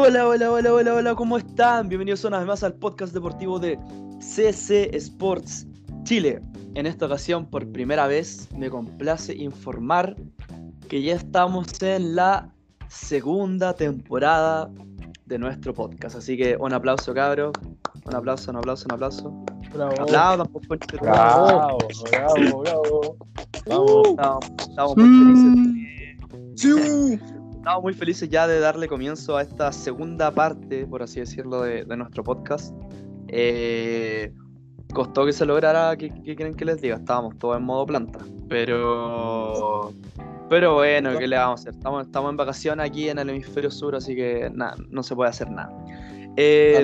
Hola, hola, hola, hola, hola, ¿cómo están? Bienvenidos una vez más al podcast deportivo de CC Sports Chile. En esta ocasión, por primera vez, me complace informar que ya estamos en la segunda temporada de nuestro podcast. Así que un aplauso, cabros. Un aplauso, un aplauso, un aplauso. Bravo. Por favor. Bravo, bravo, bravo. Vamos, estamos, estamos muy felices. Estamos muy felices ya de darle comienzo a esta segunda parte, por así decirlo, de, de nuestro podcast. Eh, costó que se lograra, ¿qué, qué quieren que les diga? Estábamos todos en modo planta. Pero. Pero bueno, ¿qué le vamos a hacer? Estamos, estamos en vacaciones aquí en el hemisferio sur, así que nada, no se puede hacer nada. Eh,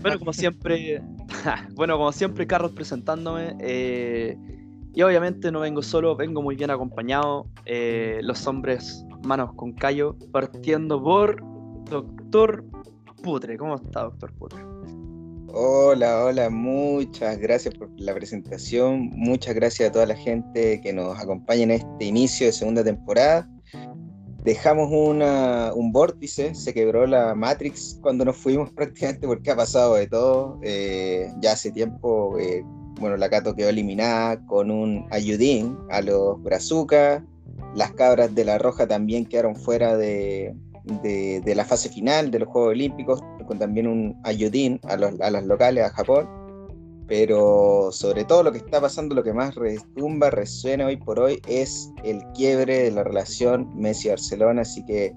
bueno, como siempre, bueno, como siempre, Carlos presentándome. eh, y obviamente no vengo solo, vengo muy bien acompañado. eh, los hombres manos con callo, partiendo por Doctor Putre. ¿Cómo está, Doctor Putre? Hola, hola, muchas gracias por la presentación, muchas gracias a toda la gente que nos acompaña en este inicio de segunda temporada. Dejamos un vórtice, se quebró la Matrix cuando nos fuimos prácticamente porque ha pasado de todo. Eh, ya hace tiempo, eh, bueno, la Cato quedó eliminada con un ayudín a los Brazucas. Las cabras de la Roja también quedaron fuera de, de, de la fase final de los Juegos Olímpicos, con también un ayudín a, los- a las locales, a Japón. Pero sobre todo lo que está pasando, lo que más retumba, resuena hoy por hoy, es el quiebre de la relación Messi-Barcelona. Así que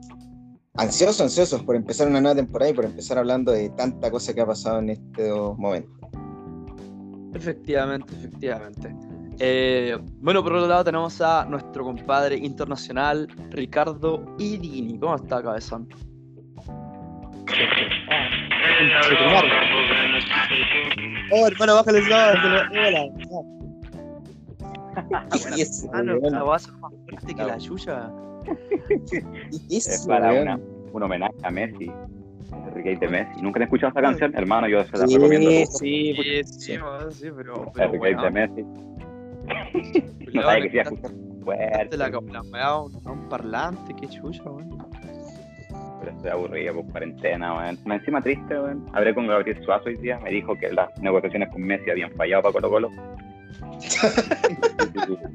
ansiosos, ansiosos por empezar una nueva temporada y por empezar hablando de tanta cosa que ha pasado en estos momentos. Efectivamente, efectivamente. Eh, bueno, por otro lado tenemos a nuestro compadre internacional, Ricardo Idini. ¿Cómo está, cabezón? Oh, hermano, bájale el Hola. ¿Qué es eso, Ah, no, la más fuerte que la yuya. ¿Qué es para una, un homenaje a Messi, Enrique Messi. ¿Nunca han escuchado esa canción? Hermano, yo se la Sí, recomiendo. sí, Sí, sí. sí, pero. pero Enrique bueno, Messi. le No a sabe que sí, quitar- escucha quitarle fuerte. la, la weá a un, a un parlante, qué chucha, weón. Pero estoy aburrido por cuarentena, weón. Me encima triste, weón. Hablé con Gabriel Suazo hoy día. Me dijo que las negociaciones con Messi habían fallado para Colo Colo.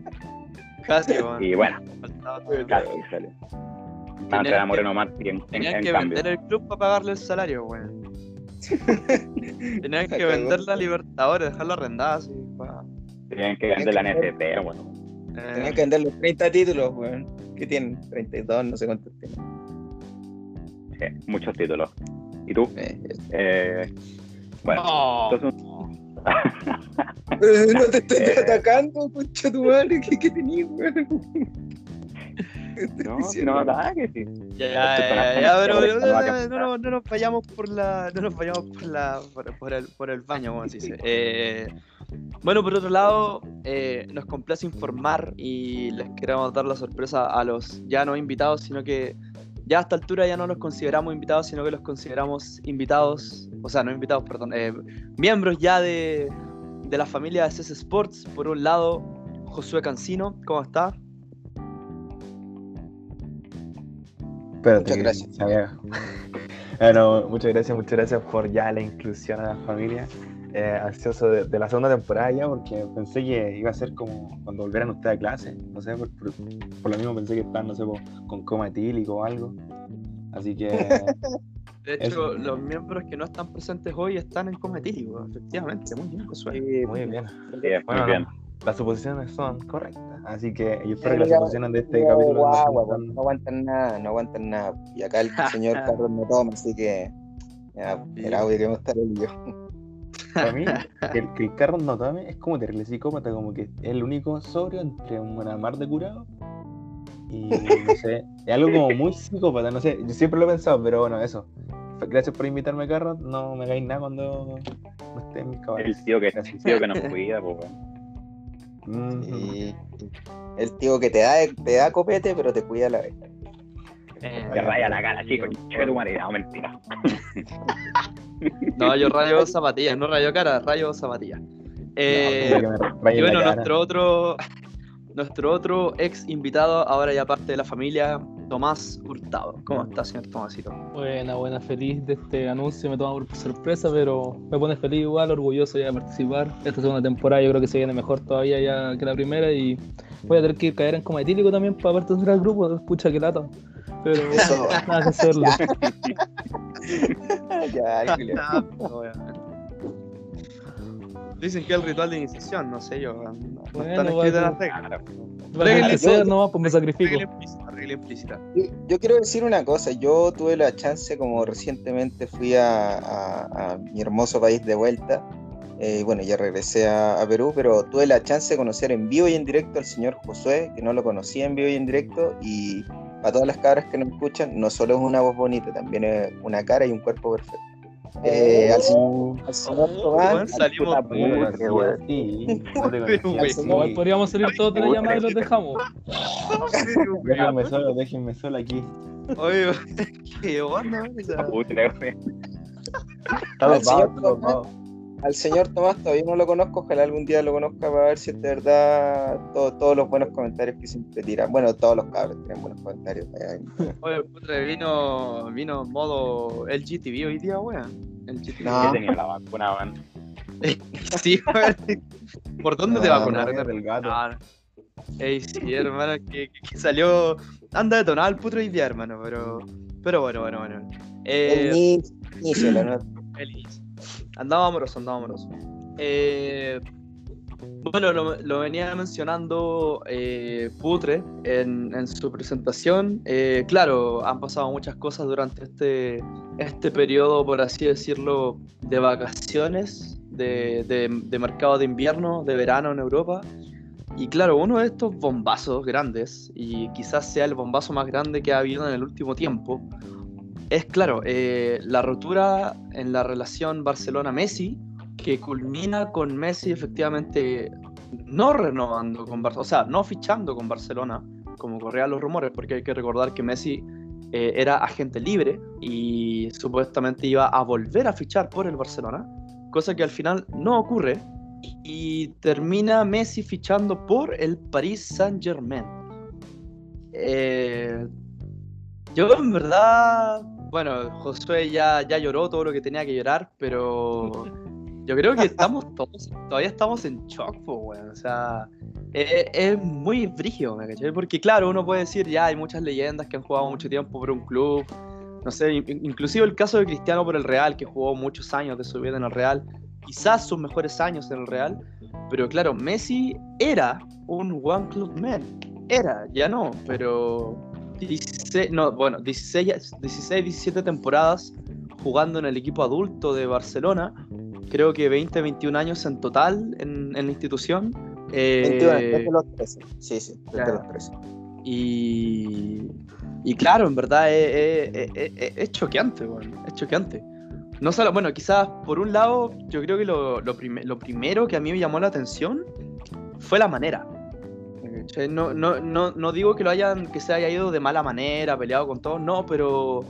Casi, weón. y bueno, ahí sale. Van a traer a Moreno Martí en, en, Tenían en que cambio. vender el club para pagarle el salario, weón. Tenían que vender la Libertadores, dejarlo arrendado así. pa- Tenían que vender la NFP, bueno. eh, Tenían que vender los 30 títulos, weón. ¿Qué tienen? 32, no sé cuántos tienen. Sí, muchos títulos. ¿Y tú? Eh, Eh, bueno, Oh. entonces Eh, no te estoy Eh. atacando, concha tu madre, ¿qué, qué tenías, weón? ¿Qué estoy No, nada que sí. Ya, ya, ya, pero con no, la- no, no, no, no nos vayamos por la, no nos vayamos por la, por, por el, por el baño, como se dice. Eh, bueno, por otro lado, eh, nos complace informar y les queremos dar la sorpresa a los ya no invitados, sino que ya a esta altura ya no los consideramos invitados, sino que los consideramos invitados, o sea, no invitados, perdón, eh, miembros ya de, de la familia de CS Sports. Por un lado, Josué Cancino, ¿cómo está? Espérate, Muchas gracias. Bueno, muchas gracias, muchas gracias por ya la inclusión a la familia. Eh, ansioso de, de la segunda temporada ya, porque pensé que iba a ser como cuando volvieran ustedes a clase. No sé, por, por- por lo mismo pensé que estaban, no sé, con coma etílico o algo. Así que, De hecho, Eso. los miembros que no están presentes hoy están en cometílico, efectivamente. Muy bien, Josué. Sí, muy bien. Sí, Bueno, muy bien. Las suposiciones son correctas. Así que yo espero que las suposiciones de este capítulo no guagua, sean- no aguantan nada, no aguantan nada. Y acá el señor Carlos no toma, así que ya, era obvio que estar él y yo. Para mí, que el, que el Carlos no tome es como terrible psicópata, como que es el único sobrio entre un mar de curado. Y no sé, es algo como muy psicópata, no sé, yo siempre lo he pensado, pero bueno, eso. Gracias por invitarme, Carlos. No me hagáis nada cuando no esté en mis cabales. El tío que, el tío que nos cuida, pues, Y el tío que te da, te da copete, pero te cuida la vez. Eh, Te raya la cara, chico. Che, tu madre, no, mentira. no, yo rayo zapatillas, no rayo cara, rayo zapatillas. Eh, no, que y bueno, nuestro otro, nuestro otro ex invitado, ahora ya parte de la familia, Tomás Hurtado. ¿Cómo está, señor Tomásito? Buena, buena, feliz de este anuncio. Me toma por sorpresa, pero me pone feliz igual, orgulloso ya de participar. Esta segunda temporada yo creo que se viene mejor todavía ya que la primera y voy a tener que caer en coma etílico también para pertenecer al grupo. Pucha, que lata. Pero Eso. nada que hacerlo. Ya. Dicen que es el ritual de iniciación, no sé yo. No, no Bueno, están escritas las bueno. reglas. A Regla- pues me sacrifico. Regla implícita. Yo, yo quiero decir una cosa, yo tuve la chance, como recientemente fui a, a- a mi hermoso país de vuelta, eh, bueno, ya regresé a, a Perú, pero tuve la chance de conocer en vivo y en directo al señor Josué, que no lo conocía en vivo y en directo, y para todas las cabras que nos escuchan, no solo es una voz bonita, también es una cara y un cuerpo perfecto. Eh, al, señor, al señor Oh, weón, salimos podríamos salir todos de la llamada y los dejamos. Déjenme solo, déjenme solo aquí. Oye, qué onda, Puta, güey. Al señor Tomás todavía no lo conozco, ojalá algún día lo conozca para ver si es de verdad todo- todos los buenos comentarios que siempre tiran. Bueno, todos los cabros tienen buenos comentarios. oye, putre, vino, vino en modo LGTV hoy día, weón. LGTV. No. Que tenía la vacuna, weón. Sí, weón. ¿Por dónde te No, vacunaron? no, del gato. Ah, Ey, sí, hermano, que, que- que salió. Anda detonado el puto hoy día, hermano, pero. Pero bueno, bueno, bueno. Eh, El inicio, inicio, la nota. el inicio. Andaba amoroso, andaba amoroso. Eh, bueno, lo, lo venía mencionando eh, Putre en, en su presentación. Eh, claro, han pasado muchas cosas durante este, este periodo, por así decirlo, de vacaciones, de, de, de mercado de invierno, de verano en Europa. Y claro, uno de estos bombazos grandes, y quizás sea el bombazo más grande que ha habido en el último tiempo, es claro, eh, la rotura en la relación Barcelona-Messi, que culmina con Messi efectivamente no renovando con Barcelona, o sea, no fichando con Barcelona, como corrían los rumores, porque hay que recordar que Messi eh, era agente libre y supuestamente iba a volver a fichar por el Barcelona, cosa que al final no ocurre y termina Messi fichando por el Paris Saint Germain. yo en verdad, bueno, Josué ya, ya lloró todo lo que tenía que llorar, pero yo creo que estamos todos, todavía estamos en shock, weón. O sea, es, es muy brígido, ¿me cachai? Porque claro, uno puede decir, ya hay muchas leyendas que han jugado mucho tiempo por un club, no sé, in- inclusive el caso de Cristiano por el Real, que jugó muchos años de su vida en el Real, quizás sus mejores años en el Real, pero claro, Messi era un One Club Man, era, ya no, pero 16, no, bueno, 16, 16, 17 temporadas jugando en el equipo adulto de Barcelona, creo que 20, 21 años en total en, en la institución. eh, 21, desde los 13. Sí, sí, desde claro. los 13. y, y claro, en verdad es, es- es- es- choqueante, bueno, es choqueante. No solo, bueno, quizás por un lado, yo creo que lo, lo, prime- lo primero que a mí me llamó la atención fue la manera. ¿Cachai? No, no, no, no digo que lo hayan, que se haya ido de mala manera, peleado con todos, no, pero,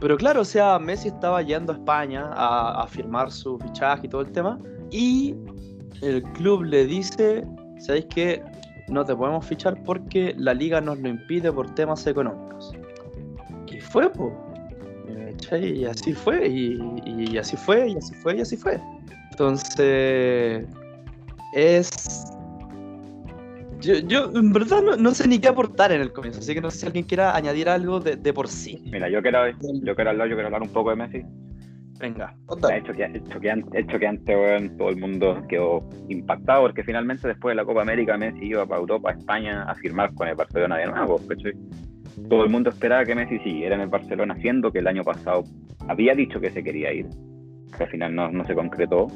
pero claro, o sea, Messi estaba yendo a España a, a firmar su fichaje y todo el tema, y el club le dice, ¿sabéis qué? No te podemos fichar porque la liga nos lo impide por temas económicos. Y fue, pues. Y así fue, y, y así fue, y así fue, y así fue. Entonces, es... Yo, yo en verdad no, no sé ni qué aportar en el comienzo, así que no sé si alguien quiera añadir algo de, de por sí. Mira, yo quiero, yo quiero hablar, yo quiero hablar un poco de Messi. Venga. Total. Es choqueante, choqueante, choqueante. Todo el mundo quedó impactado porque finalmente después de la Copa América Messi iba para Europa, a España, a firmar con el Barcelona de nuevo. ¿cachai? Todo el mundo esperaba que Messi siguiera en el Barcelona, siendo que el año pasado había dicho que se quería ir, que al final no, no se concretó.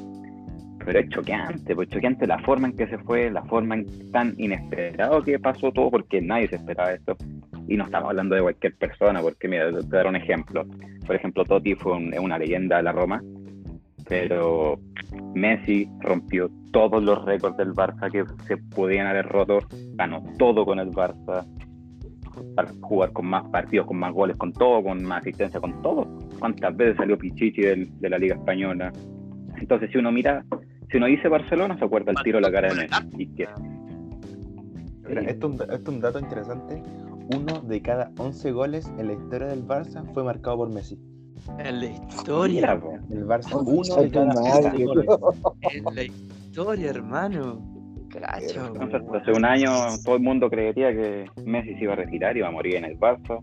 Pero es choqueante, pues choqueante la forma en que se fue, la forma en tan inesperado que pasó todo, porque nadie se esperaba esto. Y no estamos hablando de cualquier persona, porque mira, te voy a dar un ejemplo. Por ejemplo, Totti fue un- una leyenda de la Roma, pero Messi rompió todos los récords del Barça que se podían haber roto, ganó todo con el Barça, para jugar con más partidos, con más goles, con todo, con más asistencia, con todo. ¿Cuántas veces salió Pichichi de la Liga Española? Entonces, si uno mira, si uno dice Barcelona, se acuerda el tiro a la cara de Messi. Mira, esto, es un- esto es un dato interesante. uno de cada 11 goles en la historia del Barça fue marcado por Messi. En la historia. Mira. El Barça, Oh, uno de cada madre, 11 goles. En la historia, hermano. Entonces, hace un año todo el mundo creería que Messi se iba a retirar y iba a morir en el Barça.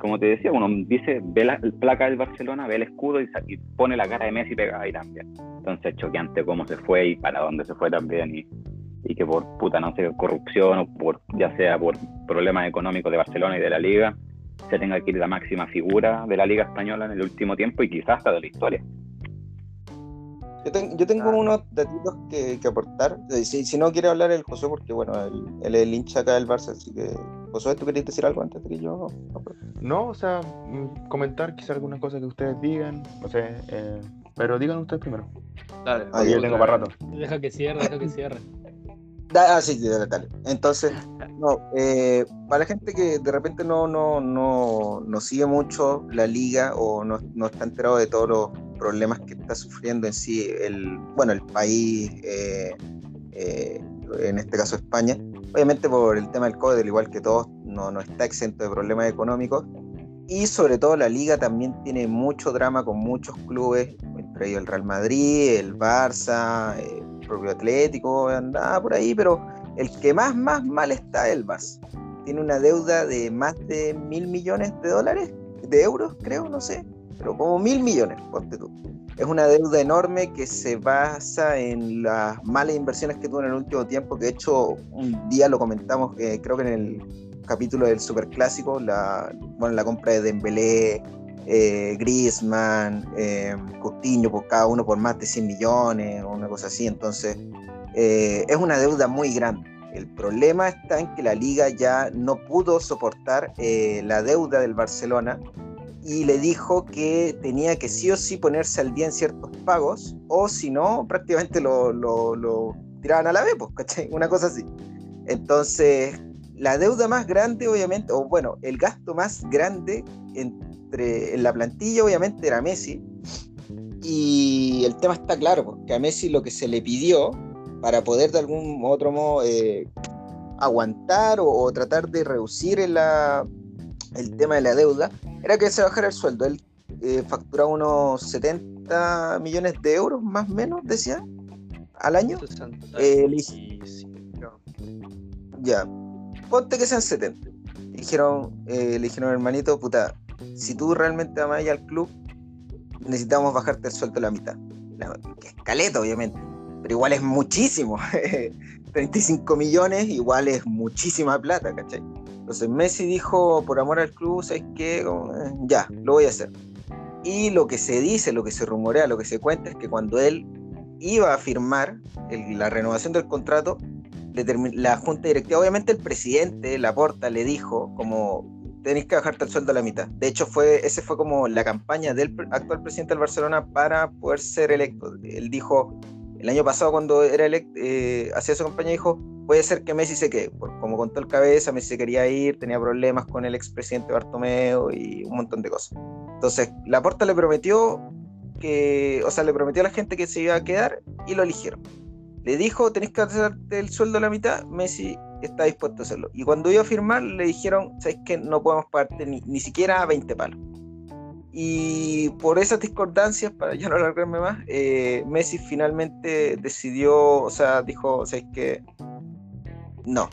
Como te decía, uno dice, ve la placa del Barcelona, ve el escudo y, y pone la cara de Messi pegada ahí también. Entonces, choqueante cómo se fue y para dónde se fue también. Y, y que por puta, no sé, corrupción o por, ya sea por problemas económicos de Barcelona y de la Liga, se tenga que ir la máxima figura de la Liga Española en el último tiempo y quizás hasta de la historia. Yo, ten- yo tengo Ah. unos datitos que, que aportar. Eh, Si, si no quiere hablar el José, porque bueno, él, él es el hincha acá del Barça, así que. José, ¿tú querías decir algo antes de que yo.? No, o sea, mm, comentar quizá algunas cosas que ustedes digan, no sé, eh, pero digan ustedes primero. Dale. Ah, Porque yo tengo para rato. Deja que cierre, deja que cierre. Ah, sí, dale, dale. Entonces, no, eh, para la gente que de repente no, no, no, no sigue mucho la liga o no, no está enterado de todos los problemas que está sufriendo en sí el, bueno, el país, eh, eh, en este caso España, obviamente por el tema del COVID, al igual que todos, no, no está exento de problemas económicos. Y sobre todo la liga también tiene mucho drama con muchos clubes, entre ellos el Real Madrid, el Barça, eh, propio Atlético, andaba por ahí, pero el que más, más mal está es el Barça. Tiene una deuda de más de mil millones de dólares, de euros, creo, no sé, pero como mil millones, ponte tú. Es una deuda enorme que se basa en las malas inversiones que tuvo en el último tiempo, que de hecho un día lo comentamos, eh, creo que en el capítulo del Superclásico, la, bueno, la compra de Dembélé, eh, Griezmann, eh, Coutinho, por cada uno por más de 100 millones, o una cosa así. Entonces, eh, es una deuda muy grande. El problema está en que la liga ya no pudo soportar eh, la deuda del Barcelona y le dijo que tenía que sí o sí ponerse al día en ciertos pagos, o si no, prácticamente lo, lo- tiraban a la vez, pues, ¿cachai? Una cosa así. Entonces, la deuda más grande, obviamente, o bueno, el gasto más grande entre, en la plantilla, obviamente, era Messi. Y el tema está claro, porque a Messi lo que se le pidió para poder de algún otro modo eh, aguantar o, o tratar de reducir la- el tema de la deuda era que se bajara el sueldo. Él eh, facturaba unos 70 millones de euros, más o menos, decía, al año. 60 Eh, y. Ya, ponte que sean 70. Dijeron, eh, le dijeron, hermanito, puta, si tú realmente amas al club, necesitamos bajarte el sueldo a la mitad. La, que es caleta, obviamente, pero igual es muchísimo. 35 millones igual es muchísima plata, ¿cachai? Entonces Messi dijo, por amor al club, ¿sabes qué? Eh, ya, lo voy a hacer. Y lo que se dice, lo que se rumorea, lo que se cuenta es que cuando él iba a firmar el- la renovación del contrato, la junta directiva, obviamente el presidente, Laporta, le dijo como tenéis que bajarte el sueldo a la mitad. De hecho, fue, ese fue como la campaña del actual presidente del Barcelona para poder ser electo. Él dijo, el año pasado cuando era electo, eh, hacía su campaña, dijo, puede ser que Messi se quede. Por- como contó el cabeza, Messi quería ir, tenía problemas con el expresidente Bartomeu y un montón de cosas. Entonces, Laporta le prometió que, o sea, le prometió a la gente que se iba a quedar y lo eligieron. Le dijo, tenés que hacerte el sueldo a la mitad, Messi está dispuesto a hacerlo. Y cuando iba a firmar, le dijeron, ¿sabes qué? No podemos pagarte ni, ni siquiera 20 palos. Y por esas discordancias, para ya no alargarme más, eh, Messi finalmente decidió, o sea, dijo, ¿sabes qué? No.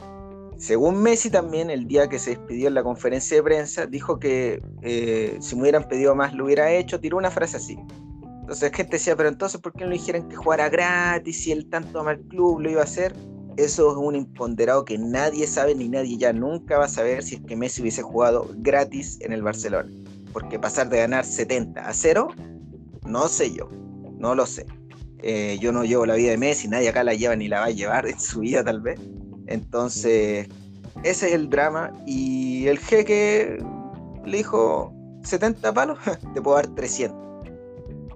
Según Messi también, el día que se despidió en la conferencia de prensa, dijo que eh, si me hubieran pedido más lo hubiera hecho, tiró una frase así. Entonces gente decía, pero entonces ¿por qué no le dijeron que jugara gratis si él tanto ama el club lo iba a hacer? Eso es un imponderado que nadie sabe ni nadie ya nunca va a saber si es que Messi hubiese jugado gratis en el Barcelona. Porque pasar de ganar 70 a 0, no sé yo, no lo sé. Eh, yo no llevo la vida de Messi, nadie acá la lleva ni la va a llevar en su vida tal vez. Entonces, ese es el drama. Y el jeque le dijo, 70 palos, te puedo dar 300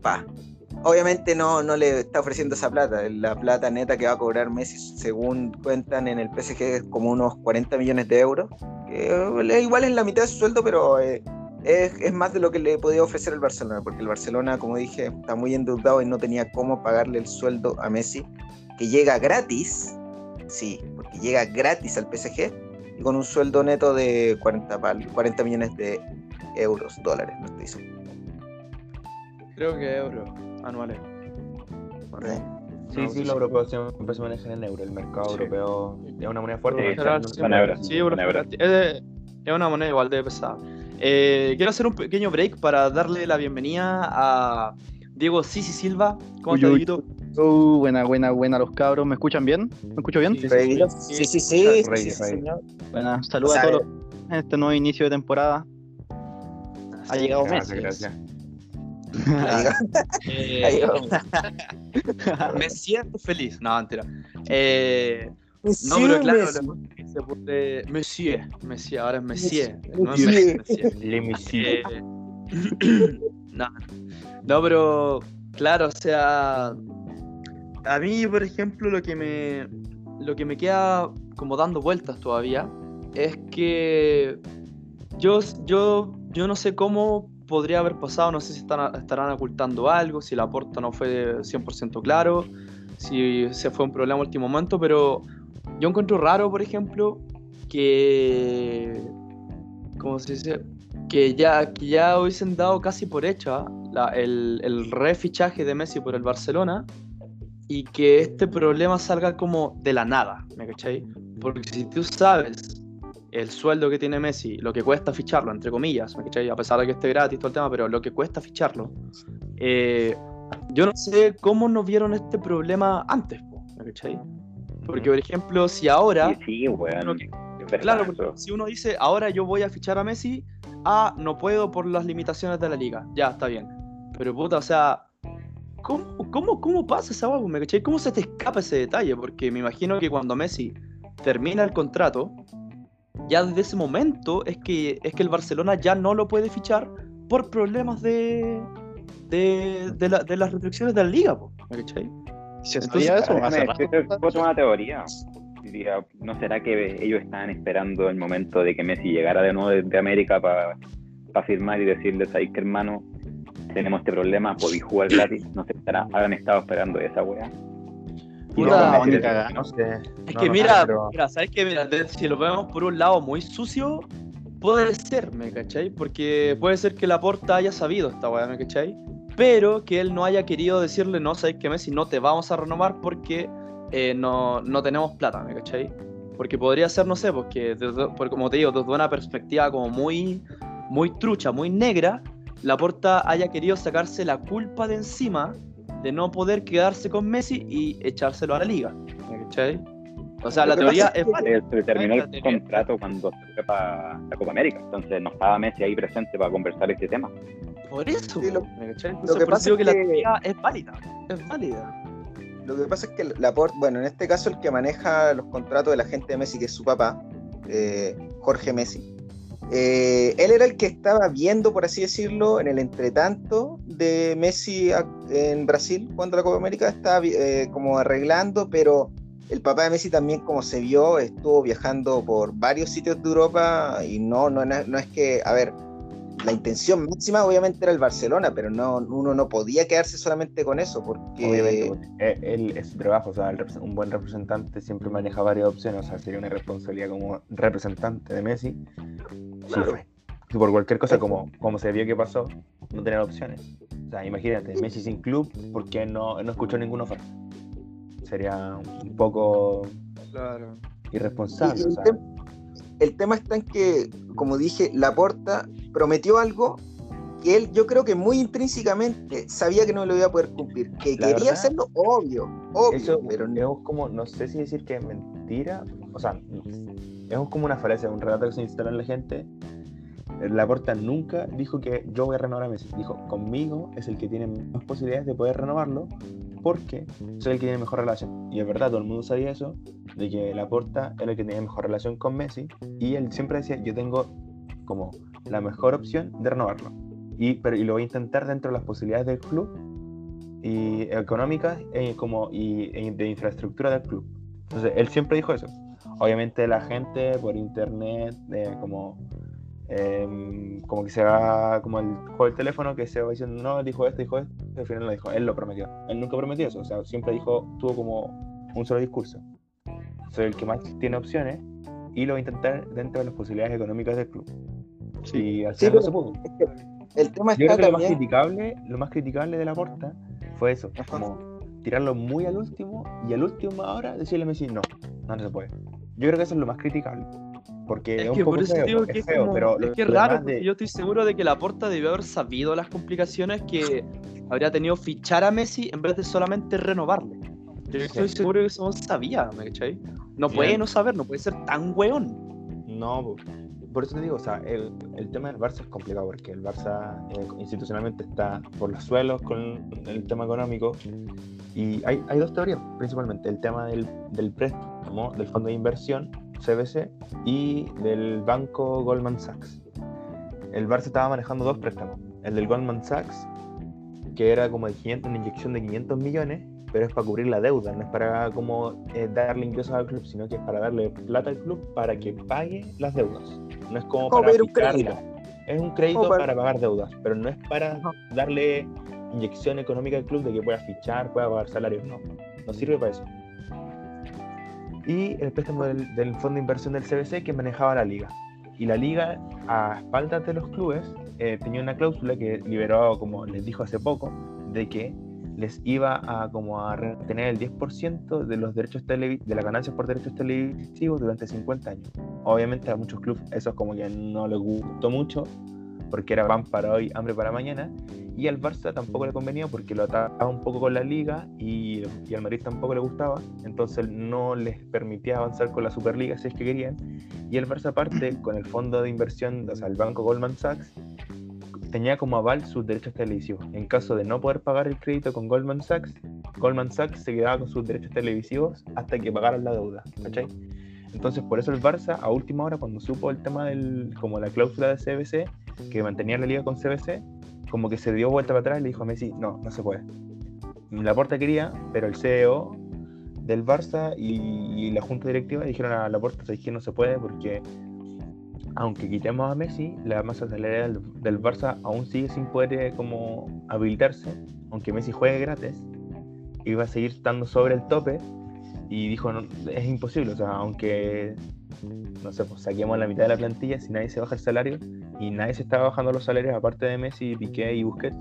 pa. Obviamente no, no le está ofreciendo esa plata. La plata neta que va a cobrar Messi, según cuentan en el PSG, es como unos 40 millones de euros. Que eh, igual es la mitad de su sueldo, pero eh, es, más de lo que le podía ofrecer el Barcelona. Porque el Barcelona, como dije, está muy endeudado y no tenía cómo pagarle el sueldo a Messi, que llega gratis. Sí, porque llega gratis al PSG. y con un sueldo neto de 40, pal- 40 millones de euros, dólares, no estoy seguro. Creo que euros anuales. Sí, No, sí, los europeos siempre se manejan en euro. El mercado Sí. europeo es una moneda fuerte. Sí, es, es una moneda igual de pesada. Eh, quiero hacer un pequeño break para darle la bienvenida a Diego Sisi Silva. ¿Cómo estás, uy. Dieguito? Uh, buena, buena, buena los cabros. ¿Me escuchan bien? ¿Me escucho bien? Sí, sí, Sí, sí, señor. Saludos O sea, a todos en este nuevo inicio de temporada. Ha llegado Gracias, Messi. gracias. Eh, me siento feliz. No, mentira. Eh, no, pero claro, se puede- Monsieur, Monsieur, ahora es Monsieur. No es Monsieur. Messi, Monsieur. Le Messi. Eh, no, no, pero claro, o sea, a mí, por ejemplo, lo que me lo que me queda como dando vueltas todavía es que yo, yo, yo no sé cómo podría haber pasado, no sé si están, estarán ocultando algo, si la porta no fue 100% claro, si se fue un problema último momento, pero yo encuentro raro, por ejemplo, que, ¿cómo se dice? Que ya, que ya hubiesen dado casi por hecha la- el, el refichaje de Messi por el Barcelona y que este problema salga como de la nada, ¿me cachai? Porque si tú sabes el sueldo que tiene Messi, lo que cuesta ficharlo, entre comillas, ¿me? A pesar de que esté gratis todo el tema, pero lo que cuesta ficharlo, eh, yo no sé cómo no vieron este problema antes, ¿me cachai? Porque, por ejemplo, si ahora... Sí, sí, que- verdad Claro, porque si uno dice, ahora yo voy a fichar a Messi, ah, no puedo por las limitaciones de la liga. Ya, está bien. Pero puta, o sea, ¿cómo, cómo, cómo pasa esa? ¿Me? ¿Cómo se te escapa ese detalle? Porque me imagino que cuando Messi termina el contrato, ya desde ese momento es que, es que el Barcelona ya no lo puede fichar por problemas de, de, de, la- de las restricciones de la liga, po, ¿me cachai? ¿Se Entonces, sabía eso? Es una teoría. Diría, ¿no será que ellos estaban esperando el momento de que Messi llegara de nuevo desde América para firmar y decirles ahí que hermano, tenemos este problema, podéis jugar gratis? No sé, estará, habrán estado esperando esa weá. Puta, cagada. No sé. Es no, que no mira, sé, pero- mira, ¿sabes qué? Mira, si lo vemos por un lado muy sucio, puede ser, ¿me cachai? Porque puede ser que Laporta haya sabido esta weá, ¿me cachai? Pero que él no haya querido decirle, no, ¿sabes qué, Messi? No te vamos a renovar porque eh, no, no tenemos plata, ¿me cachai? Porque podría ser, no sé, porque, desde- por- como te digo, desde una perspectiva como muy, muy trucha, muy negra, Laporta haya querido sacarse la culpa de encima de no poder quedarse con Messi y echárselo a la liga, ¿me cachai? O sea, la teoría es es válida. Se, se terminó La el teoría. contrato cuando se fue para la Copa América, entonces no estaba Messi ahí presente para conversar este tema. Por eso, Sí, lo- lo que por pasa digo que es la teoría es válida, es válida. Lo que pasa es que Laporte, bueno, en este caso el que maneja los contratos de la gente de Messi, que es su papá, eh, Jorge Messi, eh, él era el que estaba viendo, por así decirlo, en el entretanto de Messi en Brasil, cuando la Copa América estaba eh, como arreglando, pero el papá de Messi también, como se vio, estuvo viajando por varios sitios de Europa y no, no, no es que, a ver, la intención máxima obviamente era el Barcelona, pero no, uno no podía quedarse solamente con eso, porque... Obviamente, eh, él es su trabajo, o sea, el un buen representante siempre maneja varias opciones, o sea, sería una responsabilidad como representante de Messi. Sí, fue. Y por cualquier cosa, como, como se vio que pasó, no tener opciones. O sea, imagínate, Messi sin club, porque no, no escuchó ninguna oferta. Sería un poco Claro. irresponsable. Y o el, sea, tem- el tema está en que, como dije, Laporta prometió algo que él, yo creo que muy intrínsecamente sabía que no lo iba a poder cumplir. Que La quería verdad, hacerlo, obvio, obvio, Eso pero es como, no sé si decir que es mentira, o sea, es como una falacia, un relato que se instala en la gente. Laporta nunca dijo que yo voy a renovar a Messi. Dijo, conmigo es el que tiene más posibilidades de poder renovarlo porque soy el que tiene mejor relación. Y es verdad, todo el mundo sabía eso, de que Laporta era el que tenía mejor relación con Messi y él siempre decía, yo tengo como la mejor opción de renovarlo. Y, pero, y lo voy a intentar dentro de las posibilidades del club y económicas eh, como, y, e de infraestructura del club. Entonces, él siempre dijo eso. Obviamente la gente por internet, eh, como, em, como que se va, como el juego del teléfono, que se va diciendo, no, dijo esto, dijo esto, y al final lo dijo, él lo prometió. Él nunca prometió eso, o sea, siempre dijo, tuvo como un solo discurso. Soy el que más tiene opciones y lo va a intentar dentro de las posibilidades económicas del club. Y al Sí, pero- se pudo. El tema Yo está creo que lo más criticable, lo más criticable de la porta fue eso, Ajá. como tirarlo muy al último y al último ahora decirle a Messi no, no, no se puede. Yo creo que eso es lo más criticable. Porque es, Es un que poco por eso feo, digo es que es, feo, como- pero es que es raro, de- yo estoy seguro de que Laporta debió haber sabido las complicaciones que habría tenido fichar a Messi en vez de solamente renovarle. Yo estoy seguro que eso no sabía, ¿me cachai? No puede no saber, no puede ser tan weón. No, po. por eso te digo, o sea, el, el tema del Barça es complicado porque el Barça eh, institucionalmente está por los suelos con el tema económico y hay, hay dos teorías principalmente, el tema del, del préstamo, del fondo de inversión, CBC, y del banco Goldman Sachs. El Barça estaba manejando dos préstamos, el del Goldman Sachs, que era como de 500, una inyección de 500 millones, pero es para cubrir la deuda, no es para como eh, darle ingresos al club, sino que es para darle plata al club para que pague las deudas. No es como, Como para pedir un fijarla. crédito. Es un crédito para- para... pagar deudas, pero no es para Ajá. darle inyección económica al club de que pueda fichar, pueda pagar salarios, no. No sirve para eso. Y el préstamo del, del fondo de inversión del CBC que manejaba la liga. Y la liga, a espaldas de los clubes, eh, tenía una cláusula que liberó, como les dijo hace poco, de que les iba a como a retener el 10% de los derechos de las ganancias por derechos televisivos durante 50 años. Obviamente a muchos clubes eso como que no les gustó mucho porque era pan para hoy, hambre para mañana y al Barça tampoco le convenía porque lo ataba un poco con la liga y, y al Madrid tampoco le gustaba, entonces no les permitía avanzar con la Superliga si es que querían y el Barça aparte con el fondo de inversión, o sea, el banco Goldman Sachs tenía como aval sus derechos televisivos. En caso de no poder pagar el crédito con Goldman Sachs, Goldman Sachs se quedaba con sus derechos televisivos hasta que pagaran la deuda, ¿cachai? Entonces, por eso el Barça, a última hora, cuando supo el tema del, como la cláusula de CBC, que mantenía la liga con CBC, como que se dio vuelta para atrás y le dijo a Messi, no, no se puede. La Porta quería, pero el CEO del Barça y, la junta directiva dijeron a la Porta, ¿sabes que no se puede? Porque aunque quitemos a Messi, la masa salarial del, Barça aún sigue sin poder eh, como habilitarse, aunque Messi juegue gratis, va a seguir estando sobre el tope. Y dijo, no, es imposible, o sea, aunque, no sé, pues saquemos la mitad de la plantilla, si nadie se baja el salario, y nadie se está bajando los salarios aparte de Messi, Piqué y Busquets,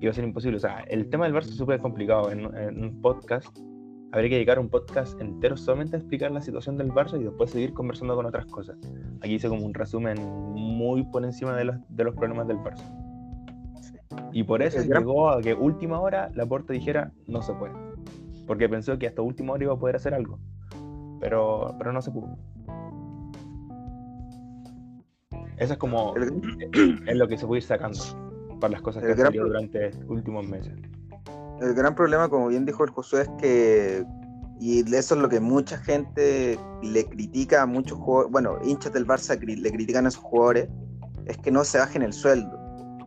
iba a ser imposible. O sea, el tema del Barça es súper complicado. En un podcast, habría que dedicar un podcast entero solamente a explicar la situación del Barça y después seguir conversando con otras cosas. Aquí hice como un resumen muy por encima de los, de los problemas del Barça. Y por eso llegó a que última hora la Porta dijera no se puede. Porque pensó que hasta última hora iba a poder hacer algo. Pero, pero no se pudo. Eso es como es lo que se puede ir sacando para las cosas que han durante últimos meses. El gran problema, como bien dijo el Josué, es que, y eso es lo que mucha gente le critica a muchos jugadores, bueno, hinchas del Barça le critican a esos jugadores, es que no se bajen el sueldo.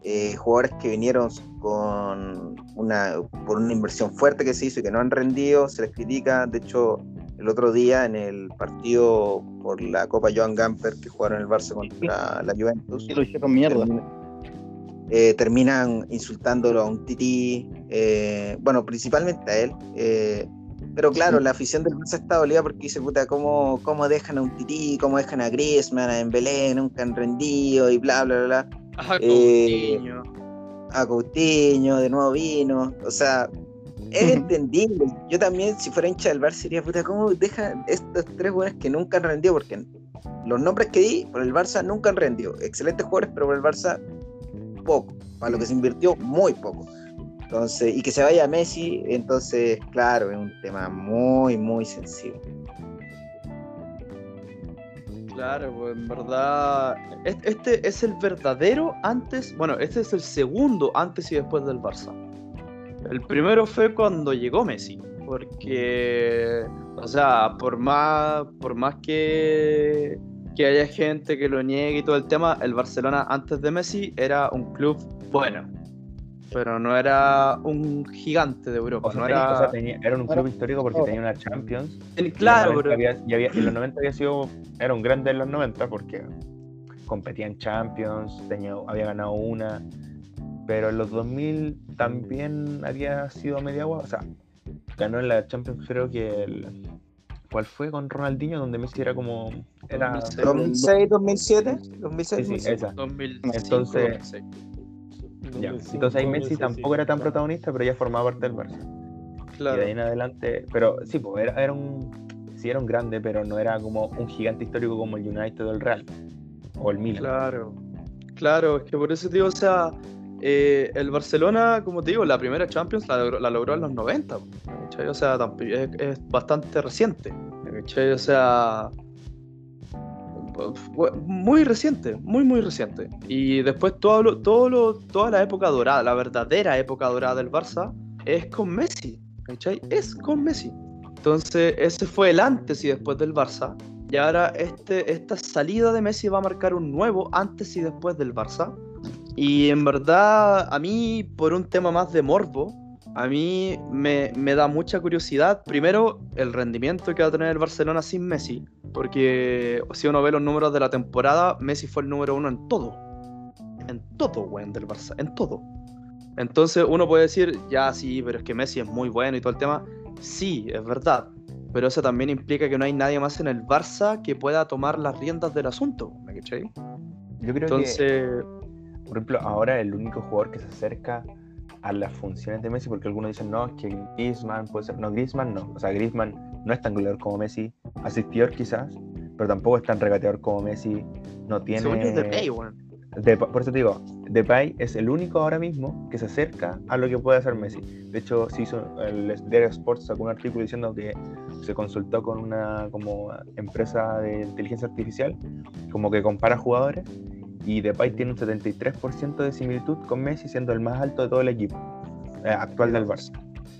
Eh, jugadores que vinieron con una, por una inversión fuerte que se hizo y que no han rendido, se les critica. De hecho, el otro día en el partido por la Copa Joan Gamper que jugaron el Barça contra la Juventus, Sí, lo hicieron mierda. Eh, terminan insultándolo a un tití, eh, bueno, principalmente a él. eh, pero claro, la afición del Barça está dolida porque dice, puta, ¿cómo, ¿cómo dejan a un tití? ¿Cómo dejan a Griezmann, a Belén Nunca han rendido y bla, bla, bla. bla. Ah, Eh, Coutinho. A Coutinho, de nuevo vino. O sea, es entendible. Yo también, si fuera hincha del Barça, sería, puta, ¿cómo dejan estos tres jugadores que nunca han rendido? Porque los nombres que di por el Barça nunca han rendido. Excelentes jugadores, pero por el Barça poco. Para lo que se invirtió, muy poco. Entonces, y que se vaya Messi, entonces, claro, es un tema muy, muy sensible. Claro, pues en verdad. es- Este es el verdadero antes. Bueno, este es el segundo antes y después del Barça. El primero fue cuando llegó Messi. Porque. O sea, por más. Por más que. Que haya gente que lo niegue y todo el tema, el Barcelona antes de Messi era un club bueno. Pero no era un gigante de Europa. O sea, no tenía- era. o sea, tenía- era un club histórico porque tenía una Champions. el- claro, los 90 pero. había- y había- en los 90 había sido. Era un grande en los 90 porque competía en Champions, tenía, había ganado una. Pero en los 2000 también había sido media agua. O sea, ganó en la Champions, creo que el. ¿Cuál fue con Ronaldinho? Donde Messi era como Era, 2006. 2006, 2007, 2006, sí, sí, 2007. esa. 2005, Entonces- 2006. Ya. 2005, Entonces ahí Messi 2006, tampoco sí. era tan protagonista, pero ya formaba parte del Barça. Claro. Y de ahí en adelante, pero sí, pues era, era un, sí era un grande, pero no era como un gigante histórico como el United o el Real o el Milan. Claro, claro, es que por eso digo, o sea, eh, el Barcelona, como te digo, la primera Champions la logró, en los 90, ¿cachai? O sea, es, bastante reciente. O sea, muy reciente, muy, muy reciente. Y después todo lo, toda la época dorada, la verdadera época dorada del Barça, es con Messi. Es con Messi. Entonces, ese fue el antes y después del Barça. Y ahora este, esta salida de Messi va a marcar un nuevo antes y después del Barça. Y en verdad, a mí, por un tema más de morbo, a mí me, me da mucha curiosidad. Primero, el rendimiento que va a tener el Barcelona sin Messi. Porque si uno ve los números de la temporada, Messi fue el número uno en todo. En todo, weón, del Barça. En todo. Entonces uno puede decir, ya sí, pero es que Messi es muy bueno y todo el tema. Sí, es verdad. Pero eso también implica que no hay nadie más en el Barça que pueda tomar las riendas del asunto. ¿me cachai? Yo creo que, Entonces, por ejemplo, ahora el único jugador que se acerca a las funciones de Messi, porque algunos dicen, no, es que Griezmann puede ser. No, Griezmann no. O sea, Griezmann no es tan goleador como Messi, asistidor quizás, pero tampoco es tan regateador como Messi. No tiene. De- por eso te digo, Depay es el único ahora mismo que se acerca a lo que puede hacer Messi. De hecho, se hizo, el diario Sports sacó un artículo diciendo que se consultó con una como empresa de inteligencia artificial, como que compara jugadores, y Depay tiene un 73% de similitud con Messi, siendo el más alto de todo el equipo eh, actual del Barça.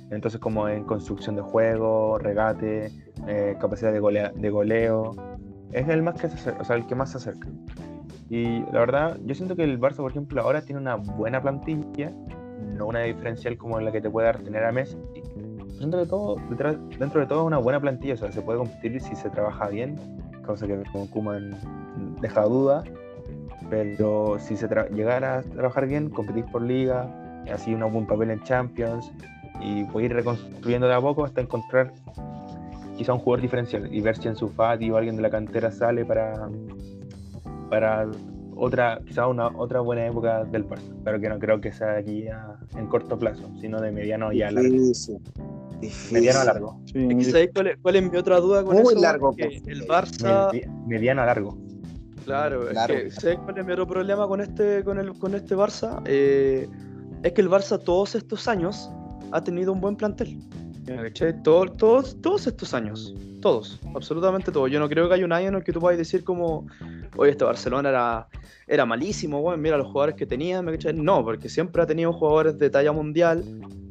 Entonces, como en construcción de juego, regate, eh, capacidad de, golea- de goleo, es el más que se acerca, o sea, el que más se acerca. Y la verdad, yo siento que el Barça, por ejemplo, ahora tiene una buena plantilla, no una diferencial como la que te puede dar tener a Messi. Siento que todo, dentro de todo, es una buena plantilla, o sea, se puede competir si se trabaja bien, cosa que con Kuman deja duda, pero si se tra- llegara a trabajar bien, competís por liga, así un buen papel en Champions, y puede ir reconstruyendo de a poco hasta encontrar quizá un jugador diferencial y ver si en su Fati o alguien de la cantera sale para para otra, quizá una otra buena época del Barça, pero que no creo que sea de aquí a- en corto plazo, sino de mediano y a largo. Difícil. Mediano a largo. Sí, Es que, ¿sabéis cuál, es, cuál es mi otra duda con Muy eso? largo Que plazo. el Barça, Medi- mediano a largo. Claro, Largo. es que, ¿sabéis cuál es mi otro problema con este, con el, con este Barça? Eh, es que el Barça todos estos años ha tenido un buen plantel. Todo- todos, todos estos años, todos, absolutamente todos. Yo no creo que haya un año en el que tú puedas decir como, oye, este Barcelona era, era malísimo, weón, mira los jugadores que tenía, ¿me? No, porque siempre ha tenido jugadores de talla mundial,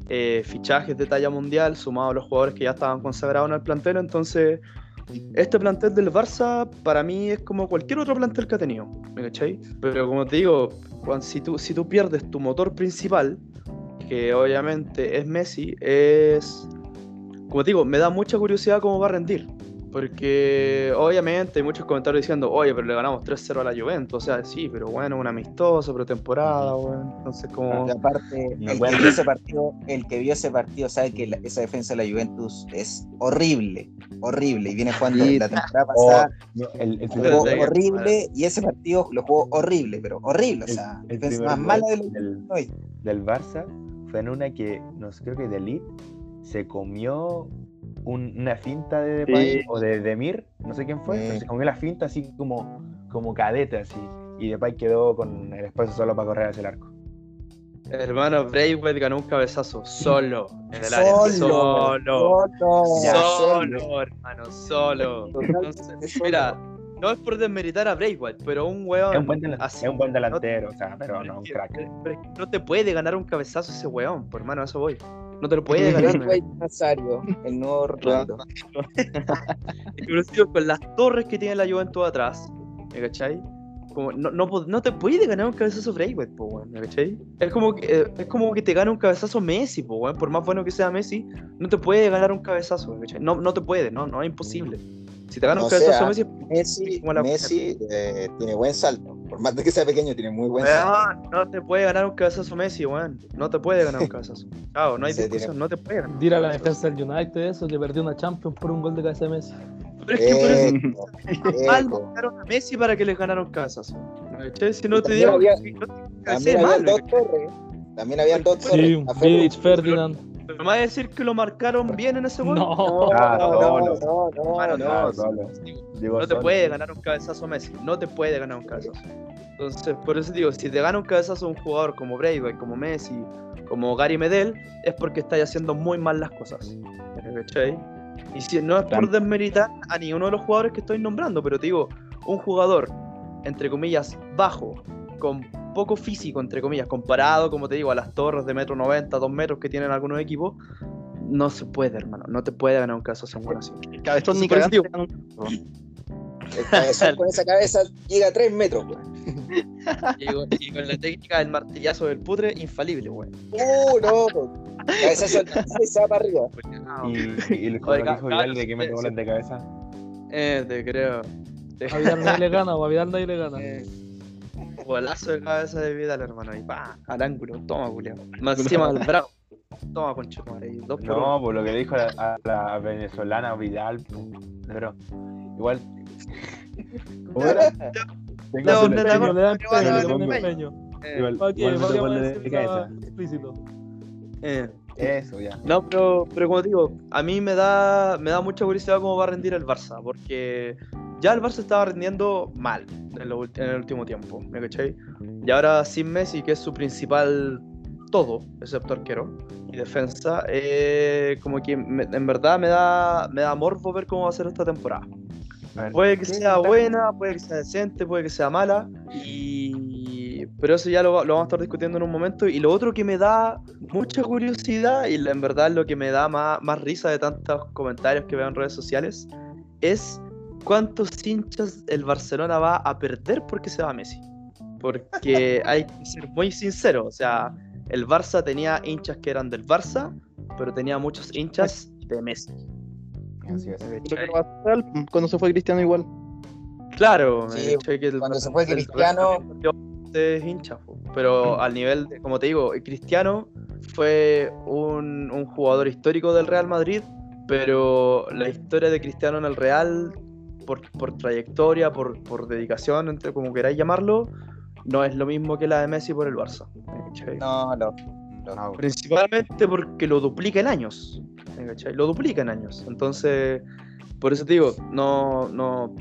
eh, fichajes de talla mundial, sumados a los jugadores que ya estaban consagrados en el plantel, entonces este plantel del Barça para mí es como cualquier otro plantel que ha tenido, ¿me cachai? Pero como te digo, cuan- si, tú, si tú pierdes tu motor principal, que obviamente es Messi, es... Como te digo, me da mucha curiosidad cómo va a rendir. Porque obviamente hay muchos comentarios diciendo, oye, pero le ganamos 3-0 a la Juventus. O sea, sí, pero bueno, un amistoso, pretemporada, bueno. Entonces como... Y aparte, No el que, vio ese partido, el que vio ese partido sabe que la- esa defensa de la Juventus es horrible, horrible. Y viene jugando Sí. la temporada O- pasada, no, el, el jugó horrible y ese partido lo jugó horrible, pero horrible. O sea, el defensa más mala del del, hoy. del Barça fue en una que, no sé, creo que de Ligt se comió un- una finta de Depay Sí. o de Demir, no sé quién fue, Sí. pero se comió la finta así como, como cadete así. Y Depay quedó con el espacio solo para correr hacia el arco. Hermano, Braithwaite ganó un cabezazo solo en el área. Solo, Solo. solo, Ya, Solo, hermano, solo. Entonces, mira, no es por desmeritar a Braithwaite, pero un weón. Es un buen, delan- así, es un buen no- delantero, o sea, pero no un crack. pero es que no te puede ganar un cabezazo ese weón, por hermano, a eso voy. No te lo puede ganar. Nazario, el nuevo Ronaldo. Inclusive con las torres que tiene la Juventud atrás, ¿me cachai? Como, no, no, po- no te puede ganar un cabezazo Braithwaite, po, weón, ¿me cachai? Es como, que, eh, es como que te gana un cabezazo Messi, po, weón. Por más bueno que sea Messi, no te puede ganar un cabezazo, ¿me cachai? No, no te puede, no, no es imposible. Si te gana un cabezazo sea, Messi, Messi, Como la- Messi eh, tiene buen salto. Por más de que sea pequeño, tiene muy buen salto. no te puede ganar un cabezazo Messi, weón. No te puede ganar un cabezazo. Chao, no hay discusión, tiene- no te puede ganar. Dile a la defensa del United eso, que perdió una Champions por un gol de cabeza de Messi. Pero es que por eso mal buscaron a Messi para que les ganaron. ¿Cachai? Si no te También digo, había- si no te También mal, dos torres. También habían dos Sí, torres. Vidic, Ferdinand. Pero me va a decir que lo marcaron bien en ese gol. No. Ah, no, no, no, no, Ah, te puede ganar un cabezazo Messi, no te puede ganar un cabezazo. Entonces, por eso digo, si te gana un cabezazo un jugador como Braithwaite, como Messi, como Gary Medel, es porque estáis haciendo muy mal las cosas. ¿Cachai? Y si no es por desmeritar a ninguno de los jugadores que estoy nombrando, pero te digo, un jugador, entre comillas, bajo, con poco físico, entre comillas, comparado, como te digo, a las torres de metro 90, 2 metros que tienen algunos equipos, no se puede, hermano. No te puede ganar un cabezazo bueno así. Cabezón ni cagando. digo- El cabezón con esa cabeza llega a 3 metros, güey. Y con, y con la técnica del martillazo del putre, infalible, güey. Uh, no. Cabezazo y se va para arriba. Y, y el dijo Vidal de que mete goles sí. de cabeza. Eh, te creo. A Vidal nadie le gana, o a Vidal nadie le gana. Eh, golazo de cabeza de Vidal, hermano. Y pa, al ángulo. Toma, Julián. Más encima del bravo. Toma, concho, madre. Dos por No, uno. por lo que le dijo a, a la venezolana Vidal, pero igual. ¿Cómo era? Tengo No, no, no. Eso, ya. No, pero, pero como digo, a mí me da, me da mucha curiosidad cómo va a rendir el Barça, porque ya el Barça estaba rindiendo mal en, lo ulti- en el último tiempo, ¿me cachai? Y ahora sin Messi, que es su principal todo, excepto arquero y defensa, eh, como que me- en verdad me da, me da morbo ver cómo va a ser esta temporada. Ver, Puede que ¿qué sea buena, puede que sea decente, puede que sea mala. Y... Pero eso ya lo, lo vamos a estar discutiendo en un momento. Y lo otro que me da mucha curiosidad, y en verdad lo que me da más, más risa de tantos comentarios que veo en redes sociales, es cuántos hinchas el Barcelona va a perder porque se va Messi. Porque hay que ser muy sincero. O sea, el Barça tenía hinchas que eran del Barça, pero tenía muchos hinchas de Messi. Así es. Cuando se fue Cristiano igual. Claro, Sí, me que el- cuando se fue Cristiano- es hincha, pero al nivel, de- como te digo, Cristiano fue un, un jugador histórico del Real Madrid, pero la historia de Cristiano en el Real, por, por trayectoria, por, por dedicación, entre como queráis llamarlo, no es lo mismo que la de Messi por el Barça. ¿me cachai? No, no. No, Principalmente porque lo duplica en años. ¿me cachai? Lo duplica en años. Entonces, por eso te digo, no, no.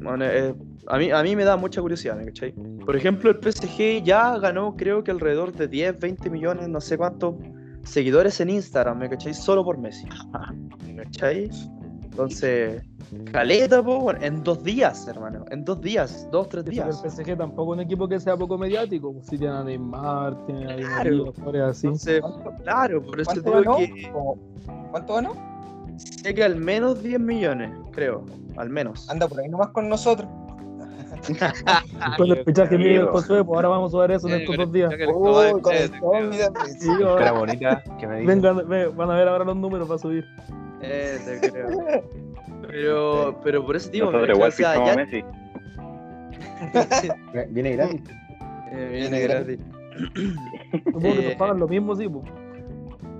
bueno, eh, a, mí, a mí me da mucha curiosidad, ¿me cachai? Por ejemplo, el PSG ya ganó, creo que alrededor de 10, 20 millones, no sé cuántos seguidores en Instagram, ¿me cachai? Solo por Messi. ¿Me cachai? Entonces, caleta, po, bueno, en dos días, hermano. En dos días, dos, tres días. el PSG tampoco es un equipo que sea poco mediático. Si tiene a Neymar, tiene a Di Claro. Así. Entonces, claro, por eso te ¿Cuánto digo ganó? que ¿Cuánto ganó? sé que al menos 10 millones, creo. Al menos. Anda por ahí nomás con nosotros. Con el fichaje Amigo. mío del Josué, pues ahora vamos a ver eso en estos dos días. Uy, con el cómic, Sí, ahora- Cara bonita que me dice. Vengan, ve- van a ver ahora los números para subir. Eh, te creo. Pero, pero por eso digo, Nosotros o igual sea, ya Messi. Viene gratis. eh, Viene viene gratis. Supongo que Eh, nos pagan lo mismo, sí.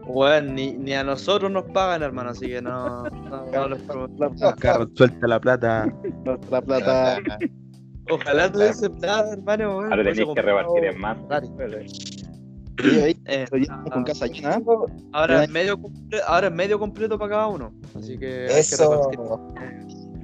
Bueno, ni, ni a nosotros nos pagan, hermano, así que no, no, no los promo- Carlos, suelta la plata. La plata. Ojalá tuviese plata, hermano. bueno, Ahora tenéis que repartir en más. Ferrari. Ahí, Eh, con casa llena. ahora es medio completo, ahora es medio completo para cada uno. Así que hay que Eso.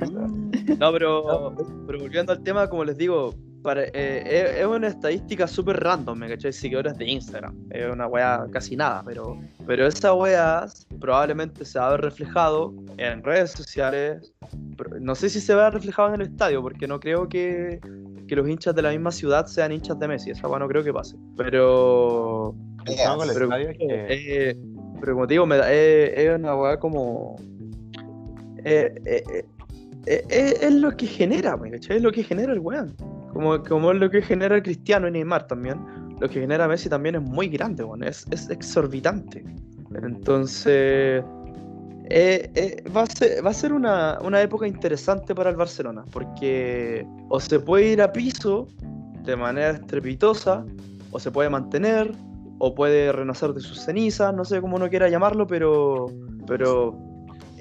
No, pero, pero volviendo al tema, como les digo, para- eh, es, una estadística súper random, ¿me cachai? Seguidores de Instagram. Es una weá casi nada, pero, pero esa weá probablemente se va a ver reflejado en redes sociales. no sé si se va a ver reflejado en el estadio, porque no creo que, que los hinchas de la misma ciudad sean hinchas de Messi. Esa weá no creo que pase. Pero. Pero- estadio es que- Eh, pero como te digo, me da- eh, es una weá como. eh, eh, eh, eh, eh, es lo que genera, ¿me cachai? Es lo que genera el weón. Como, como es lo que genera Cristiano y Neymar también. Lo que genera Messi también es muy grande, weón. Es, es exorbitante. Entonces. Eh, eh, va a ser, va a ser una, una época interesante para el Barcelona, porque o se puede ir a piso de manera estrepitosa, o se puede mantener, o puede renacer de sus cenizas, no sé cómo uno quiera llamarlo, pero, pero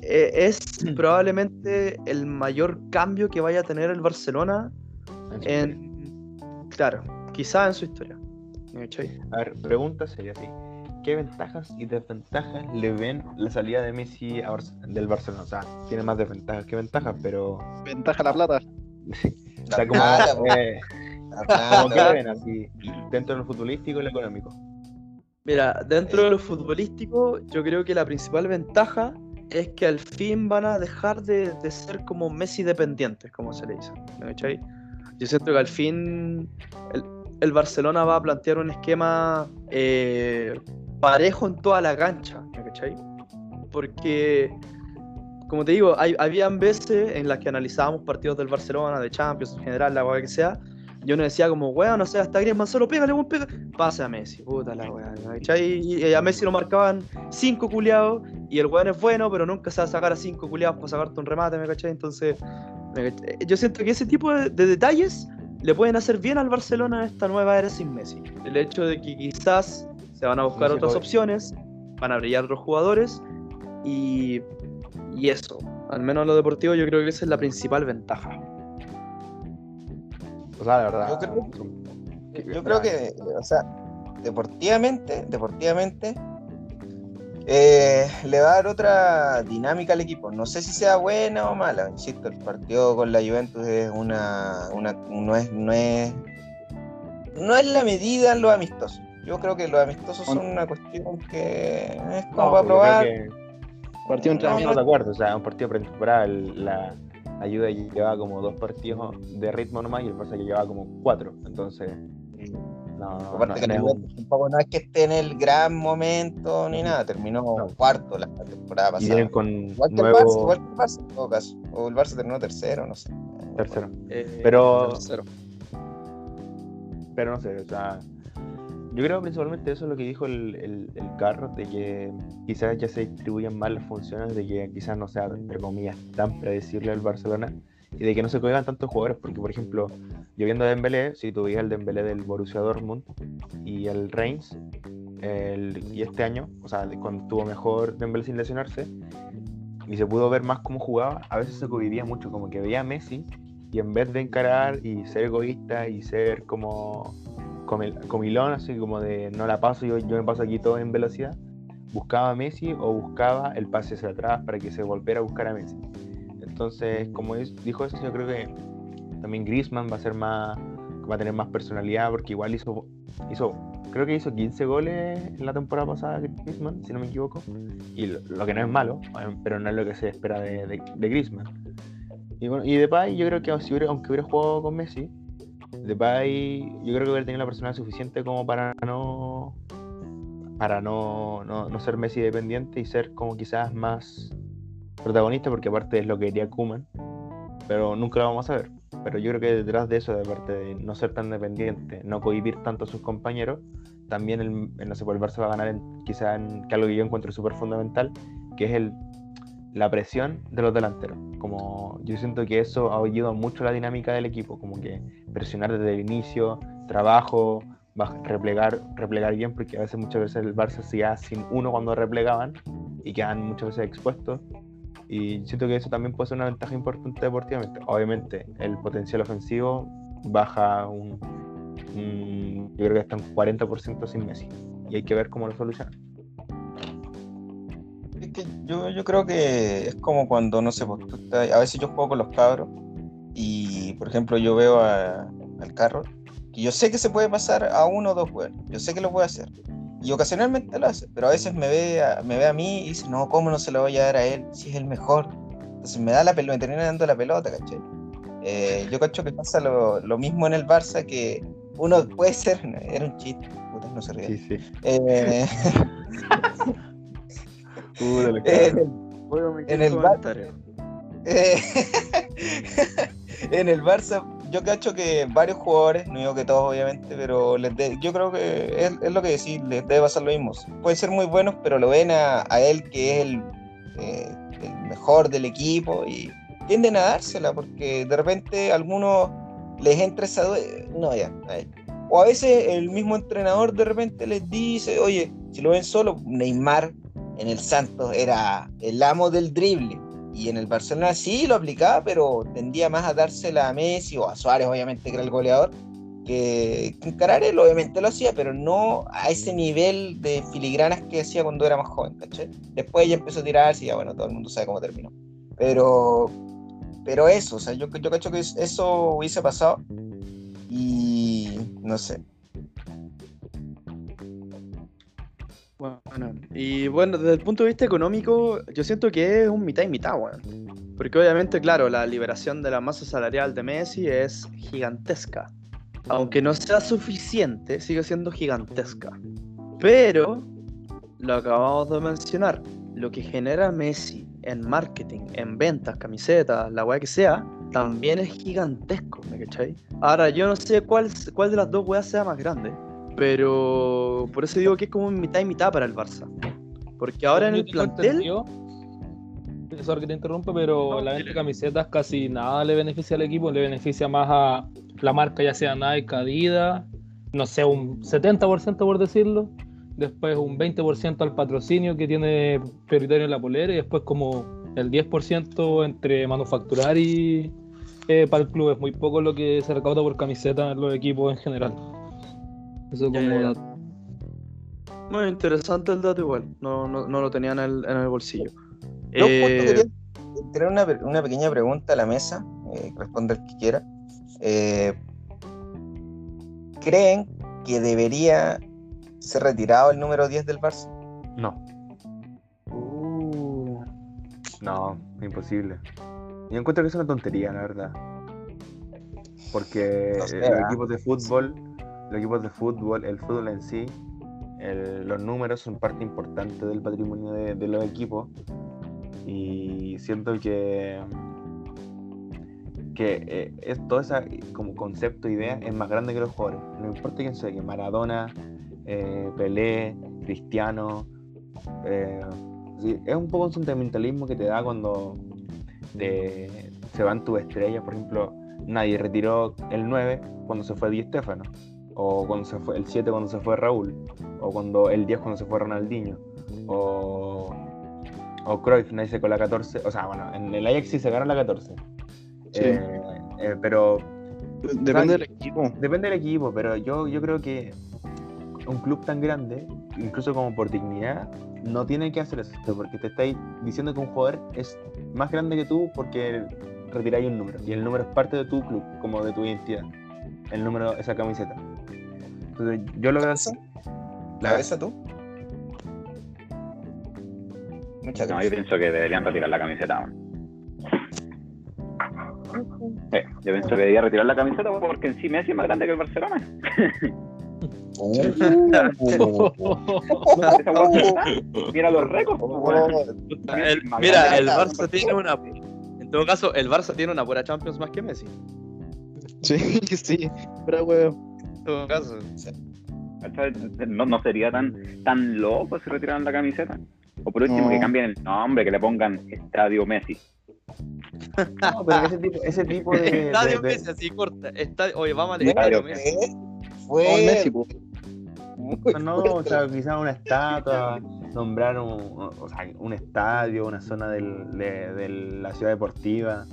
eh, es probablemente el mayor cambio que vaya a tener el Barcelona en, claro, quizá en su historia. A ver, pregunta sería así. ¿Qué ventajas y desventajas le ven la salida de Messi a del Barcelona? O sea, tiene más desventajas que ventajas, pero... Ventaja la plata. o sea, como, plata, eh, como que ven así, dentro de lo futbolístico y lo económico. Mira, dentro de lo futbolístico, yo creo que la principal ventaja es que al fin van a dejar de, de ser como Messi dependientes, como se le dice. ¿me? Yo siento que al fin el, el Barcelona va a plantear un esquema eh, parejo en toda la cancha, ¿me cachai? Porque, como te digo, hay, habían veces en las que analizábamos partidos del Barcelona, de Champions en general, la weá que sea, yo no decía como, weón, no sé, hasta Griezmann solo pégale, weón, pega. Pase a Messi, puta la weá. Y, a Messi lo marcaban cinco culiados y el weón es bueno, pero nunca se va a sacar a cinco culiados para sacarte un remate, ¿me cachai? Entonces. Yo siento que ese tipo de, de detalles le pueden hacer bien al Barcelona en esta nueva era sin Messi. El hecho de que quizás se van a buscar Messi otras joven. opciones, van a brillar otros jugadores y, y eso. Al menos en lo deportivo yo creo que esa es la principal ventaja. O sea, la verdad... Yo creo- son- Yo creo que, o sea, deportivamente, deportivamente, eh, le va a dar otra dinámica al equipo. No sé si sea buena o mala. Insisto, el partido con la Juventus es una, una no es, no es, no es la medida en los amistosos. Yo creo que los amistosos son una cuestión que es como No, para probar. Partido entre No, No, amigos. de acuerdo, o sea, un partido pretemporada, la ayuda llevaba como dos partidos de ritmo nomás y el Barça que llevaba como cuatro, entonces no, no, Aparte que no tampoco no es que esté en el gran momento ni nada, terminó No. cuarto la temporada y pasada. vienen con Igual que el nuevo Barça, igual que el Barça en todo caso. O el Barça terminó tercero, no sé. tercero, Eh, Pero- tercero. pero no sé, o sea, yo creo principalmente eso es lo que dijo el, el, el carro, de que quizás ya se distribuyen mal las funciones, de que quizás no sea, entre comillas, tan predecible el Barcelona y de que no se juegan tantos jugadores, porque por ejemplo, yo viendo Dembélé, si tú el Dembélé del Borussia Dortmund y el Reims, el- y este año, o sea, cuando estuvo mejor Dembélé sin lesionarse, y se pudo ver más cómo jugaba, a veces se convivía mucho, como que veía a Messi y en vez de encarar y ser egoísta y ser como comil- comilón, así como de no la paso, yo, yo me paso aquí todo en velocidad, buscaba a Messi o buscaba el pase hacia atrás para que se volviera a buscar a Messi. Entonces, como dijo eso, yo creo que también Griezmann va a ser más, va a tener más personalidad porque igual hizo, hizo creo que hizo 15 goles en la temporada pasada Griezmann, si no me equivoco, y lo, lo que no es malo, eh, pero no es lo que se espera de, de, de Griezmann. Y, bueno, y Depay, yo creo que si hubiera- aunque hubiera jugado con Messi, Depay, yo creo que hubiera tenido la personalidad suficiente como para no para no, no, no ser Messi dependiente y ser como quizás más protagonista, porque aparte es lo que quería Kuman, pero nunca lo vamos a ver. Pero yo creo que detrás de eso, de aparte de no ser tan dependiente, no cohibir tanto a sus compañeros, también el, el, no sé, pues el Barça va a ganar en, quizás en que algo que yo encuentro súper fundamental, que es el, la presión de los delanteros. Como yo siento que eso ha ayudado mucho a la dinámica del equipo, como que presionar desde el inicio, trabajo, replegar, replegar bien, porque a veces muchas veces el Barça se sin uno cuando replegaban y quedan muchas veces expuestos. Y siento que eso también puede ser una ventaja importante deportivamente. Obviamente, el potencial ofensivo baja un, un- yo creo que está un 40% sin Messi. Y hay que ver cómo lo solucionan. Es que yo, yo creo que es como cuando, no sé, estás- a veces yo juego con los cabros y, por ejemplo, yo veo a- al carro que yo sé que se puede pasar a uno o dos jugadores, yo sé que lo puede hacer y ocasionalmente lo hace, pero a veces me ve a, me ve a mí y dice, no, ¿cómo no se lo voy a dar a él si es el mejor? Entonces me da la pelota, me termina dando la pelota, ¿cachai? Eh, yo cacho que pasa lo, lo mismo en el Barça, que uno puede ser, era un chiste, puta, no se ríe. sí. Eh, la en el- Puedo meter En el bar- comentario. Eh, en el Barça, yo cacho que varios jugadores, no digo que todos obviamente, pero les de- yo creo que es, lo que decir, les debe pasar lo mismo. Pueden ser muy buenos, pero lo ven a, él que es el eh, el mejor del equipo y tienden a dársela porque de repente a algunos les entra esa no ya, ay. o a veces el mismo entrenador de repente les dice, oye, si lo ven solo, Neymar en el Santos era el amo del drible y en el Barcelona sí lo aplicaba, pero tendía más a dársela a Messi o a Suárez, obviamente, que era el goleador, que, que encarar él, obviamente lo hacía, pero no a ese nivel de filigranas que hacía cuando era más joven, ¿cachai? Después ya empezó a tirarse y ya, bueno, todo el mundo sabe cómo terminó. Pero, pero eso, o sea, yo, yo cacho que eso hubiese pasado y no sé. Bueno, y bueno, desde el punto de vista económico, yo siento que es un mitad y mitad, weón. Porque obviamente, claro, la liberación de la masa salarial de Messi es gigantesca. Aunque no sea suficiente, sigue siendo gigantesca. Pero, lo acabamos de mencionar, lo que genera Messi en marketing, en ventas, camisetas, la weá que sea, también es gigantesco, ¿me cachai? Ahora, yo no sé cuál, cuál de las dos weas sea más grande, pero por eso digo que es como mitad y mitad para el Barça. Porque ahora en el plantel... Sorry que te interrumpa, pero la venta de camisetas casi nada le beneficia al equipo, le beneficia más a la marca, ya sea Nike, Adidas, no sé, un 70% por decirlo, después un 20% al patrocinio que tiene prioritario en la polera y después como el 10% entre manufacturar y eh, para el club. Es muy poco lo que se recauda por camiseta en los equipos en general. Eso como dato. Muy interesante el dato igual, no, no, no lo tenía en el, en el bolsillo. Yo Eh, quería tener una, una pequeña pregunta a la mesa, eh, que responda el que quiera. Eh, ¿Creen que debería ser retirado el número 10 del Barça? No, uh, no, imposible. Yo encuentro que es una tontería, la verdad. Porque No sé, los ¿ah? equipos de fútbol, los equipos de fútbol, el fútbol en sí, los números son parte importante del patrimonio de, los equipos. Y siento que que eh, es todo ese como concepto, idea, es más grande que los jugadores. No importa quién sea, que Maradona, eh, Pelé, Cristiano. eh, es un poco un sentimentalismo que te da cuando se van tus estrellas. Por ejemplo, nadie retiró el 9 cuando se fue Di Stefano. O cuando se fue el 7 cuando se fue Raúl. O cuando el 10 cuando se fue Ronaldinho. O, o Cruyff, se con la 14. O sea, bueno, en el Ajax sí se ganó la 14. Sí. Eh, eh, pero Depende del equipo. Depende del equipo, pero yo, yo creo que un club tan grande, incluso como por dignidad, no tiene que hacer eso, porque te estáis diciendo que un jugador es más grande que tú porque retiráis un número, y el número es parte de tu club, como de tu identidad, el número, esa camiseta. Entonces, yo lo veo así. ¿La La- cabeza tú? Muchas No, yo pienso que deberían retirar la camiseta. Sí, yo pienso que debería retirar la camiseta porque en sí Messi es más grande que el Barcelona. Está. Mira los récords. pues, weón. el- mira, el Barça tiene una. En todo caso, el Barça tiene una pura Champions más que Messi. Sí, sí. Pero, weón. Todo caso. No, no sería tan, tan loco si retiraran la camiseta. O por último, No. que cambien el nombre, que le pongan Estadio Messi. No, pero ese tipo, ese tipo de... de- Estadio de- Messi, así corta. Estadio- Oye, vamos al Estadio Estadio Messi. ¿Eh? Oh, Fue Messi, muy No, o sea, quizás una estatua, nombrar un, o sea, un estadio, una zona del- de, de la ciudad deportiva,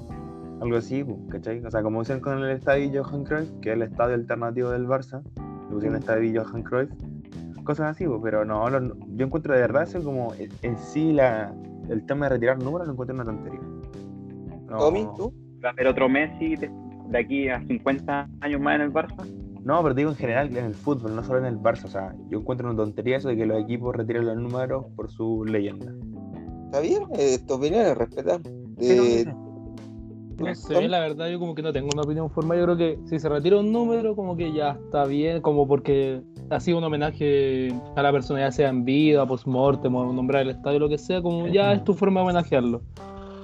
algo así, pues, ¿cachai? O sea, como dicen con el estadio Johan Cruyff, que es el estadio alternativo del Barça, le pusieron estadio Johan Cruyff, cosas así, pues, pero no, lo- yo encuentro de verdad eso como en en sí la, el tema de retirar números lo encuentro una tontería. No, Tommy, ¿tú? ¿Va a haber otro Messi de, de aquí a 50 años más en el Barça? No, pero digo en general en el fútbol, no solo en el Barça, o sea, yo encuentro una tontería eso de que los equipos retiren los números por su leyenda. ¿Está bien? Eh, tu opinión es respetable. Sí, no, Eh. No sé, la verdad yo como que no tengo una opinión formada, yo creo que si se retira un número como que ya está bien, como porque ha sido un homenaje a la persona, ya sea en vida, post-mortem, o nombrar el estadio, lo que sea, como ya es tu forma de homenajearlo.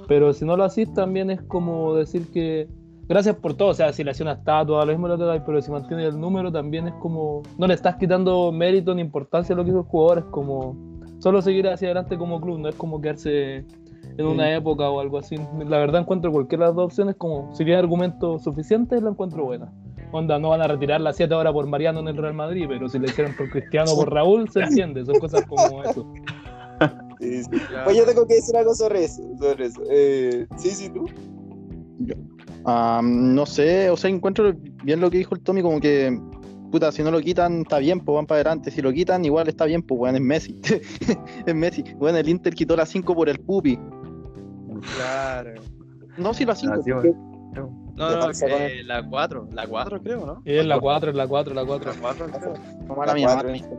Pero si no lo haces también es como decir que gracias por todo, o sea, si le haces una estatua, lo mismo lo te dais, pero si mantienes el número también es como, no le estás quitando mérito ni importancia a lo que hizo el jugador, es como solo seguir hacia adelante como club, no es como quedarse en una época o algo así. La verdad encuentro cualquiera de las dos opciones como, si tiene argumentos suficientes, la encuentro buena. Onda, no van a retirar las 7 horas por Mariano en el Real Madrid, pero si le hicieron por Cristiano o por Raúl, se entiende, son cosas como eso. Sí, sí. Pues yo tengo que decir algo sobre eso. Sobre eso. Eh, sí, sí, tú. Ah, no sé, o sea, encuentro bien lo que dijo el Tommy, como que, puta, si no lo quitan, está bien, pues van para adelante. Si lo quitan, igual está bien, pues, weón, es Messi. es Messi. Bueno, el Inter quitó la 5 por el Pupi. Claro. No, sí, la 5. Ah, sí, ¿Qué- No, ¿Qué no, eh, la 4. La 4 creo, ¿no? Y es la 4, es la 4, la 4. La 4 creo. No, mala La mía, mala mía.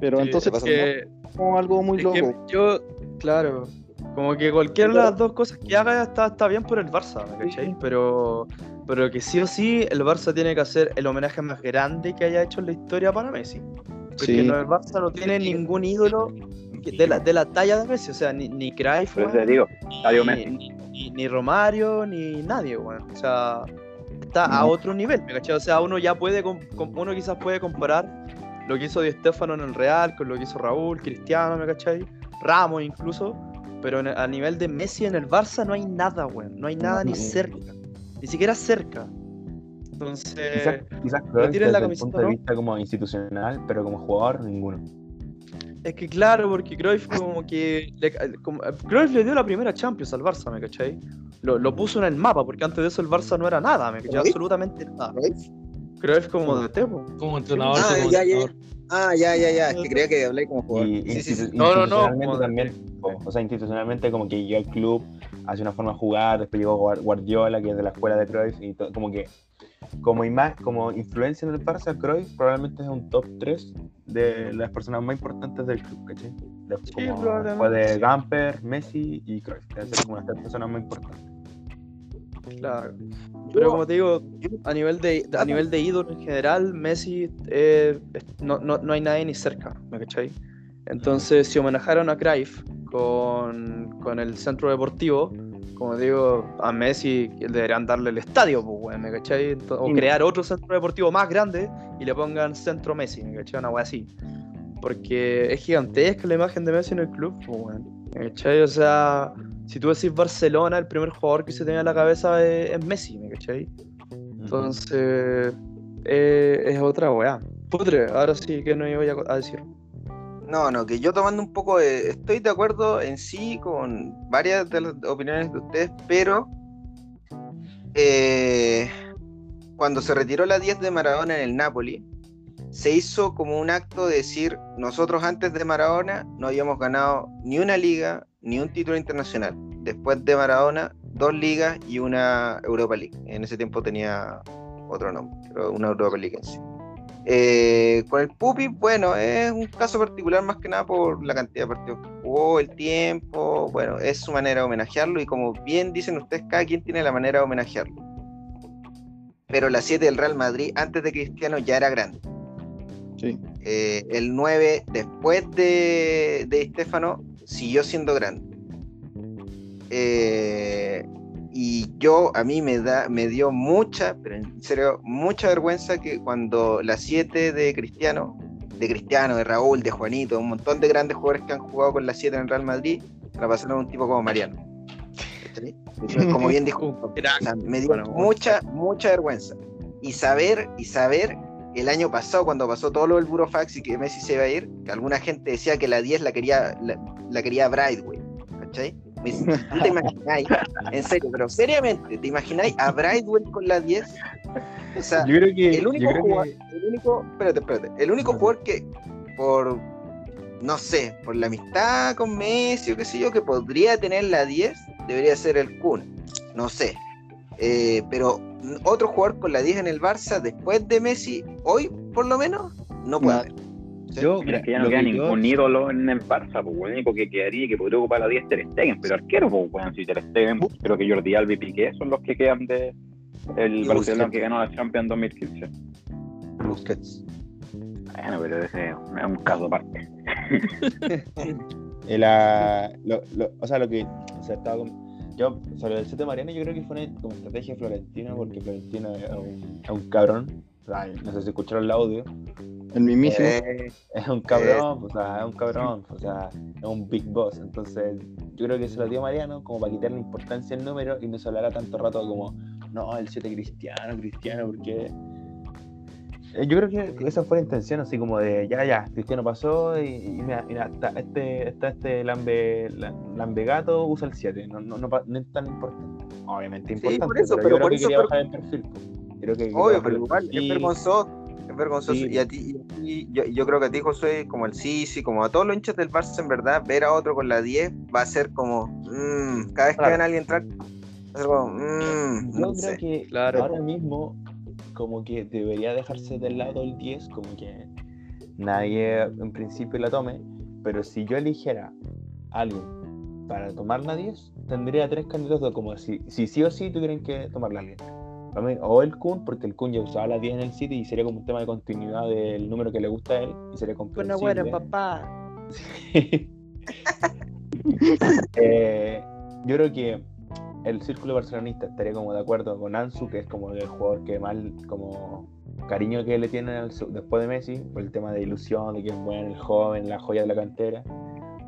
Pero entonces, pasa que- como algo muy loco. yo, claro, como que cualquiera de las dos cosas que haga está, está bien por el Barça, ¿me cachai? Pero, pero que sí o sí el Barça tiene que hacer el homenaje más grande que haya hecho en la historia para Messi. Porque Sí. no, el Barça no tiene ningún ídolo de la, de la talla de Messi, o sea, ni, ni Cruyff, te digo, ni, Messi. ni, ni- ni Romario, ni nadie, weón. O sea, está a otro nivel, ¿me cachai? O sea, uno ya puede, uno quizás puede comparar lo que hizo Di Stéfano en el Real con lo que hizo Raúl, Cristiano, ¿me cachai? Ramos incluso, pero a nivel de Messi en el Barça no hay nada, weón. No hay nada ni No. cerca. Ni siquiera cerca. Entonces, Quizás, quizás Cruyff tiren la desde el punto de vista como institucional, pero como jugador, ninguno. Es que claro, porque Cruyff como que... Le, como- Cruyff le dio la primera Champions al Barça, ¿me cachai? Lo, lo puso en el mapa, porque antes de eso el Barça no era nada, ¿me cachai? Absolutamente nada. ¿Cruyff? Como de Tepo. Como entrenador, Ah, como ya, ya. Ah, ya, ya, ya. Es que creía que hablé como jugador. Y Sí, sí, sí. No, no, no, como- también, o- sea, institucionalmente como que llegó al club, hace una forma de jugar, después llegó Guar- Guardiola, que es de la escuela de Cruyff, y to- como que como, ima- como influencia en el Barça, Cruyff probablemente es un top 3 de las personas más importantes del club, ¿cachai? De- Sí, como probablemente. después de Gamper, Messi y Cruyff, deben ser como las tres personas más importantes. Claro. Pero como te digo, a nivel de, a nivel de ídolo en general, Messi eh, no, no, no hay nadie ni cerca, ¿me cachai? Entonces, si homenajaron a Cruyff con, con el centro deportivo, como digo, a Messi deberían darle el estadio, pues, ¿me cachai? O crear otro centro deportivo más grande y le pongan centro Messi, ¿me cachai? Una wea así. Porque es gigantesca la imagen de Messi en el club, pues. ¿Me cachai? O sea, si tú decís Barcelona, el primer jugador que se tenía en la cabeza es, es Messi, ¿me cachai? Entonces, eh, es otra weá. Putre, ahora sí que no iba a, a decir. No, no, que yo tomando un poco de... Estoy de acuerdo en sí con varias de las opiniones de ustedes, pero eh, cuando se retiró la 10 de Maradona en el Napoli, se hizo como un acto de decir, nosotros antes de Maradona no habíamos ganado ni una liga, ni un título internacional. Después de Maradona, dos ligas y una Europa League. En ese tiempo tenía otro nombre, pero una Europa League en sí. Eh, con el Pupi, bueno, es un caso particular más que nada por la cantidad de partidos que jugó, el tiempo, bueno, es su manera de homenajearlo y como bien dicen ustedes, cada quien tiene la manera de homenajearlo. Pero la 7 del Real Madrid antes de Cristiano ya era grande. Sí. Eh, el 9 después de, de Stefano siguió siendo grande. Eh, y yo, a mí me, da, me dio mucha, pero en serio, mucha vergüenza que cuando la 7 de Cristiano, de Cristiano, de Raúl, de Juanito, un montón de grandes jugadores que han jugado con la 7 en Real Madrid, la pasaron a un tipo como Mariano. Como bien dijo, me dio mucha, mucha vergüenza. Y saber, y saber, el año pasado, cuando pasó todo lo del Burofax y que Messi se iba a ir, que alguna gente decía que la 10 la quería, la, la quería Brightway, ¿cachai? Me dice, ¿Tú te imagináis? En serio, pero seriamente, ¿te imagináis a Brightwell con la 10? O sea, Yo creo que. el único jugador, que- el único, espérate, espérate, el único jugador que por no sé, por la amistad con Messi o qué sé yo, que podría tener la 10, debería ser el Kun. No sé. Eh, pero otro jugador con la 10 en el Barça después de Messi, hoy por lo menos, no puede haber. Yo, Mira, es que ya no lo queda que ningún yo- ídolo en el Barça, pues el único que quedaría y que podría ocupar la 10 es Ter Stegen, pero arquero, pues weón, si Ter Stegen, creo que Jordi Alba y Piqué son los que quedan de el Barcelona que ganó la Champions en 2015. Busquets. Bueno, pero ese es un caso aparte. La- lo- lo- o sea, lo que o sea, estaba con- yo sobre el 7 Mariano yo creo que fue una como estrategia florentina porque Florentino es un, es un cabrón no sé si escucharon el audio. El mismísimo. Eh, Es un cabrón, o sea, es un cabrón, o sea, es un big boss. Entonces, yo creo que se lo dio Mariano como para quitarle importancia al número y no se hablara tanto rato como, no, el 7 cristiano, cristiano, porque. Eh, Yo creo que esa fue la intención, así como de, ya, ya, Cristiano pasó y, y mira, mira, está este, está este lambe, la- lambegato, usa el 7, no, no, no, es tan importante. Obviamente Sí, importante, por eso, pero, pero yo por creo que eso quería fue- bajar el perfil. po. Creo que quería obvio, pero igual es vergonzoso. Es vergonzoso. Sí. Y a ti, y a ti- yo, yo creo que a ti, Josué, como el Sisi, como a todos los hinchas del Barça, en verdad, ver a otro con la 10 va a ser como, mm, cada vez que Claro. ven a alguien entrar, va a ser como, mm, Yo no creo sé. que Claro. ahora mismo como que debería dejarse del lado el 10, como que nadie en principio la tome, pero si yo eligiera a alguien para tomar la 10, tendría tres candidatos como si, si sí o sí tuvieran que tomarla a alguien. Para mí, O el Kun, porque el Kun ya usaba la 10 en el City y sería como un tema de continuidad del número que le gusta a él y sería Bueno, comprensible. bueno, papá. Eh, yo creo que el círculo barcelonista estaría como de acuerdo con Ansu, que es como el jugador que más como cariño que le tienen al después de Messi, por el tema de ilusión, de que es bueno, el joven, la joya de la cantera.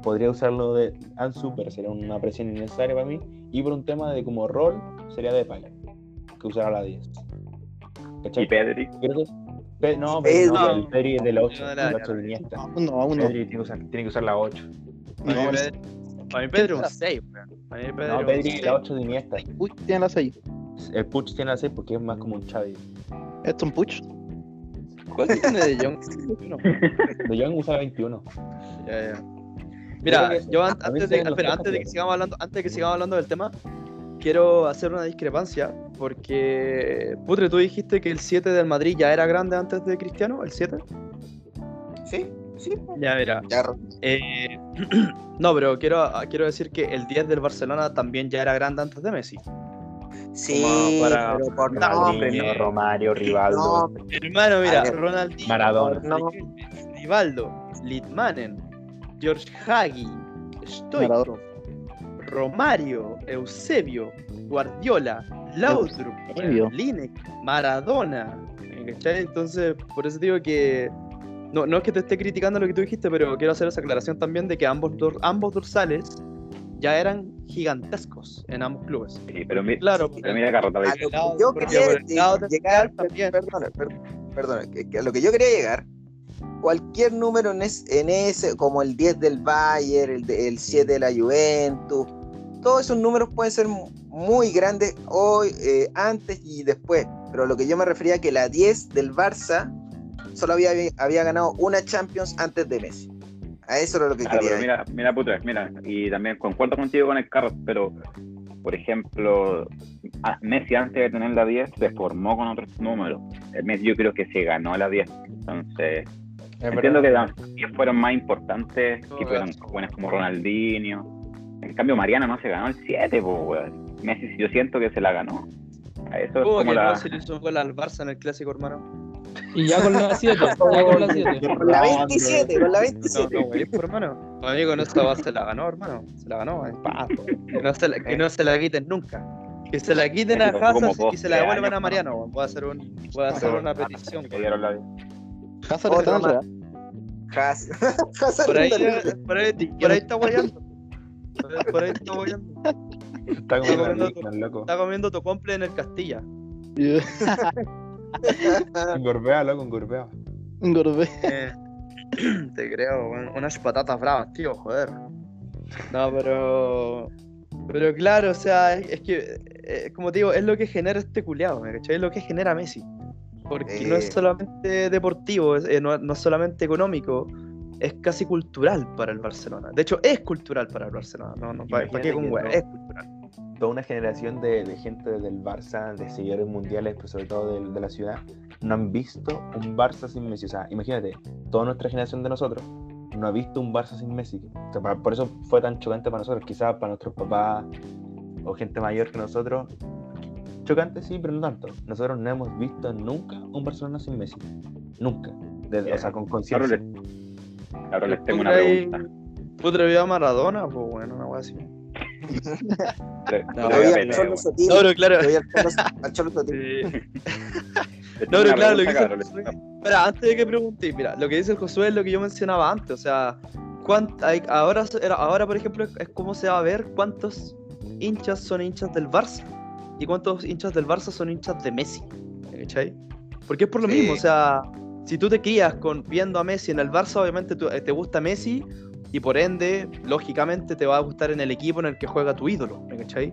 Podría usarlo de Ansu, pero sería una presión innecesaria para mí. Y por un tema de como rol, sería de Pay, que usara la 10. ¿Cachai? Y Pedri. Pe- no, Pedri. pero no, el Pedri es de la 8, No, de la- la 8 de Iniesta. Aún no, aún no. Pedri tiene que usar, tiene que usar la 8. Para No, Pedro, para mí Pedro es un 6, Para mí Pedro No, Pedri la 8 de Iniesta. Uy, tiene la 6. El Puch tiene la 6 porque es más como un Xavi. Esto es un push. ¿Cuál tiene de Jong? De Jong usa la 21. Ya, ya. Mira, yo an- antes de, espera, antes de que que- sigamos hablando, antes de que sigamos hablando del tema, quiero hacer una discrepancia porque Putre, tú dijiste que el 7 del Madrid ya era grande antes de Cristiano, el 7. Sí, sí. Ya verá. Ya, Eh, no, pero quiero, quiero decir que el 10 del Barcelona también ya era grande antes de Messi. sí, para- pero por hombre, no. Romario, No, Hermano, mira. Ronaldinho, Maradona. No. Rivaldo, Litmanen, George Hagi, Stoichkov, Romario, Eusebio, Guardiola, Laudrup. Lineker, Maradona. ¿me cachai? Entonces, por eso digo que. No, no es que te esté criticando lo que tú dijiste, pero quiero hacer esa aclaración también de que ambos, ambos dorsales ya eran gigantescos en ambos clubes. Sí, pero, mi- Claro, pero mira, Carrota, A lo que yo quería llegar, perdona, per- perdona, lo que yo quería llegar, cualquier número en, es- en ese, como el 10 del Bayern, el, el 7 de la Juventus, todos esos números pueden ser mu- muy grandes hoy, eh, antes y después, pero lo que yo me refería que la 10 del Barça solo había, había ganado una Champions antes de Messi. A eso era lo que Claro, quería pero mira, mira, mira, y también concuerdo contigo con el carro, pero por ejemplo, Messi antes de tener la 10 se formó con otros números. El Messi yo creo que se ganó la 10. Entonces, entiendo que las 10 fueron más importantes que fueron buenas como Ronaldinho. En cambio, Mariano no se ganó el 7, pues. Messi yo siento que se la ganó. A Eso es ¿Cómo como que la... no se le hizo gol al Barça en el clásico, hermano? Y ya con la 7, ya con la 7. Con la 27, con la No, 27. no, güey, por hermano. Mi amigo, no esta va se la ganó, hermano. Se la ganó, eh, pa. Que no se la, que no se la quiten nunca. Que se la quiten a Hazard y se la devuelvan a Mariano. Voy a hacer, un, voy a hacer una petición. Que dieron la 10. Hazard está en Hazard Por ahí, anda- por ahí, por ahí está guayando. Por ahí, está guayando. Está comiendo-. Está comiendo tu comple en el Castilla. Gorbea, loco, gorbea. Un gorbé. Eh, te creo, unas patatas bravas, tío, joder. No, pero. Pero claro, o sea, es, es que, eh, como te digo, es lo que genera este culiado, ¿me cachai? Es lo que genera Messi. Porque no es Eh. solamente deportivo, es- eh, no, no es solamente económico, es casi cultural para el Barcelona. De hecho, es cultural para el Barcelona. No, no, ¿para qué con que hueá? no- Es cultural. Toda una generación de, de gente del Barça, de seguidores mundiales, pero sobre todo del- de, la ciudad, no han visto un Barça sin Messi. O sea, imagínate, toda nuestra generación de nosotros no ha visto un Barça sin Messi. O sea, para- por eso fue tan chocante para nosotros. Quizás para nuestros papás o gente mayor que nosotros, chocante sí, pero no tanto. Nosotros no hemos visto nunca un Barcelona sin Messi. Nunca. Desde- o sea, con conciencia. Ahora les tengo una pregunta. Putra vio a Maradona, pues bueno, una hueá así. No, al Cholo No, pero claro. al Cholo-. Sí. No, pero claro, lo que dice Josué. Espera, antes de que pregunte, mira, lo que dice el Josué es lo que yo mencionaba antes. O sea, hay- ahora, ahora, por ejemplo, es cómo se va a ver cuántos hinchas son hinchas del Barça y cuántos hinchas del Barça son hinchas de Messi. ¿Cachai? Porque es por lo Sí. mismo, o sea, si tú te crías con, viendo a Messi en el Barça, obviamente tú- eh, te gusta Messi y por ende, lógicamente, te va a gustar en el equipo en el que juega tu ídolo. ¿me ¿Cachai?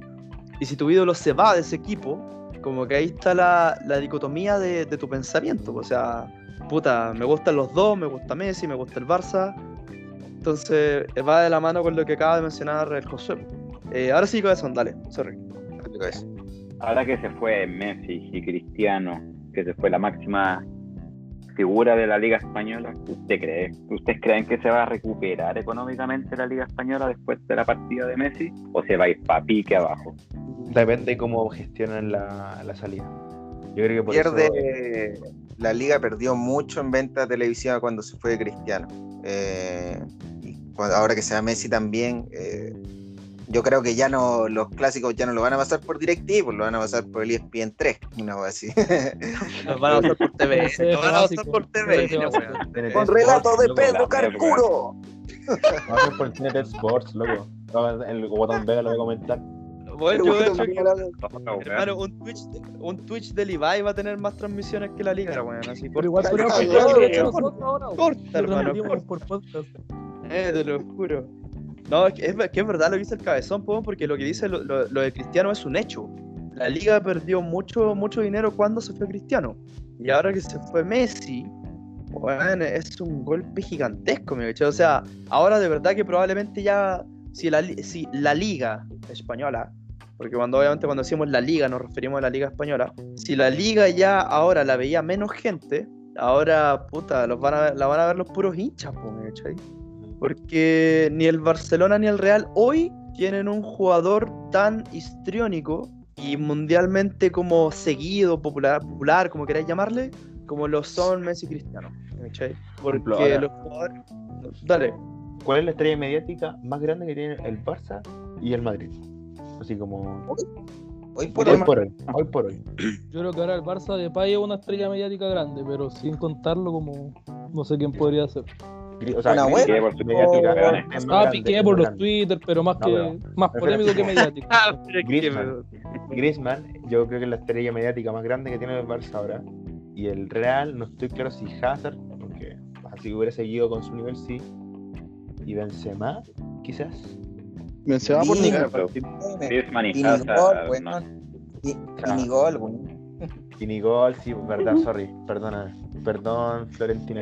Y si tu ídolo se va de ese equipo, como que ahí está la, la dicotomía de, de tu pensamiento. O sea, puta, me gustan los dos, me gusta Messi, me gusta el Barça. Entonces va de la mano con lo que acaba de mencionar el Josué. Eh, ahora sí, Cabezón, dale, sorry. Ahora que se fue Messi y Cristiano, que se fue la máxima figura de la Liga Española, ¿usted cree? ¿Ustedes creen que se va a recuperar económicamente la Liga Española después de la partida de Messi? ¿O se va a ir para pique abajo? Depende cómo gestionan la, la salida. Yo creo que por eso- Pierde. La liga perdió mucho en venta televisiva cuando se fue Cristiano. Eh, y cuando- ahora que se va Messi también. eh, yo creo que ya no los clásicos ya no lo van a pasar por DirecTV, pues lo van a pasar por el ESPN 3, una cosa así. Nos van a pasar por TV. Sí, Nos van a pasar por TV. Sí, Con relato Sports, de Pedro Carcuro. Va a ser por TNT Sports, loco. El Guatón Vega lo voy a comentar. Bueno, yo hecho, hermano, un Twitch, un Twitch del Ibai va a tener más transmisiones que la liga, weón. Así Pero igual Lo por podcast. Eh, te lo juro. No, es que es, verdad lo que dice el cabezón, po, porque lo que dice lo, de Cristiano es un hecho. La liga perdió mucho, mucho dinero cuando se fue Cristiano. Y ahora que se fue Messi, es un golpe gigantesco, O sea, ahora de verdad que probablemente ya, si la, si la liga española, porque cuando obviamente cuando decimos la liga nos referimos a la liga española, si la liga ya ahora la veía menos gente, ahora, puta, los van a, la van a ver los puros hinchas, po. Porque ni el Barcelona ni el Real hoy tienen un jugador tan histriónico y mundialmente como seguido, popular, popular como queráis llamarle, como lo son Messi y Cristiano. ¿cachai? Porque ejemplo, los jugadores. Dale. ¿Cuál es la estrella mediática más grande que tiene el Barça y el Madrid? Así como. Hoy por Hoy hoy, por hoy. Hoy por hoy. Yo creo que ahora el Barça de Pay es una estrella mediática grande, pero sin contarlo como no sé quién podría ser. O sea, Una. Piqué por su mediática Ah, Piqué por los. Twitter, pero más No, que pero- más polémico que mediático. Ah, que Griezmann. Yo creo que es la estrella mediática más grande que tiene el Barça ahora. Y el Real, no estoy claro si Hazard, porque así hubiera seguido con su nivel, sí. Y Benzema, quizás. Mencionaba por pero- Griezmann y Hazard. Y, ni gol, weón. Y ni gol, sí, verdad, sorry. Perdona. Perdón, Florentina.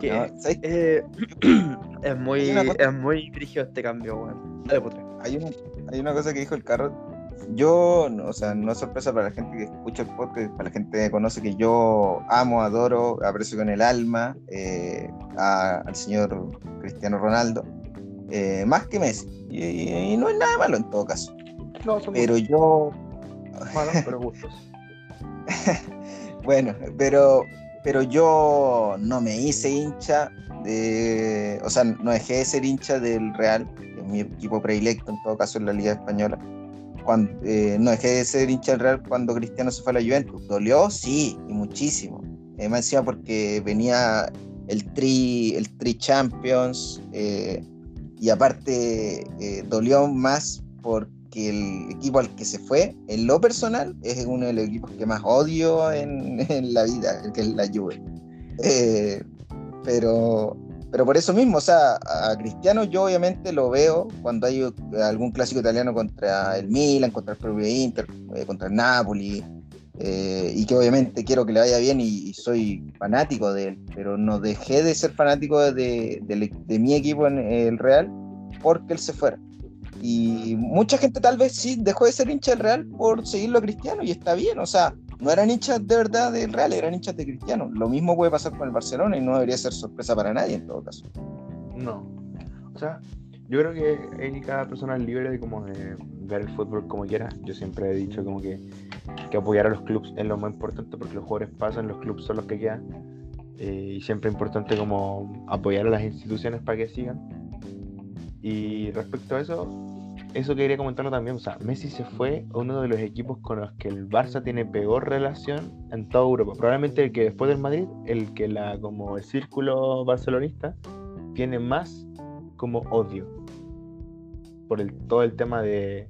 Que- No, ¿sabes eh, es muy es muy este cambio, weón. Dale, putre. hay una, hay una cosa que dijo el carro. Yo, no, o sea, no es sorpresa para la gente que escucha el podcast, para la gente que conoce que yo amo, adoro, aprecio con el alma eh, a- al señor Cristiano Ronaldo, eh, más que Messi. Y, y- y no es nada malo en todo caso. No, son Pero yo, malos, pero gustos. bueno, pero, pero yo no me hice hincha de, o sea, no dejé de ser hincha del Real, que es mi equipo predilecto en todo caso en la Liga Española. Cuando, eh, no dejé de ser hincha del Real cuando Cristiano se fue a la Juventus. ¿Dolió? Sí, y muchísimo. Eh, más encima porque venía el Tri, el tri Champions, eh, y aparte eh, dolió más porque el equipo al que se fue, en lo personal, es uno de los equipos que más odio en, en la vida, el que es la Juve. Eh, pero, pero por eso mismo, o sea, a Cristiano yo obviamente lo veo cuando hay algún clásico italiano contra el Milan, contra el propio Inter, eh, contra el Napoli, eh, y que obviamente quiero que le vaya bien y, y soy fanático de él, pero no dejé de ser fanático de, de- de mi equipo en el Real porque él se fuera. Y mucha gente tal vez sí dejó de ser hincha del Real por seguirlo a Cristiano y está bien, o sea, no eran hinchas de verdad del Real, eran hinchas de Cristiano. Lo mismo puede pasar con el Barcelona y no debería ser sorpresa para nadie en todo caso. No. O sea, yo creo que cada persona es libre de como ver el fútbol como quiera. Yo siempre he dicho como que, que apoyar a los clubes es lo más importante porque los jugadores pasan, los clubes son los que quedan. Eh, y siempre es importante como apoyar a las instituciones para que sigan. Y respecto a eso, eso quería comentarlo también. O sea, Messi se fue a uno de los equipos con los que el Barça tiene peor relación en toda Europa. Probablemente el que después del Madrid, el que la como el círculo barcelonista tiene más como odio por el, todo el tema de,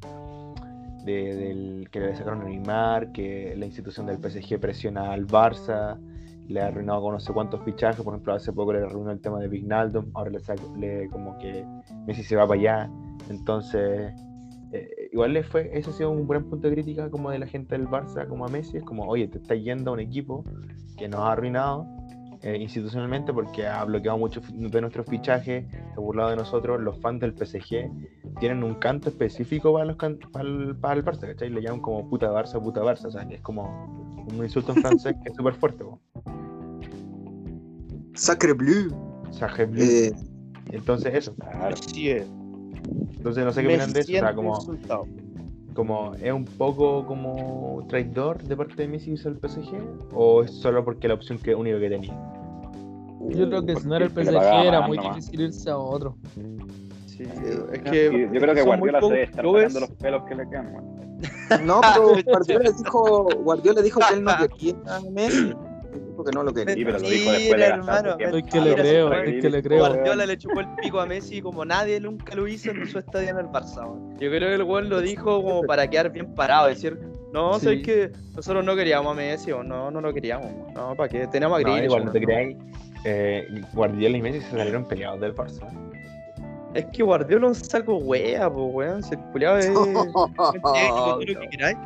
de- del que le sacaron a Neymar, que la institución del PSG presiona al Barça, le ha arruinado con no sé cuántos fichajes, por ejemplo, hace poco le arruinó el tema de Vignaldum, ahora le, saca- como que Messi se va para allá, entonces eh, igual le fue, ese ha sido un buen punto de crítica como de la gente del Barça, como a Messi, es como, oye, te está yendo a un equipo que nos ha arruinado eh, institucionalmente porque ha bloqueado mucho fi- de nuestros fichajes, se ha burlado de nosotros, los fans del PSG tienen un canto específico para, los can- para, el, para el Barça, ¿cachai? Le llaman como puta Barça, puta Barça, o sea, que es como un insulto en francés que es súper fuerte, po. Sacre bleu. Sacre bleu. Eh, Entonces eso, Claro. Entonces no sé qué Me opinan de eso, o sea, como... insultado. Como es un poco como traidor de parte de Messi irse al PSG o es solo porque la opción que única que tenía Yo creo que si no era el PSG era muy nomás. difícil irse a otro. Sí, es que yo creo que Guardiola se pocos debe estar clubes- sacando los pelos que le quedan, no, pero Guardiola dijo, Guardiola dijo que él no quería a Messi. Dijo que no lo quería. Sí, pero lo dijo después de hermano. Es que le creo, es que le creo. Guardiola le chupó el pico a Messi como nadie nunca lo hizo en su estadía en el Barça. Yo creo que el weón lo dijo como para quedar bien parado, decir, no, Sí. sabes que nosotros no queríamos a Messi, o no, no lo queríamos, no, ¿para qué? Teníamos a no, Grealish, igual no te weón. creáis eh, Guardiola y Messi se salieron peleados del Barça Es que Guardiola es un saco wea, pues weón, si el culiado es... lo que queráis.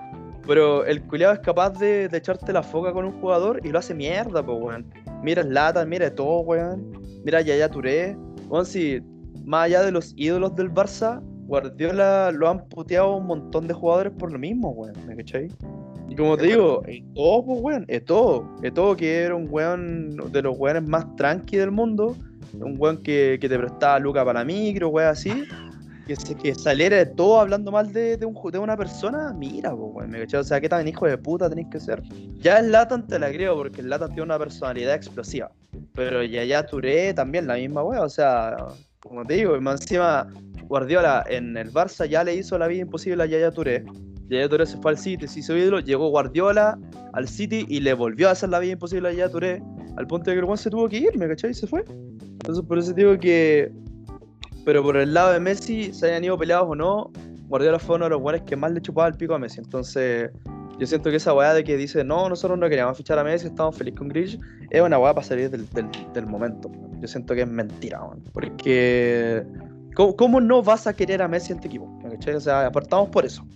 Pero el culiado es capaz de, de echarte la foca con un jugador y lo hace mierda, pues weón. Mira Zlatan, mira todo, weón. Mira Yaya Touré. Weón, si más allá de los ídolos del Barça, Guardiola lo han puteado un montón de jugadores por lo mismo, weón. ¿Me cachai? Y como te digo, todo, pues weón, es todo. Es todo que era un weón de los weones más tranqui del mundo. Un weón que, que te prestaba Luca para la micro, weón, así que, se- que saliera de todo hablando mal de, de, un, de una persona, mira, pues, weón, ¿me cachai? O sea, ¿qué tan hijo de puta tenéis que ser? Ya el Latan te la creo, porque el Latan tiene una personalidad explosiva. Pero ya ya Touré también la misma weá, o sea, como te digo, encima Guardiola en el Barça ya le hizo la vida imposible a Yaya Touré. Yaya Touré se fue al City, se hizo ídolo, llegó Guardiola al City y le volvió a hacer la vida imposible a Yaya Touré, al punto de que el se tuvo que ir, ¿me cachai? Y se fue. Entonces por eso digo que pero por el lado de Messi, se hayan ido peleados o no, Guardiola fue uno de los buenos que más le chupaba el pico a Messi. Entonces, yo siento que esa weá de que dice, no, nosotros no queríamos fichar a Messi, estamos felices con Grealish, es una weá para salir del, del, momento. Yo siento que es mentira, weón. Porque, ¿cómo, cómo no vas a querer a Messi en tu equipo? ¿Me cachai? O sea, apartamos por eso.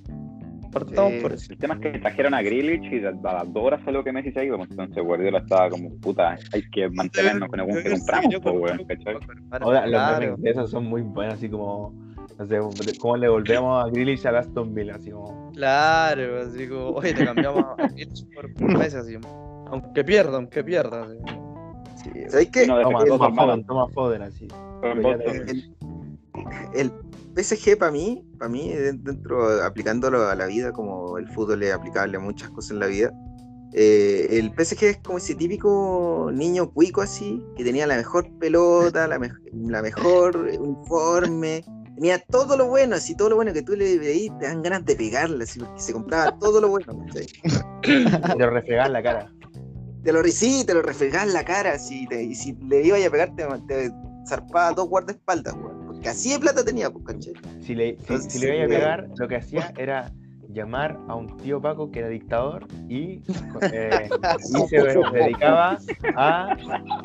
Sí, por eso. El tema es que trajeron a Grealish y a las dos horas salió que Messi se iba, pues, entonces Guardiola estaba como, puta, hay que mantenernos con weón que compramos, pues, weón, ¿cachai? ahora los memes de esos son muy buenos así como no sé cómo le volvemos a Grealish a Aston Villa así como Claro, así como, oye, te cambiamos a Grealish por, por Messi, así. Aunque pierda, aunque pierda. así. Sí, ¿Sabes qué? No, toma, toma. Foden, toma Foden así el PSG para mí, para mí, de- dentro, aplicándolo a la vida, como el fútbol es aplicable a muchas cosas en la vida, eh, el PSG es como ese típico niño cuico así, que tenía la mejor pelota, la, mej- la mejor uniforme, tenía todo lo bueno, así todo lo bueno que tú le veís, te dan ganas de pegarle, así, porque se compraba todo lo bueno, ¿cachai? de refregar la cara Te lo sí, te lo refregás la cara, así, te- y si le ibas a pegar, te, te zarpaba dos guardaespaldas, weón. Porque así de plata tenía, pues, ¿cachai? si le, si, Entonces, si le iba a pegar lo que hacía era llamar a un tío Paco que era dictador y, eh, y se dedicaba a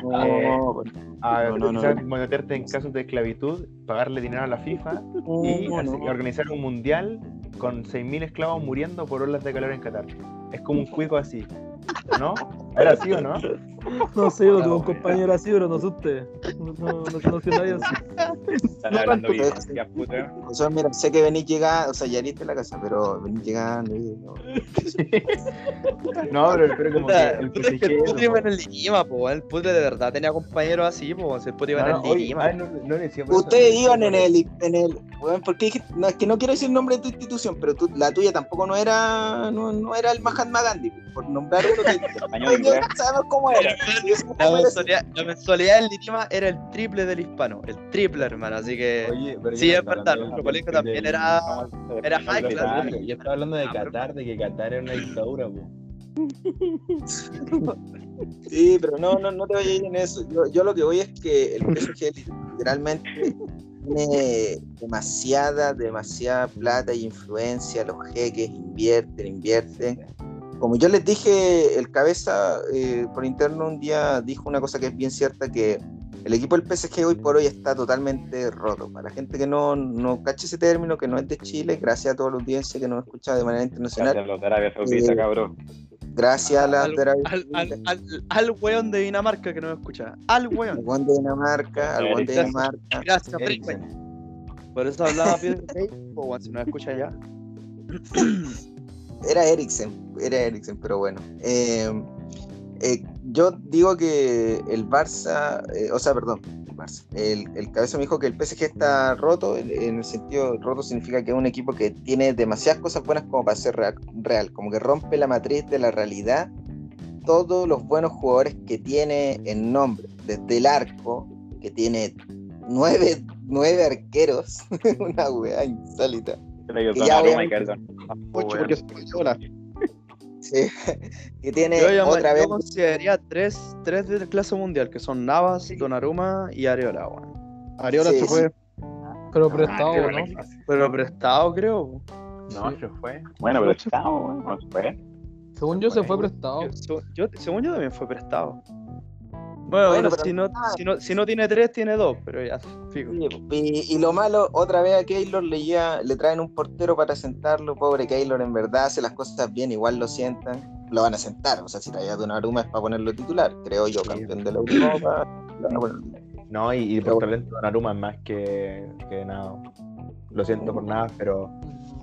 No, a No, no, no, quizás no. meterte en casos de esclavitud, pagarle dinero a la FIFA y organizar un mundial con 6.000 esclavos muriendo por olas de calor en Qatar. Es como un cuico así, ¿no? ¿Era así o no? No sé, yo tuve un compañero así, pero no sé usted. No, no, no conocí a nadie así. Están hablando bien, tanto, ya puta. O sea, mira, sé que venís llegando, o sea, ya heriste la casa, pero venís llegando y no. No, pero, pero como que el puta, es que el PSG... putre iba en el Lima, po, el putre de verdad tenía compañeros así, pues el putre iba en no, el Lima. ah, Ustedes iban en el, en el, weón, porque dije- no, es que no quiero decir el nombre de tu institución, pero tú- la tuya tampoco no era, no, no era el Mahatma Gandhi, por nombrar uno que Español, sabemos cómo era. La mensualidad, la mensualidad del Litima era el triple del hispano, el triple, hermano, así que... Oye, pero sí, es verdad, nuestro colegio también era- Era high class. Yo estaba hablando de Qatar, de que Qatar era una dictadura, po. Sí, pero no, no, no te vayas a ir en eso. Yo, yo lo que voy es que el PSG literalmente tiene demasiada, demasiada plata y influencia. Los jeques invierten, invierten. Como yo les dije, el cabeza eh, por interno un día dijo una cosa que es bien cierta, que el equipo del PSG hoy por hoy está totalmente roto. Para la gente que no, no cache ese término, que no es de Chile, gracias a toda la audiencia que nos escucha de manera internacional, Gracias a los de Arabia Saudita, Eh, cabrón. gracias a la Al, de Arabia al, al, Saudita. al, al weón de Dinamarca que no me escucha. Al al weón. buen de Dinamarca, al buen de. Dinamarca. Gracias. Por eso hablaba bien de Facebook, weón, si no me escucha ya. Era Eriksen, era Eriksen, pero bueno. Eh, eh, yo digo que el Barça, eh, o sea, perdón, el Barça, el, cabeza me dijo que el PSG está roto, en, el sentido roto significa que es un equipo que tiene demasiadas cosas buenas como para ser real, real, como que rompe la matriz de la realidad, todos los buenos jugadores que tiene en nombre, desde el arco, que tiene nueve, nueve arqueros, una weá insólita. Ya Carson. Ocho, porque soy. Sí, que tiene Yo, llamo- otra yo vez consideraría tres, tres de clase mundial, que son Navas, Donnarumma y Areola. Ariola Sí, se fue. Pero Ah, prestado, ¿no? bueno. Pero prestado, creo. No, se fue. Bueno, weón, no se fue. Según yo, se fue prestado. Yo, seg- yo- según yo también fue prestado. Bueno, Bueno, bueno, pero- si, no, si, no, si no tiene tres, tiene dos, pero ya, fijo. Y, y lo malo, otra vez a Keylor le, lleva- le traen un portero para sentarlo. Pobre Keylor, en verdad hace las cosas bien, igual lo sientan. Lo van a sentar. O sea, si traía a Donnarumma es para ponerlo titular, creo yo, Sí. campeón de la Europa. No, y, por talento Donnarumma es más que, que nada. Lo siento por nada, pero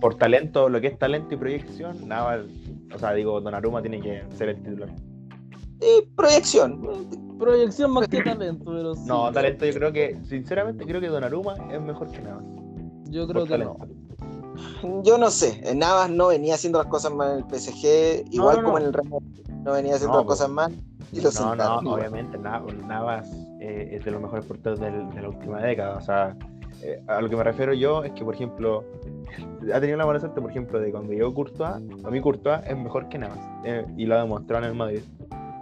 por talento, lo que es talento y proyección, nada, o sea, digo, Donnarumma tiene que ser el titular. Y proyección. Proyección más que talento, pero sí. No, talento yo creo que, sinceramente, creo que Donnarumma es mejor que nada. Yo creo por que no. talento. Yo no sé. Navas no venía haciendo las cosas mal en el PSG, igual no, como no. en el Real no venía haciendo No, las pues. cosas mal. Y lo No, sentaron. no, obviamente Nav- Navas eh, es de los mejores porteros del- de la última década. O sea, eh, a lo que me refiero yo es que, por ejemplo, ha tenido la mala suerte, por ejemplo, de cuando llegó Courtois, para mí Courtois es mejor que Navas eh, y lo ha demostrado en el Madrid.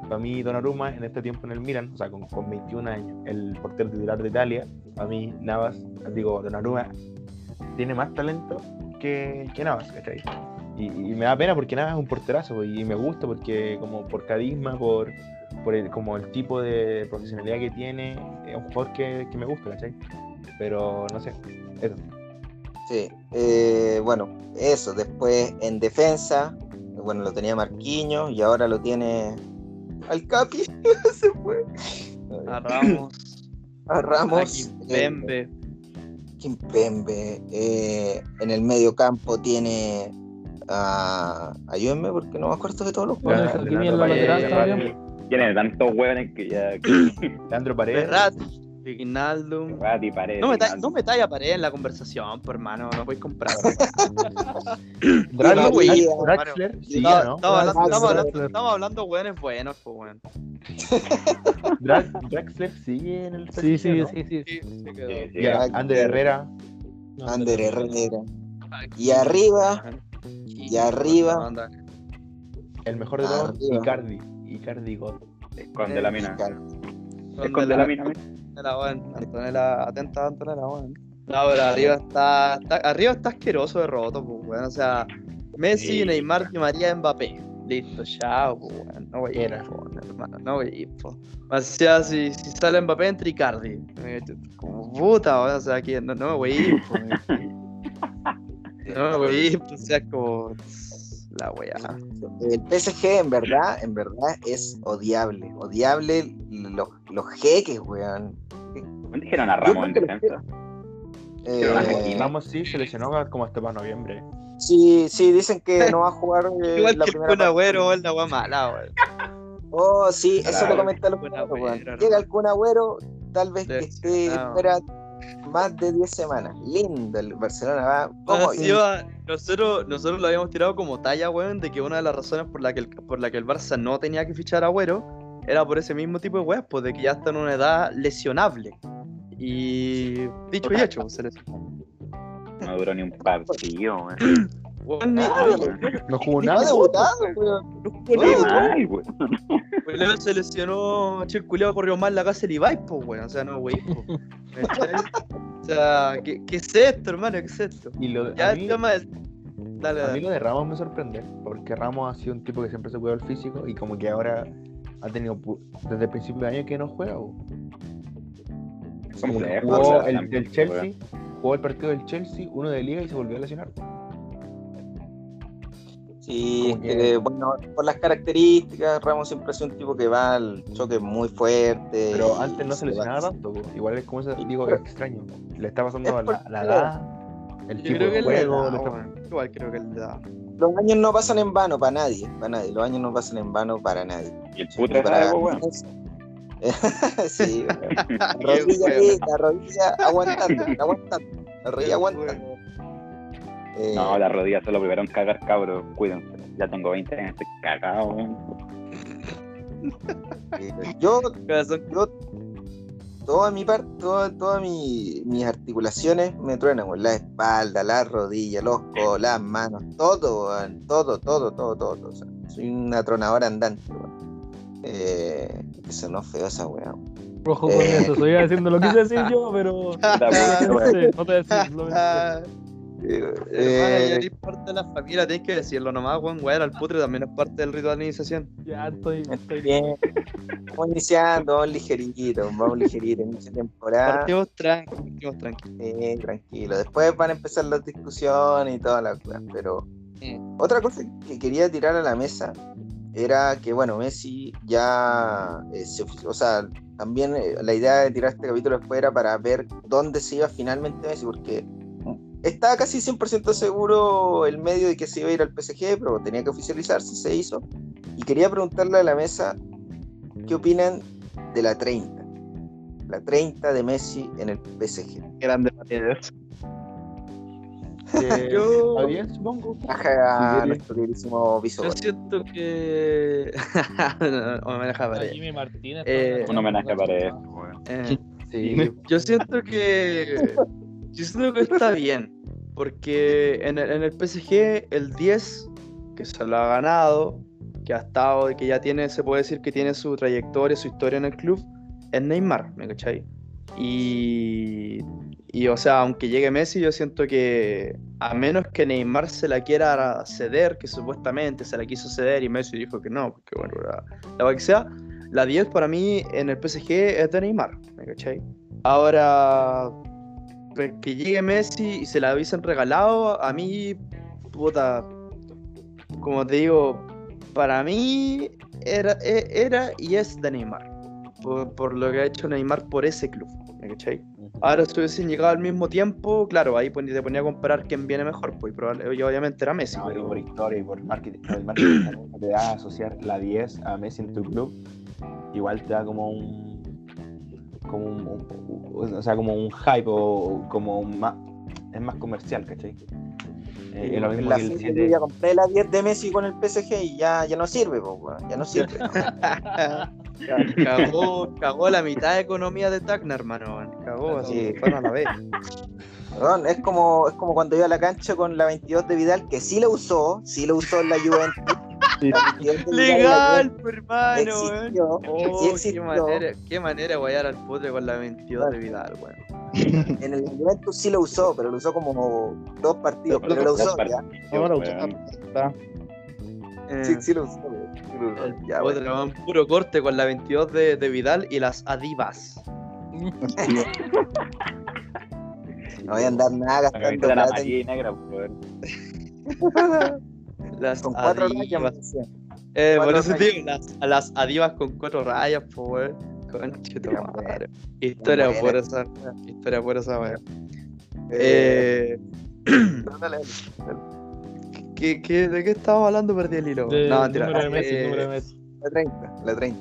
Para mí Donnarumma en este tiempo en el Milan, o sea, con, con 21 años, el portero titular de Italia, para mí Navas, digo, Donnarumma tiene más talento que, que Navas, ¿cachai? Y, me da pena porque Navas es un porterazo y me gusta porque como por carisma, por, por el, como el tipo de profesionalidad que tiene, es un jugador que, que me gusta, ¿cachai? Pero no sé, eso. Sí, eh, bueno, eso. Después en defensa, bueno, lo tenía Marquinhos y ahora lo tiene al Capi. Se fue. A Ramos, A a Ramos. eh, Kimpembe. Kimpembe. eh, en el medio campo tiene a. Ayúdenme porque no me acuerdo de todos los jugadores. Tiene tantos hueones que ya. Que... Leandro Paredes. Ferrati, Paredes, No me, ta- Wijnaldum. no me talla pared en la conversación, por hermano, no voy a comprar. Draxler. Draxler, sí, Estaba- ¿no? estamos, hablando, weones buenos, pues weón. Dra- Draxler sigue en el Sí, sí, sí, sí. Ander Herrera, Ander Herrera. Y arriba, Y arriba. el mejor de todos. Icardi. Icardi God. Esconde la mina. Esconde de la mina. Antonella, weón. Antonella, atenta a Antonella, weón. No, pero arriba está, está- arriba está asqueroso de roto, pues, weón. O sea, Messi, Sí. Neymar, Di María, Mbappé. Listo, chao, pues, weón. No voy a ir, hermano. No voy a ir, po. O sea, si, si sale Mbappé, entra Icardi. Como puta, weón. O sea, aquí no, no me voy a ir, po, weón. No me voy a ir, pues, o sea, como. La weá. El PSG en verdad, en verdad es odiable. Odiable los, los jeques, weón. ¿Dónde dijeron a Ramos en defensa? Eh, Ramos sí se lesionó como hasta para noviembre. sí, sí, dicen que no va a jugar eh, Igual la que el primera. Agüero, es la weá mala, weón. Oh, sí, eso lo comenté los weón. Agüero, Llega el Kun Agüero, tal vez que esté fuera más de 10 semanas. Lindo, el Barcelona va. ¿Cómo? Ah, sí, va, nosotros, nosotros lo habíamos tirado como talla, weón, de que una de las razones por la que el, por la que el Barça no tenía que fichar a Agüero era por ese mismo tipo de weas, pues de que ya está en una edad lesionable. Y dicho y hecho, se lesionó. No duró ni un partido, weón. Weón, No jugó nada. weón. no jugó nada, weón. weón. Luego se lesionó, che, el corrió mal la casa del Ibai, pues, weón. O sea, no, wey, po. ¿Cachai? O sea, ¿qué, ¿qué es esto, hermano? ¿Qué es esto? Y lo, Ya el tema es. Dale, a mí dale. lo de Ramos me sorprende, porque Ramos ha sido un tipo que siempre se cuidó el físico y como que ahora ha tenido desde el principio de año que no juega. bo. ¿Cómo Como que jugó el, del Chelsea, weón? jugó el partido del Chelsea, uno de liga y se volvió a lesionar. Sí, que- eh, bueno, por las características, Ramos siempre ha sido un tipo que va al choque muy fuerte. Pero antes no se lesionaba tanto, bo. igual es como ese, digo, pero- es extraño. Le está pasando Es la, la edad, el Yo tipo de juego, está-. Igual creo que le da. Los años no pasan en vano para nadie, para nadie. Los años no pasan en vano para nadie. Y el putre Para- weón. sí, rodilla la rodilla aguantando, aguantando. La rodilla aguantando. Eh, No, las rodillas solo primero en cagar, cabros. Cuídense. Ya tengo 20 años, estoy cagado, eh, yo Corazón, yo toda mi parte, toda, todas mi- mis articulaciones me truenan, weón. La espalda, la rodilla, los codos, las manos, todo, weón. todo, todo, todo, todo, todo. O sea, soy una tronadora andante, weón. Eh, que sonó feo esa weá. weón. Rojo con Eh. eso, estoy haciendo lo que quise decir yo, pero. No weón. sé, no te decir, lo Eh, eh, parte de la familia, tienes que decirlo nomás. Weón, al putre también es parte del ritual de iniciación. Ya estoy. estoy... bien. Vamos iniciando, vamos ligerito, vamos ligerito, inicio de temporada. Partimos tranqui, partimos tranqui. Sí, tranquilo. Después van a empezar las discusiones y todas las cosas. Pero otra cosa que quería tirar a la mesa era que, bueno, Messi ya, eh, se o sea, también eh, la idea de tirar este capítulo después era para ver dónde se iba finalmente Messi, porque estaba casi 100% seguro el medio de que se iba a ir al PSG, pero tenía que oficializarse, se hizo. Y quería preguntarle a la mesa qué opinan de la 30. La 30 de Messi en el PSG. Grande Paredes. Que Yo- está bien, supongo. Baja a nuestro queridísimo Viso. Yo siento que. no, me deja A ver. Jimmy Martínez. Eh, Un homenaje. Eh, Sí, yo siento que. Yo siento que está bien. Porque en el, en el PSG, el 10, que se lo ha ganado, que ha estado, que ya tiene, se puede decir que tiene su trayectoria, su historia en el club, es Neymar, ¿me cachai? Y, y, o sea, aunque llegue Messi, yo siento que a menos que Neymar se la quiera ceder, que supuestamente se la quiso ceder y Messi dijo que no, porque bueno, la, la que sea, la 10 para mí en el PSG es de Neymar, ¿me cachai? Ahora, que llegue Messi y se la hubiesen regalado, a mí, puta, como te digo, para mí era, e- era y es de Neymar, por, por lo que ha hecho Neymar por ese club, ¿me cachai? Ahora si hubiesen llegado al mismo tiempo, claro, ahí te ponía a comparar quién viene mejor, pues y obviamente era Messi, No, pero por historia y por marketing, el marketing te da a asociar la 10 a Messi en tu club, igual te da como un como un, un- o sea como un hype o como un más es más comercial, ¿cachai? Eh, es lo mismo la que el feria 7 yo ya compré la 10 de Messi con el PSG y ya, ya no sirve, po, ya no sirve. cagó, cagó la mitad de economía de Tacna, hermano, cagó así, Sí. fueron a la vez. Weón, es como es como cuando iba a la cancha con la 22 de Vidal, que sí la usó, sí la usó en la Juventus. Sí. La 22 de Vidal en la Legal, pues, hermano, existió, Oh, qué manera, qué manera guayar al putre con la 22 de Vidal, weón. En el Juventus sí lo usó, pero lo usó como dos partidos, pero lo usó, ya. Ahora Weón. está. Eh, Sí, sí lo usó, weón, lo usó. Ya, bueno. weón, puro corte con la 22 de, de Vidal y las Adivas. No voy a andar nada La gastando plata y negra, weón. Las con cuatro rayas. Adivas. decía. Eh, por cuatro eso rayas. digo, las, las Adivas con cuatro rayas, po, weón. Conche tu madre. Historia por esa, historia por esa, weón. Eh, Eh, dale. ¿qué, qué, de qué estábamos hablando? Perdí el hilo. De, no, mentira. número de Messi, Eh, número de Messi. La 30, la 30.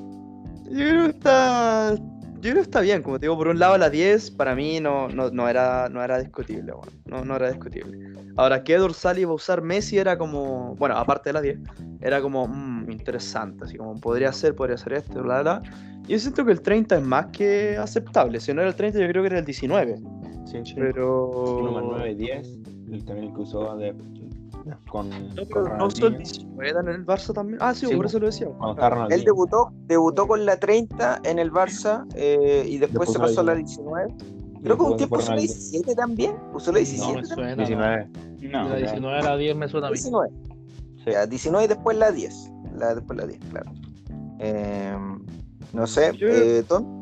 Yo creo que está, yo creo que está bien, como te digo, por un lado la 10 para mí no, no, no era, no era discutible, weón. no, no era discutible. Ahora, ¿qué dorsal iba a usar Messi? Era como, bueno, aparte de la 10, era como mm, interesante, así como podría ser, podría ser esto, bla, bla. Y yo siento que el 30 es más que aceptable, si no era el 30 yo creo que era el 19, Sí, sí. pero... El número 9, 10, y también el que usó de, con, No, con pero no usó el Ronaldinho. 19, era en el Barça también. Ah, sí, Sí, por eso lo decía. Ronaldinho. Él debutó, debutó con la 30 en el Barça eh, y después Después se pasó a la 19. 19. Y Creo que un tiempo usó la Ronaldinho. 17 también. Usó la 17 No me suena. 19. No, la 19 a la 10 me suena a mí. 19. Sí. Ya, 19 y después la 10. La, después la 10, claro. Eh, no sé, Yo- eh, Tom.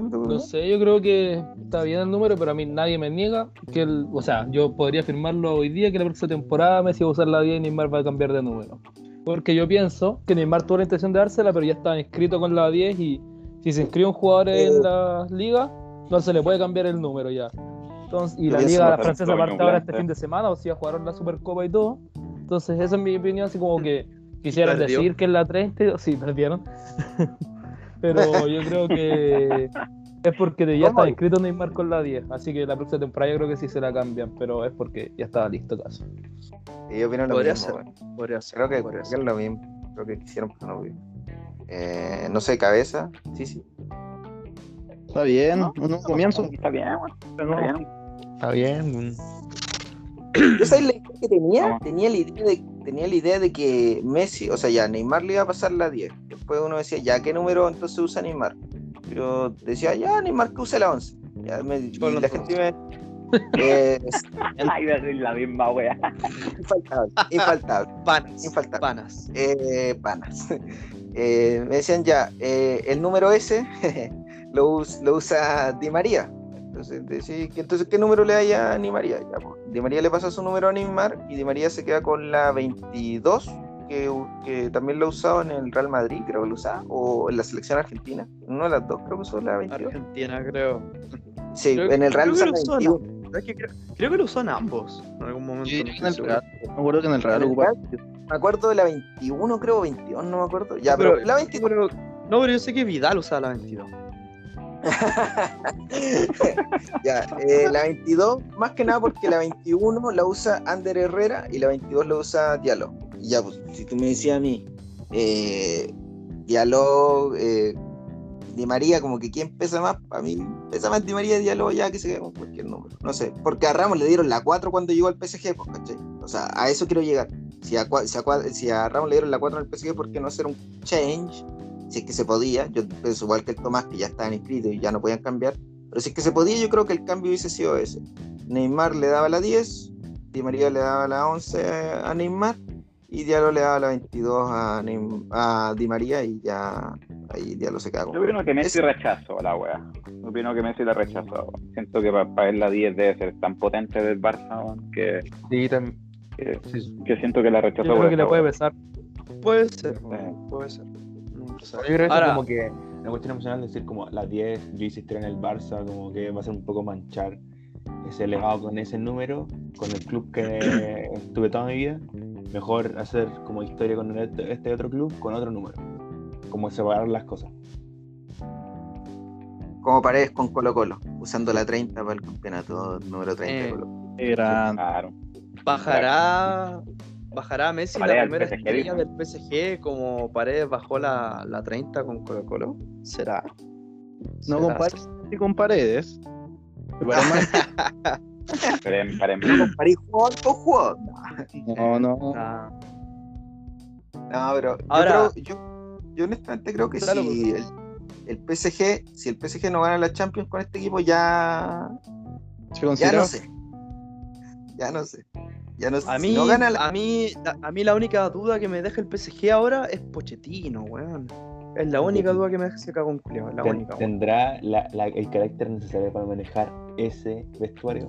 No sé, yo creo que está bien el número, pero a mí nadie me niega que el, o sea, yo podría afirmarlo hoy día que la próxima temporada Messi va a usar la 10 y Neymar va a cambiar de número. Porque yo pienso que Neymar tuvo la intención de dársela, pero ya estaba inscrito con la 10 y si se inscribe un jugador Eh. en la liga, no se le puede cambiar el número ya. Entonces, y la liga mismo, francesa parte ahora este fin de semana, o sea, jugaron la Supercopa y todo. Entonces, esa es mi opinión, así como que quisieran decir que es la 30, sí, perdieron. pero yo creo que es porque ya está inscrito Neymar con la 10, así que la próxima temporada yo creo que sí se la cambian, pero es porque ya estaba listo casi. Sí, yo opino lo Podría mismo. ser. bueno. Podría ser. Creo que, podría creo que ser. es lo mismo. Creo que quisieron, pero no. Eh, no sé, cabeza. Sí, sí. Está bien, No, un nuevo comienzo. Está bien, pero Está bien. Está bien. Yo idea que tenía, tenía la idea de, tenía la idea de que Messi, o sea, ya Neymar le iba a pasar la 10. Después uno decía, ya, ¿qué número entonces usa Neymar? Pero decía, ya, Neymar que use la 11. Ya me- y la gente me. Eh, Ay, iba a decir la misma wea. infaltable, infaltable, Panas. infaltable. Panas. Eh, panas. Eh, me decían ya, eh, el número lo, us- lo usa Di María. Entonces, que- entonces, ¿qué número le da a Di María? Ya, pues, Di María le pasa su número a Neymar y Di María se queda con la 22, que, también lo usaba en el Real Madrid, creo que lo usaba, o en la selección argentina. En una de las dos creo que usó la 22. Argentina, creo. Sí, Creo- en el Real creo que usa lo la usó 21. ¿Sabes qué? Creo, creo que lo usan ambos en algún momento. Sí, no en el. Real. Me acuerdo que en el Real ocupaba. Me acuerdo de la 21, creo, 22, no me acuerdo. Ya, pero, pero, la 22 pero- no, pero yo sé que Vidal usaba la 22. eh, la 22, más que nada porque la 21 la usa Ander Herrera y la 22 la usa Diallo. Ya, pues, si tú me decías a mí, eh, Diallo, eh, Di María, como que quién pesa más, para mí pesa más Di María Diallo ya que se quede con cualquier número. No sé, porque a Ramos le dieron la 4 cuando llegó al PSG, pues, ¿cachai? O sea, a eso quiero llegar. Si a, si a si a Ramos le dieron la 4 en el PSG, ¿por qué no hacer un change? Si es que se podía, yo pienso igual que el Tomás, que ya estaban inscritos y ya no podían cambiar. Pero si es que se podía, yo creo que el cambio hubiese sido ese. Neymar le daba la 10, Di María le daba la 11 a Neymar y Diallo le daba la 22 a, Neym- a Di María y ya ahí Diallo se con Yo opino que Messi Es- rechazó la wea. Yo opino que Messi la rechazó. Siento que para él la 10 debe ser tan potente del Barça que, Sí, también. que, Sí. que siento que la rechazó. Yo creo que le puede wea. pesar. Puede ser, Sí. puede ser. Sé. Yo creo que eso Ahora- como que la cuestión emocional de decir como la 10, yo hice en el Barça, como que va a ser un poco manchar ese legado con ese número, con el club que estuve toda mi vida. Mejor hacer como historia con este, este otro club con otro número. Como separar las cosas. Como Paredes con Colo Colo, usando la 30 para el campeonato número 30 de Eh, Colo Colo. Qué grande. Claro. Bajará, bajará Messi Paredes la primera PSG, estrella del PSG como Paredes bajó la, la 30 con Colo Colo. ¿Será? No con paredes. París jugador con jugador. No, no. Ah, No, pero yo, Ahora- creo- yo, yo honestamente creo que Claro, si el, el PSG, si el PSG no gana la Champions con este equipo, ya, Se ya no sé. Ya no sé. Ya no sé. A Si mí, no gana la- a, mí, la- a mí la única duda que me deja el PSG ahora es Pochettino, weón. Es la única duda que me deja ese cagón culiao, es la Ten- única, weón. ¿Tendrá la- la- el carácter necesario para manejar ese vestuario?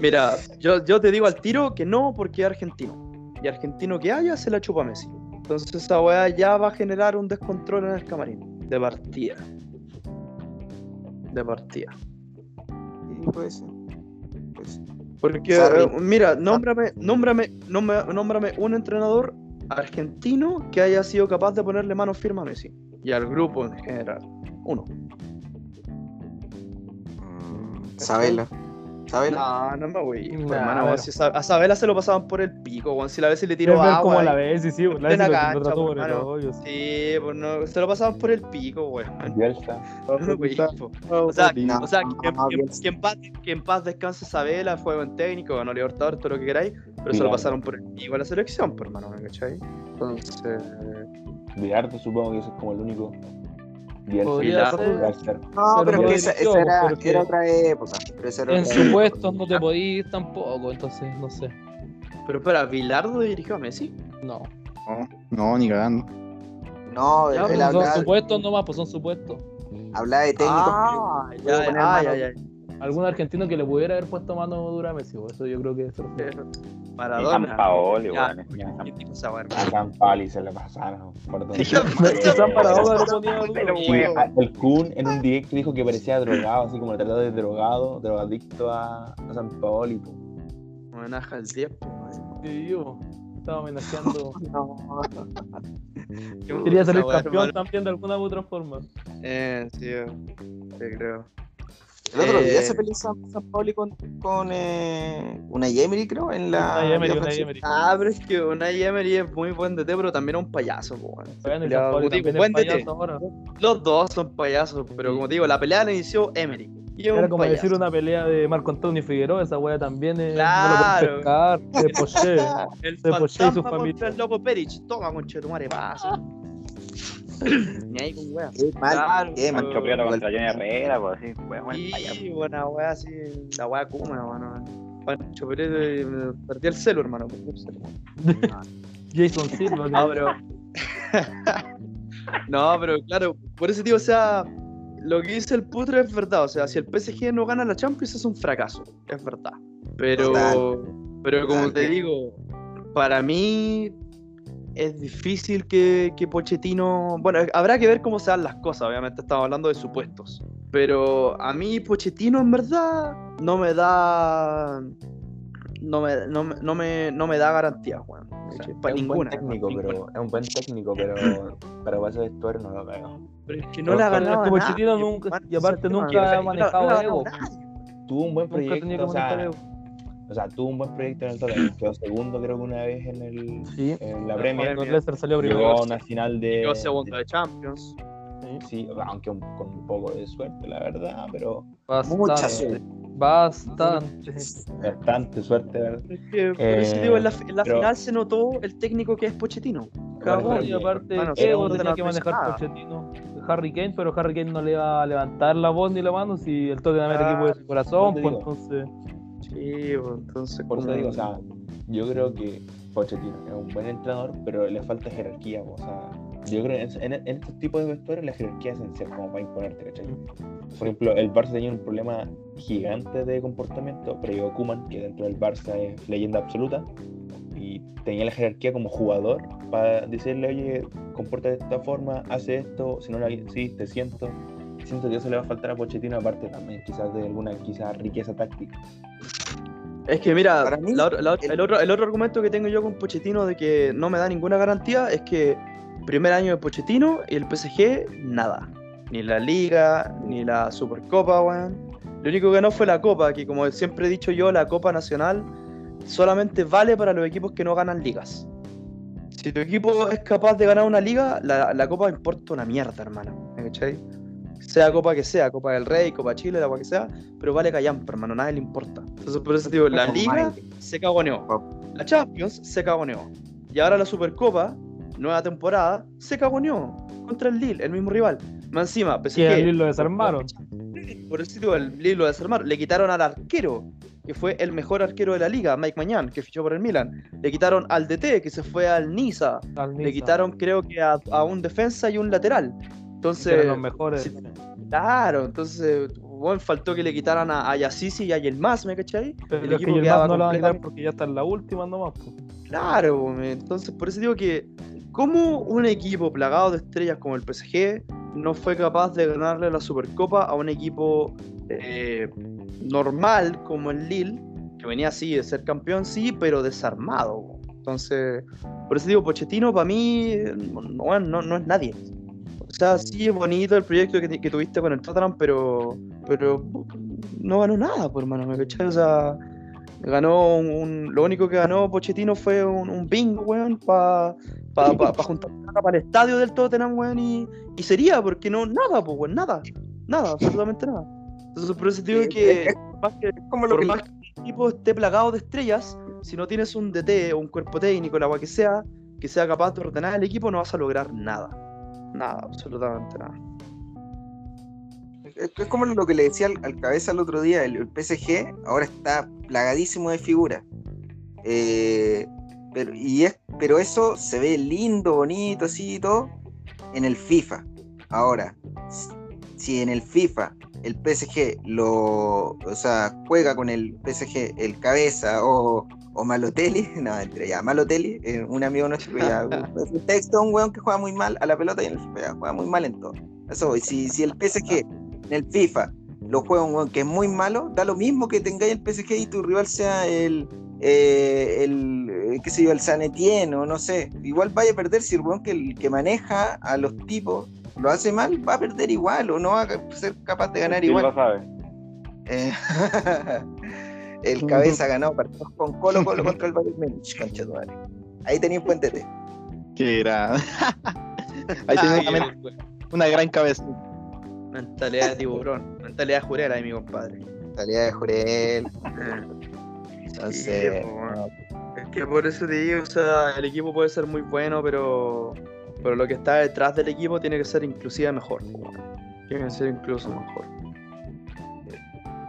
Mira, yo, yo te digo al tiro que no porque es argentino. Y argentino que haya se la chupa Messi. Entonces esa weá ya va a generar un descontrol en el camarín. De partida. De partida. Sí, puede ser. Porque, eh, mira, ah. nómbrame, nómbrame, nómbrame, un entrenador argentino que haya sido capaz de ponerle mano firme a Messi y al grupo en general. Uno. Mm, Sabela. Sabela. No, no me voy. Nah, hermano, bueno. si a Sabela se lo pasaban por el pico, weón. Si la vez le tiró agua. cómo la ves, sí, sí, la vez lo trató por el hoyo, sí. Sí, pues no, se lo pasaban por el pico, weón. Bielsa. O sea, No, o sea, no, que, no, que- bien. que en paz, que en paz descanse Sabela, fue buen técnico, ganó Libertadores, todo lo que queráis, pero se lo pasaron por el pico a la selección, por hermano, ¿me cachai? Entonces, Bilardo supongo que ese es como el único. No, pero que esa, era, porque era otra época. Pero esa era En otra su época. puesto no te podís tampoco, entonces no sé. pero espera, ¿Bilardo dirigió a Messi? No. no, no, ni cagando. No, Ya, él, pues, son supuestos nomás, pues son supuestos. hablaba de técnicos. Ah, ya, poner ah, ya, ya. Algún argentino que le pudiera haber puesto mano dura a Messi, eso yo creo que. Y Maradona. San Paolo, Ya, weón. ¿quién dijo esa weá, A? San Pali se le pasaron. por donde- ponía el Kun en un directo dijo que parecía drogado, así como tratado de drogado, drogadicto a, a San Paoli. po. Homenaje al 10, po, weón. Sí, yo estaba amenazando. Qué Quería salir esa weá, campeón también de alguna u otra forma. Eh, sí, eh, sí, creo. El otro día Eh, se peleó San, San Pauli con, con eh, una Yemery, creo, en la. Una Emery, Liga una Francesa. Emery. Ah, pero es que Unai Emery es muy buen DT, pero también es un payaso, po, Bueno, como digo, buen DT. Los dos son payasos, pero como te digo, la pelea la inició Emery. Era como payaso. decir una pelea de Marco Antonio Figueroa, esa wea también es, Claro. no lo pescar, de Poché. El de Poché y su familia. el loco Perich. Toma, conchetumare, pasa. Ni ahí con wea. Qué mal, Claro, qué mal. Mancho Prieto Igual. contra Johnny Herrera, pues así, weón. Y buena wea así, la wea kuma, hermano. Pancho Pérez eh, perdí el celo, hermano. Perdí el celo. Jason Silva. No, pero. no, pero claro, por ese tío, o sea, lo que dice el putre es verdad. O sea, si el PSG no gana la Champions es un fracaso, es verdad. Pero, Total. pero como Total. te digo, para mí es difícil que, que Pochettino. Bueno, habrá que ver cómo se dan las cosas, obviamente estamos hablando de supuestos. Pero a mí Pochettino en verdad no me da. No me, no, me- no me, no me da garantía, weón. O sea, Pa- es un ninguna. buen técnico, pero es un buen técnico, pero para pasar vestuario no lo veo. Pero es que no le ha es que a Pochettino nunca- y aparte nunca ha manejado ego. nadie. Tuvo un buen proyecto, o sea. O sea, tuvo un buen proyecto en el Tottenham, quedó segundo creo que una vez en, el, Sí. en la Premier. El Leicester salió primero. llegó a una final de... Llegó segundo de Champions. Sí, aunque un- con un poco de suerte, la verdad, pero Mucha suerte. Bastante. bastante suerte, ¿verdad? Es que, por eso Eh, digo, en la, en la pero- final se notó el técnico que es Pochettino. Cagó. Bueno, y aparte, Hermano, ¿qué segundo ego de tenía que manejar. Pochettino? Harry Kane, pero Harry Kane no le va a levantar la voz ni la mano si el Tottenham era Ah, equipo de su corazón, te pues digo. entonces. Sí, entonces. Por eso digo, o sea, yo creo que Pochettino es un buen entrenador, pero le falta jerarquía, o sea, yo creo que en, en- en estos tipos de vestuarios la jerarquía es esencial como para imponerte, ¿cachai? Por ejemplo, el Barça tenía un problema gigante de comportamiento, pero llegó Kuman, que dentro del Barça es leyenda absoluta, y tenía la jerarquía como jugador para decirle, oye, comporta de esta forma, hace esto, si no lo sí, te siento. Siento que eso le va a faltar a Pochettino, aparte también quizás de alguna quizás riqueza táctica. Es que mira, mí, la la el- el, otro, el otro argumento que tengo yo con Pochettino de que no me da ninguna garantía es que primer año de Pochettino y el PSG, nada. Ni la Liga, ni la Supercopa, weón. Lo único que ganó fue la Copa, que como siempre he dicho yo, la Copa Nacional solamente vale para los equipos que no ganan ligas. Si tu equipo es capaz de ganar una liga, la, la Copa importa una mierda, hermano. ¿Me cachai? Sea Copa que sea, Copa del Rey, Copa Chile, la Copa que sea, pero vale callampa, hermano, nadie le importa. Entonces por eso digo, la liga se cagoneó. La Champions se cagoneó. Y ahora la Supercopa, nueva temporada, se cagoneó. Contra el Lille, el mismo rival. Más encima, PSG. Que a Lille lo desarmaron. Por eso digo, el Lille lo desarmaron. Le quitaron al arquero, que fue el mejor arquero de la liga, Mike Mañán, que fichó por el Milan. Le quitaron al DT, que se fue al Niza. al Le quitaron, creo que, a, a un defensa y un lateral. Que Entonces, los mejores. sí, claro, entonces, bueno, faltó que le quitaran a, a Yassisi y a Yelmas, ¿me cachai? Pero el que equipo el quedaba no lo van a quitar porque ya está en la última nomás. pues. Claro, entonces por eso digo que ¿cómo un equipo plagado de estrellas como el PSG no fue capaz de ganarle la Supercopa a un equipo eh, normal como el Lille, que venía así de ser campeón, sí, pero desarmado? Entonces, por eso digo, Pochettino para mí no, no- no es nadie. O sea, sí es bonito el proyecto que, que tuviste con el Tottenham, pero, pero no ganó nada, por hermano, ¿me cachai? O sea, ganó un, un- lo único que ganó Pochettino fue un, un bingo, weón, para pa, pa, pa juntar para el estadio del Tottenham, weón, y, y sería, porque no, nada, pues, weón, nada, nada, absolutamente nada. Entonces, por eso digo que, más que Como lo por que más que el equipo esté plagado de estrellas, si no tienes un DT o un cuerpo técnico, la agua que sea, que sea capaz de ordenar el equipo, no vas a lograr nada. Nada, absolutamente nada. Es es como lo que le decía al, cabeza el otro día, el, el PSG ahora está plagadísimo de figuras. Eh, pero, y es, pero eso se ve lindo, bonito, así y todo, en el FIFA. Ahora, si- si en el FIFA el PSG lo, o sea, juega con el PSG el cabeza o, o Malotelli, no, entre ya, Malotelli, eh, un amigo nuestro, ya, un texto, un weón que juega muy mal a la pelota y en el FIFA ya, juega muy mal en todo. Eso. Si, si el PSG en el FIFA lo juega un weón que es muy malo, da lo mismo que tengáis el PSG y tu rival sea el, eh, el eh, qué sé yo, el San Etienne o no sé. Igual vaya a perder si el weón que, el que maneja a los tipos lo hace mal, va a perder igual o no va a ser capaz de ganar ¿Quién igual. lo sabe? Eh, el cabeza ganó partidos con Colo Colo contra el Bayern Múnich, concha tu madre. Ahí tenía un buen DT. Que era. Ahí tiene una, men- una gran cabeza. Mentalidad de tiburón, mentalidad jurera ahí, mi compadre. Salida de Jurel. Entonces. Es que por eso te digo, o sea, el equipo puede ser muy bueno, pero, pero lo que está detrás del equipo tiene que ser inclusive mejor. Tiene que ser incluso mejor.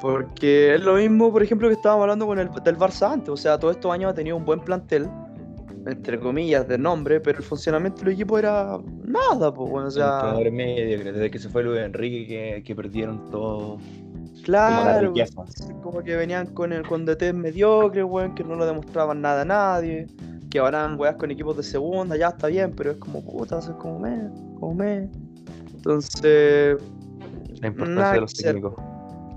Porque es lo mismo, por ejemplo, que estábamos hablando con el del Barça antes. O sea, todos estos años ha tenido un buen plantel, entre comillas, de nombre, pero el funcionamiento del equipo era nada, pues, bueno, o sea, medio, desde que se fue Luis Enrique, que, que perdieron todo. claro, como que venían con el con DT mediocre, weón, que no lo demostraban nada a nadie, que ahora weas con equipos de segunda, ya está bien, pero es como puta, es como me, como me. Entonces, La importancia de los hacer.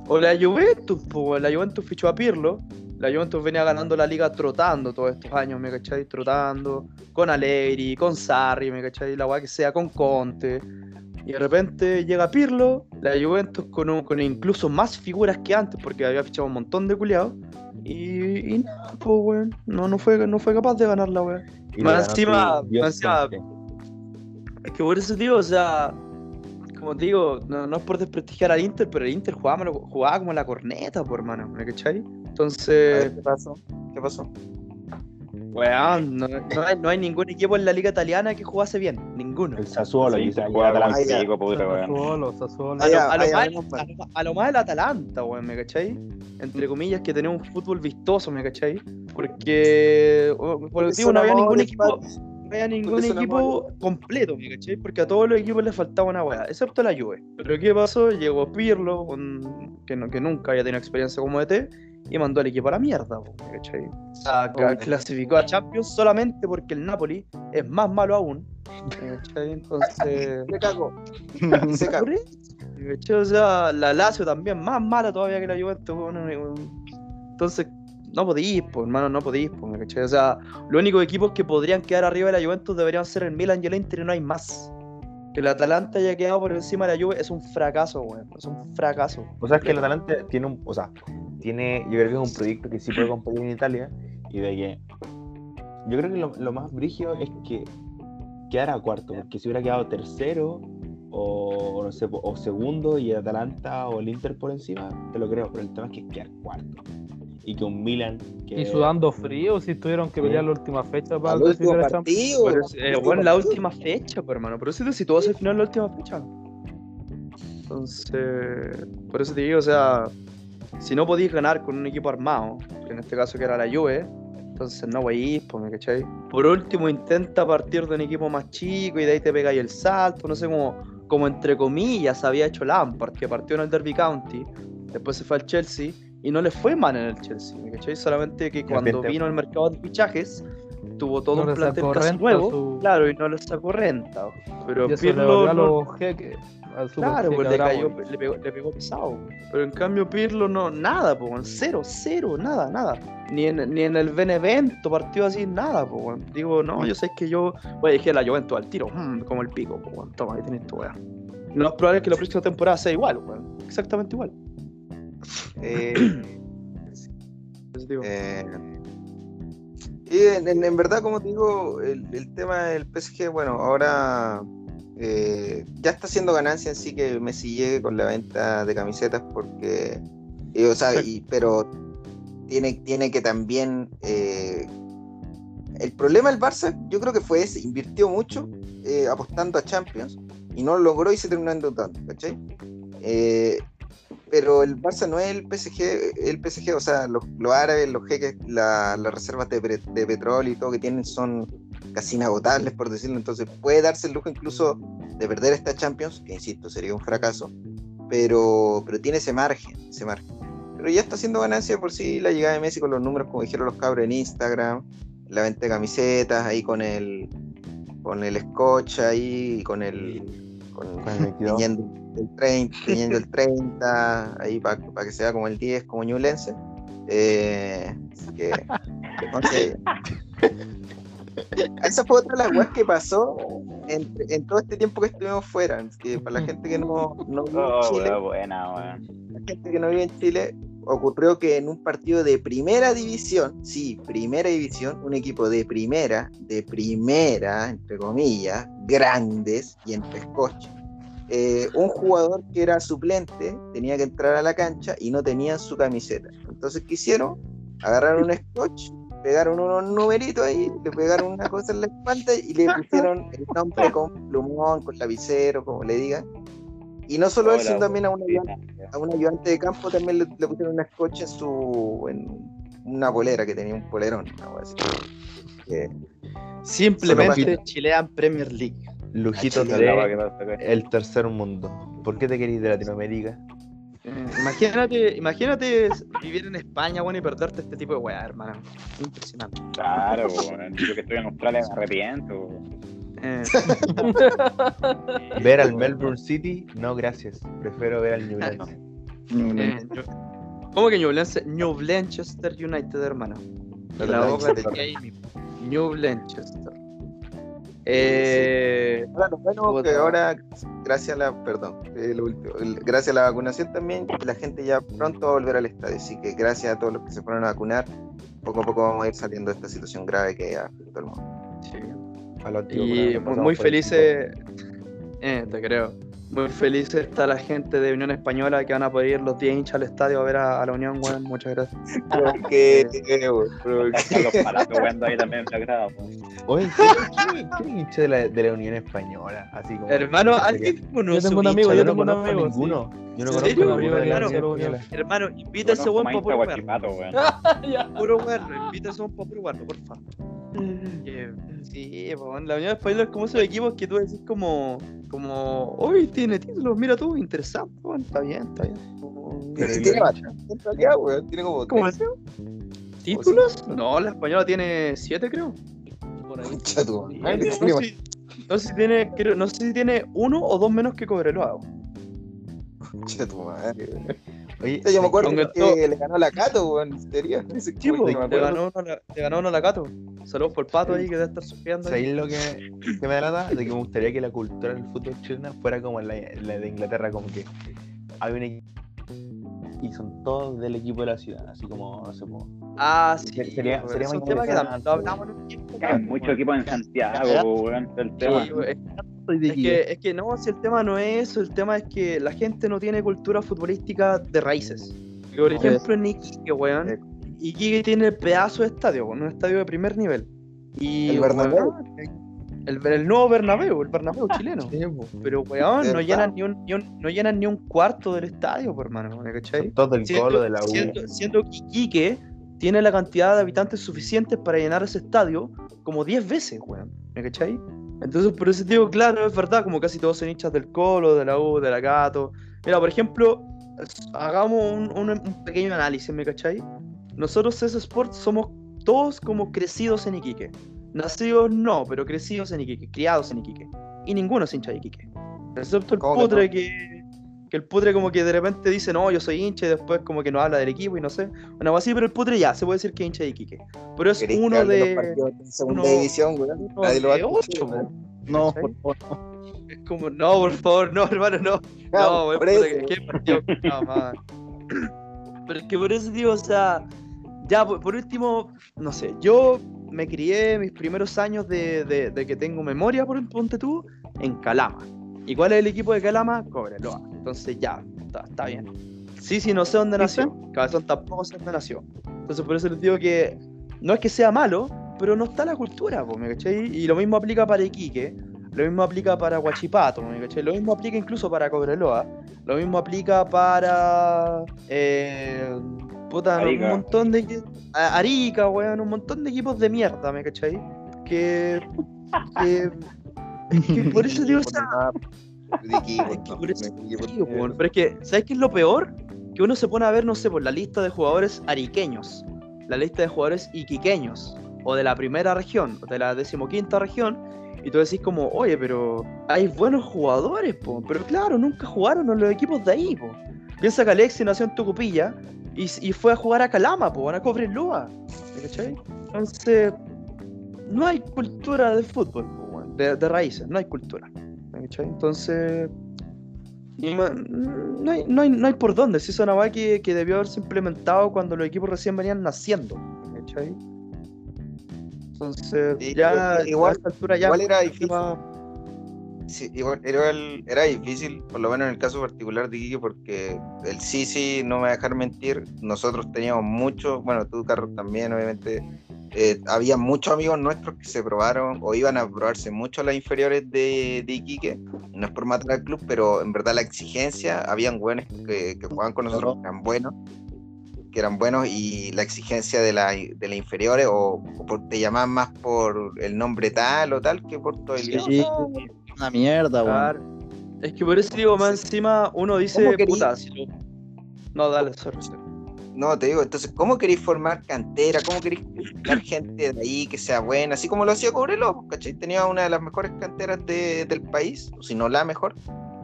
O la Juventus, pues la Juventus fichó a Pirlo. La Juventus venía ganando la liga trotando todos estos años, ¿me cachai? Trotando, con Allegri, con Sarri, ¿me cachai? La weá que sea, con Conte. Y de repente llega Pirlo, la Juventus con, un- con incluso más figuras que antes, porque había fichado un montón de culiados. Y, y nada, pues weón, no, no, fue, no fue capaz de ganar la weá. Más encima- más encima-. Es que por eso, tío, o sea, como te digo, no, no es por desprestigiar al Inter, pero el Inter jugaba, jugaba como la corneta, por hermano, ¿me cachai? Entonces, ver, ¿qué pasó? ¿Qué pasó? weón, no, no hay, no hay ningún equipo en la liga italiana que jugase bien, ninguno. El Sassuolo, Sí, y se y juega Atalanta. con ya. pico, puta, weón. Sassuolo, Sassuolo. A lo, a más, a lo- a lo más el Atalanta, weón, ¿me cachai? Entre comillas, que tenía un fútbol vistoso, ¿me cachai? Porque, o- por Porque digo, no había ningún equipo. Había ningún equipo completo, ¿me cachai? Porque a todos los equipos les faltaba una weá, excepto la Juve. Pero ¿qué pasó? Llegó Pirlo, que, no- que nunca había tenido experiencia como DT, y mandó al equipo a la mierda, ¿me? O sea, Oh. clasificó a Champions solamente porque el Napoli es más malo aún. Entonces... Se cagó. Se cagó. ¿me cachai? O sea, la Lazio también más mala todavía que la Juventus. Entonces, no podéis, pues, hermano, no podéis, pues, ¿me cachai? O sea, los únicos equipos que podrían quedar arriba de la Juventus deberían ser el Milan y el Inter y no hay más. Que el Atalanta haya quedado por encima de la Juve es un fracaso, weón. Es un fracaso. O sea, es que el Atalanta tiene un. O sea, tiene. Yo creo que es un proyecto que sí puede competir en Italia. Y de que. Yo creo que lo, más brígido es que quedara cuarto. Porque si hubiera quedado tercero. O no sé, o segundo y el Atalanta o el Inter por encima, te lo creo, pero el tema es que quedar cuarto. Y que un Milan que Y sudando frío, si tuvieron que pelear la última fecha para Al último partido. Pero eh, bueno, la última fecha, pues, hermano. Pero eso si todo se final en la última fecha. Entonces, por eso te digo, o sea, si no podéis ganar con un equipo armado, que en este caso que era la Juve, entonces no wey, pues, ¿me cachai? Por último, intenta partir de un equipo más chico y de ahí te pegáis el salto, no sé, como, como entre comillas había hecho Lampard, que partió en el Derby County, después se fue al Chelsea y no le fue mal en el Chelsea, ¿me cachai? Solamente que cuando vino el mercado de fichajes, tuvo todo No un plantel casi nuevo, su- claro, y no le sacó renta. Pero Pirlo a no- Claro, pues le, cayó, le, pegó, le pegó pesado. Pero en cambio Pirlo no, nada, pues, cero, cero, nada, nada. Ni en, ni en el Benevento partió así, nada, weón. Digo, no, yo sé que yo voy a dejar la Juventus al tiro, mm, como el pico, weón. Toma, ahí tenés tu weá. No es probable que la próxima temporada sea igual, weón. Exactamente igual. Eh, Positivo. eh, y en, verdad, como te digo, el, el tema del PSG, bueno, ahora eh, ya está haciendo ganancia en sí que Messi llegue con la venta de camisetas porque, o sea, y- pero tiene, tiene que también... el problema del Barça, yo creo que fue ese, invirtió mucho apostando a Champions y no lo logró y se terminó endeudando, ¿cachai? Eh, pero el Barça no es el PSG, el PSG, o sea, los, los árabes, los jeques, la- las reservas de petróleo y todo que tienen son casi inagotables, por decirlo, entonces puede darse el lujo incluso de perder esta Champions, que insisto, sería un fracaso, pero, pero tiene ese margen, ese margen. Pero ya está haciendo ganancia por sí la llegada de Messi con los números, como dijeron los cabros en Instagram, la venta de camisetas, ahí con el con el scotch ahí, con el con, Con el 22. teñiendo el 30, teñiendo el 30, ahí para que sea como el 10, como Ñublense. Eh, así que. Esa fue otra de las weas que pasó en, en todo este tiempo que estuvimos fuera. Que para la gente que no, no vive en Oh, Chile, weón, buena, weón. la gente que no vive en Chile, ocurrió que en un partido de primera división, sí, primera división, un equipo de primera, de primera, entre comillas, grandes y en pescoche, eh, un jugador que era suplente tenía que entrar a la cancha y no tenían su camiseta. Entonces, ¿qué hicieron? Agarraron un scotch, pegaron unos numeritos ahí, le pegaron una cosa en la espalda y le pusieron el nombre con plumón, con lapicero, como le digan. Y no solo él, Hola, sino también a un ayudante, a un ayudante de campo también le, le pusieron una scotch en su en una polera que tenía un polerón. una wea así. Que- Simplemente Chilean Premier League. Pasa acá. el tercer mundo. ¿Por qué te querís de Latinoamérica? Eh, imagínate, imagínate vivir en España, bueno, y perderte este tipo de weá, hermano. Impresionante. Claro, weón. Yo que estoy en Australia me arrepiento. Eh, Ver al Melbourne City, no gracias. Prefiero ver al Newlands. eh, ¿Cómo que Newlands- New Blanchester United, hermano? New la boca de. New Blanchester. Eh, Ahora, lo bueno Puta. que ahora, gracias a la, perdón, el- gracias a la vacunación también, la gente ya pronto va a volver al estadio. Así que gracias a todos los que se fueron a vacunar, poco a poco vamos a ir saliendo de esta situación grave que afecta al mundo. sí. A los antiguos Y muy, muy el felices, eh, te creo. Muy felices está la gente de Unión Española que van a poder ir los 10 hinchas al estadio a ver a, a la Unión, weón. Muchas gracias. Están los palatos jugando ahí también weón. Oye, ¿quién quién es hincha de la, de la Unión Española? Así como, Hermano, alguien qué. conoce Yo tengo un amigo, yo no tengo un conozco a amigo, ninguno. Yo no ¿En conozco a de la Hermano, Unión invita a ese weón para puro weón. Puro verlo, invita a ese weón para puro por favor. Eh, Sí, weón, la Unión Española es como esos equipos que tú decís como, como, hoy tiene títulos, mira tú, interesante, está bien, está bien. Pero Sí, ¿y tiene los bastante, en realidad, weón, tiene como ¿Cómo es? ¿Títulos? No, la española tiene siete, creo. Por ahí. No, sé si, no sé si tiene, creo- no sé si tiene uno o dos menos que Cobreloa. Concha tu madre. Oye, Yo me acuerdo Aunque que todo- le ganó a la Cato, weón, en serio. Ese Sí, po, le ganó uno a la, le ganó uno a la Cato. Saludos por Pato ahí que debe estar sufriendo. ¿Sabéis lo que, que me agrada? De que me gustaría que la cultura del fútbol chilena fuera como la, la de Inglaterra, como que hay un equipo y son todos del equipo de la ciudad, así como, no sé, como- Ah, sí. Sería- sería es muy un tema que hablamos en un tiempo. Hay muchos equipos en Santiago, weón. El tema. Sí, Es que, es que no, si el tema no es eso, el tema es que la gente no tiene cultura futbolística de raíces. Por ejemplo, en Iquique, weón, Iquique tiene pedazo de estadio, weón, un estadio de primer nivel. Y, El Bernabéu. weón, el, el nuevo Bernabéu, el Bernabéu chileno. Pero, weón, no llenan, ni un, ni un- no llenan ni un cuarto del estadio, por hermano, ¿me cachai? todos del Siendo, colo de la U. siendo- siendo que Iquique tiene la cantidad de habitantes suficientes para llenar ese estadio como 10 veces, weón. ¿Me cachai? Entonces, por eso digo, claro, es verdad, como casi todos son hinchas del Colo, de la U, de la Gato. Mira, por ejemplo, hagamos un, un- un pequeño análisis, ¿me cachai? Nosotros, CS Sports, somos todos como crecidos en Iquique. Nacidos no, pero crecidos en Iquique, criados en Iquique. Y ninguno es hincha de Iquique. Excepto el ¿Cómo que putre que, que el putre como que de repente dice, no, yo soy hincha y después como que no habla del equipo y no sé. Una cosa así, pero el putre ya, se puede decir que es hincha de Iquique. Pero es ¿Queréis que uno de... segunda uno- división, uno Nadie lo va a escuchar. No, por favor, no. Es como, no, por favor, no, hermano, no. No, Claro, weón, por eso, qué partido, no, man. Pero es que por eso digo, o sea, ya por, por último, no sé, yo me crié mis primeros años de, de- de que tengo memoria, por ponte tú, en Calama. ¿Y cuál es el equipo de Calama? Cobreloa. Entonces ya, está, está bien. Sí, sí, no sé dónde nació. Cabezón tampoco sé dónde nació. Entonces por eso les digo que no es que sea malo, pero no está la cultura, po, ¿me cachai? Y lo mismo aplica para Iquique, lo mismo aplica para Huachipato, ¿me cachai? Lo mismo aplica incluso para Cobreloa, lo mismo aplica para... Eh, puta, no, Arica. un montón de... Arica, weón, un montón de equipos de mierda, ¿me cachai? Que... que, que por eso digo, o sea, De no, por eso de pero es que, ¿sabes qué es lo peor? Que uno se pone a ver, no sé, por la lista de jugadores ariqueños, la lista de jugadores iquiqueños, o de la primera región, o de la decimoquinta región, y tú decís como, oye, pero hay buenos jugadores, po. pero claro, nunca jugaron en los equipos de ahí, po. Piensa que Alexi nació en Tucupilla y, y fue a jugar a Calama, po, a Cobreloa, ¿me cachai? Entonces, no hay cultura de fútbol, po, de, de raíces, no hay cultura, ¿me cachai? Entonces... No hay, no, hay, no hay por dónde, si es una weá que, que debió haberse implementado cuando los equipos recién venían naciendo. ¿cachai? Entonces, Sí, ya igual- a esta altura ya igual era difícil. Sí, igual era, el- era difícil, por lo menos en el caso particular de Quique, porque el sí, sí, no me va a dejar mentir, nosotros teníamos mucho, bueno, tú, Carlos, también, obviamente, eh, había muchos amigos nuestros que se probaron o iban a probarse mucho las inferiores de, de Iquique, no es por matar al club, pero en verdad la exigencia, habían buenos que, que jugaban con nosotros, que eran buenos, que eran buenos, y la exigencia de, la, de las inferiores, o, o por- te llamaban más por el nombre tal o tal, que por todo el Sí, una mierda, weón. Es que por eso digo, más encima uno dice, ¿Cómo querí- puta, si lo- No, dale, sorry. sorry. No, te digo, entonces, ¿cómo queréis formar cantera? ¿Cómo queréis buscar gente de ahí que sea buena? Así como lo hacía Cobreloa, ¿cachai? Tenía una de las mejores canteras de- del país, o si no la mejor,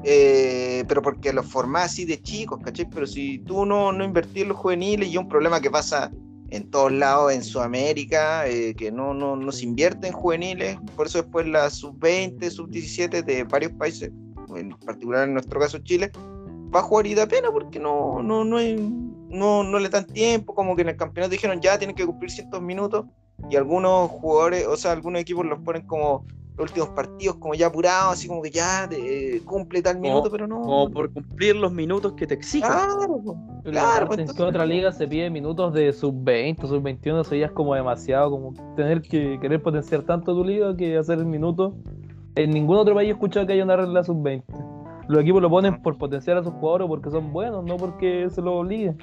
eh, pero porque los formaba así de chicos, ¿cachai? Pero si tú no, no invertís en los juveniles, y es un problema que pasa en todos lados, en Sudamérica, eh, que no, no, no se invierte en juveniles, por eso después la sub-20, sub-17 de varios países, en particular en nuestro caso Chile, va a jugar y da pena porque no, no, no, no, no le dan tiempo, como que en el campeonato dijeron ya tienen que cumplir ciertos minutos y algunos jugadores, o sea, algunos equipos los ponen como los últimos partidos como ya apurados, así como que ya eh, cumple tal minuto, pero no. Como por cumplir los minutos que te exigen. Claro, Claro, pues, en entonces- qué otra liga se pide minutos de sub-20, sub-21, eso ya es como demasiado, como tener que querer potenciar tanto tu liga que hacer minutos. En ningún otro país he escuchado que haya una regla sub-20. Los equipos lo ponen por potenciar a sus jugadores porque son buenos, no porque se los obliguen.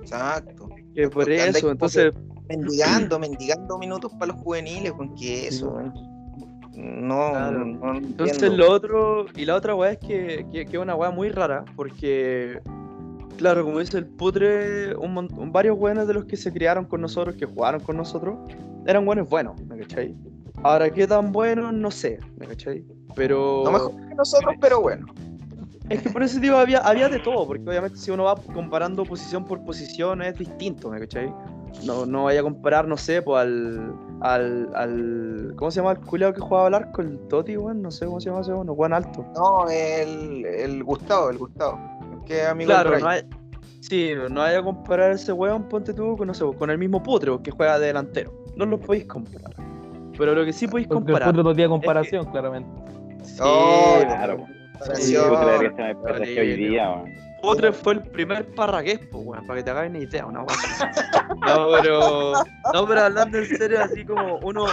Exacto. Que por Porque eso, entonces, Mendigando, mendigando minutos para los juveniles, con que eso. No, Claro. no, no Entonces entiendo. lo otro, y la otra weá es que, que, que es una weá muy rara, porque, claro, como dice el putre, un, un- varios weones de los que se criaron con nosotros, que jugaron con nosotros, eran buenos buenos, ¿me cachai? Ahora, ¿qué tan buenos? No sé, ¿me cachai? Pero... No mejor que nosotros, pero bueno. Es que por eso digo, había, había de todo, porque obviamente si uno va comparando posición por posición es distinto, ¿me cachai? No, no vaya a comparar, no sé, pues al, al, al. ¿Cómo se llama el culiao que jugaba al arco? El Toti, weón, no sé cómo se llama ese weón, Juan Alto. No, el, el Gustavo, el Gustavo. Que amigo Claro, no hay. Sí, no vaya a comparar ese weón, ponte tú, con, no sé, con el mismo putre que juega de delantero. No lo podéis comparar. Pero lo que sí podéis Porque el comparar. fútbol no tiene comparación, claramente. Sí, Oh, Claro, po. Weón. Putre fue el primer parragués, pues, weón, para que te hagas una idea, una weá. No, pero. No, pero hablando en serio, así como uno,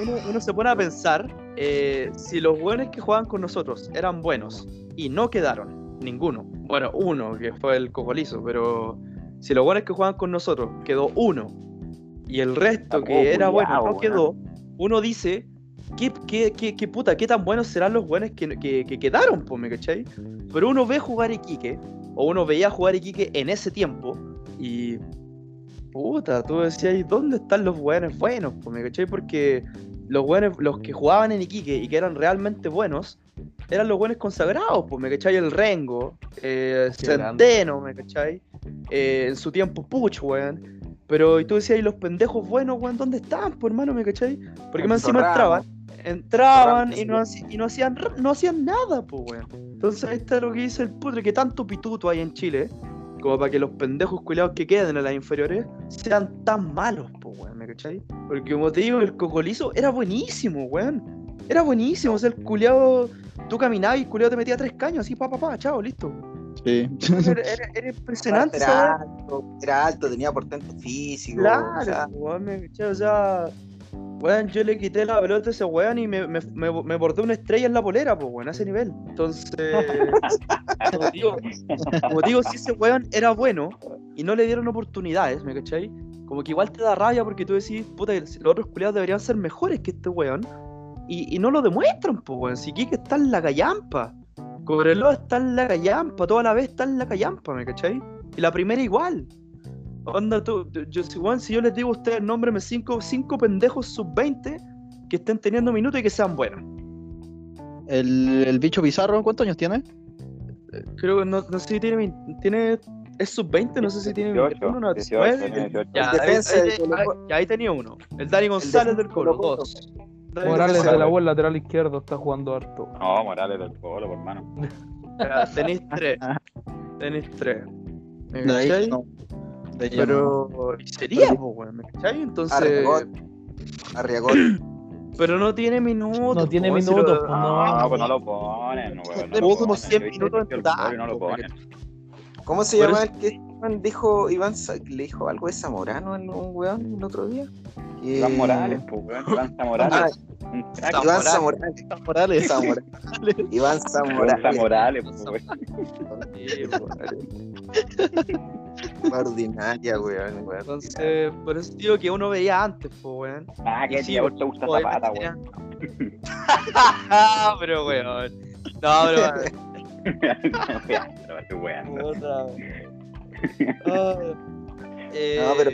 uno, uno se pone a pensar eh, si los buenos que juegan con nosotros eran buenos y no quedaron, ninguno. Bueno, uno, que fue el cocolizo, pero si los buenos que juegan con nosotros quedó uno y el resto que era bueno no weón. quedó, uno dice. ¿Qué, qué, qué, qué puta, qué tan buenos serán los buenos que, que, que quedaron, pues, ¿me cachai? Pero uno ve jugar Iquique, o uno veía jugar Iquique en ese tiempo, y. Puta, tú decías, ¿dónde están los buenos buenos? Pues, ¿me cachai? Porque los buenos, los que jugaban en Iquique y que eran realmente buenos, eran los buenos consagrados, pues, ¿me cachai? El Rengo, eh, Centeno, ¿me cachai? Eh, en su tiempo Puch, weón. Pero y tú decías, ¿y los pendejos buenos, weón, dónde están, pues, hermano? ¿Me cachai? Porque más encima entraban, entraban y no, y no hacían no hacían nada, pues, weón. Entonces ahí está lo que dice el putre, que tanto pituto hay en Chile, como para que los pendejos culiados que queden en las inferiores sean tan malos, po, weón, ¿me cachai? Porque como te digo, el cocolizo era buenísimo, weón. Era buenísimo, o sea, el culiado, tú caminabas y el culiado te metía tres caños, así, pa, pa, pa, chao, listo. Sí. Era, era- era impresionante, Era alto, era alto, tenía portento físico. Claro, o sea, weón, me cachai, o sea, weón, yo le quité la pelota a ese weón y me, me, me, me bordé una estrella en la polera, pues, weón, a ese nivel. Entonces, como digo, como digo, si ese weón era bueno y no le dieron oportunidades, ¿me cachai? Como que igual te da rabia porque tú decís, puta, los otros culiados deberían ser mejores que este weón. Y, y no lo demuestran, pues, weón. Si Kike está en la callampa. Cobreloa está en la callampa, toda la vez está en la callampa, ¿me cachai? Y la primera igual. Onda, tú, yo, si, si yo les digo a ustedes, nómbreme cinco, cinco pendejos sub-20 que estén teniendo minutos y que sean buenos. El, el bicho Pizarro, ¿cuántos años tiene? Creo que no, no sé si tiene, tiene es sub-20, no sé si tiene 18, 21, no, 18, 19. tiene 18. Ya, El ahí, defensa ahí- de ahí- Colo-Colo. ya, ahí tenía uno. El Dani González del Colo, dos. Morales de la web lateral izquierdo está jugando harto. No, Morales del Colo, por hermano. Ya, Tenéis tres. Tenéis tres. No. De no. Pero. sería, ¿me cachai? Entonces. Arriagol. Arriagol. Pero no tiene minutos. No tiene weón, si minutos, lo- No, no. pues no lo ponen, weón. No lo como ponen. 100 Yo hice minutos en total, no lo po, ponen. ¿Cómo se llama el que Iván dijo, Iván le dijo algo de Zamorano en un weón el otro día? Que- Iván Morales, pues, weón. Iván Zamorales. Crack. Iván Morales. Zamorales. Morales. Zamorales. Iván Iván Zamorales. Zamorales, pues, weón. Weón. Ordinaria, weón. weón. Entonces, por eso digo que uno veía antes, po, weón. Ah, que Sí, vos te gusta Zapata, weón. Ah, pero weón. No, pero. Pero estoy weón. Puta. Ah, eh, No, pero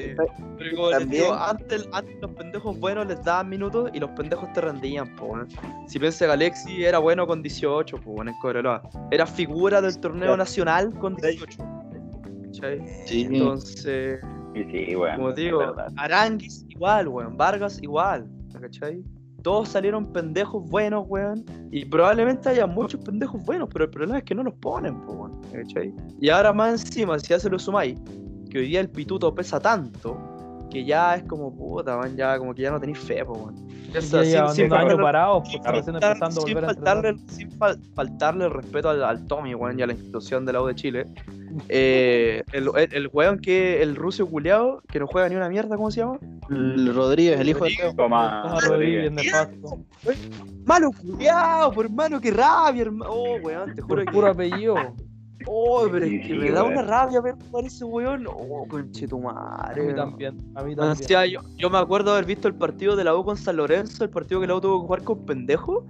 pero como les también- digo, antes, antes los pendejos buenos les daban minutos y los pendejos te rendían, po. Si piensa que Alexi era bueno con 18, pues bueno, en Cobreloa. Era figura del torneo Ya. nacional con 18. ¿Cachai? Sí. Entonces, sí, como digo. Aranguis igual, weón. Vargas igual, ¿cachai? Todos salieron pendejos buenos, weón. Y probablemente haya muchos pendejos buenos, pero el problema es que no los ponen, po, weón. ¿cachai? Y ahora más encima, si ya se lo sumáis, que hoy día el pituto pesa tanto, que ya es como puta, man, ya como que ya no tenéis fe, po, llevan sin- año faltarle- parado, pues sin faltar- a sin volver a entrenar. faltarle, sin fal- faltarle el respeto al, al Tommy, weón, y a la institución de la U de Chile. Eh, el, el, el weón que, el ruso culiado, que no juega ni una mierda, ¿cómo se llama? El Rodríguez, el hijo de Teo. Toma, Toma Rodríguez, nefasto. Malo culiado, por hermano, qué rabia, hermano. Oh, weón, te juro que. puro apellido. Oh, pero Sí, es que sí, me da una rabia ver jugar ese weón. Oh, A conchetumare. mí weón. también. A mí O también. sea, yo, yo me acuerdo haber visto el partido de la U con San Lorenzo, el partido que la U tuvo que jugar con pendejos.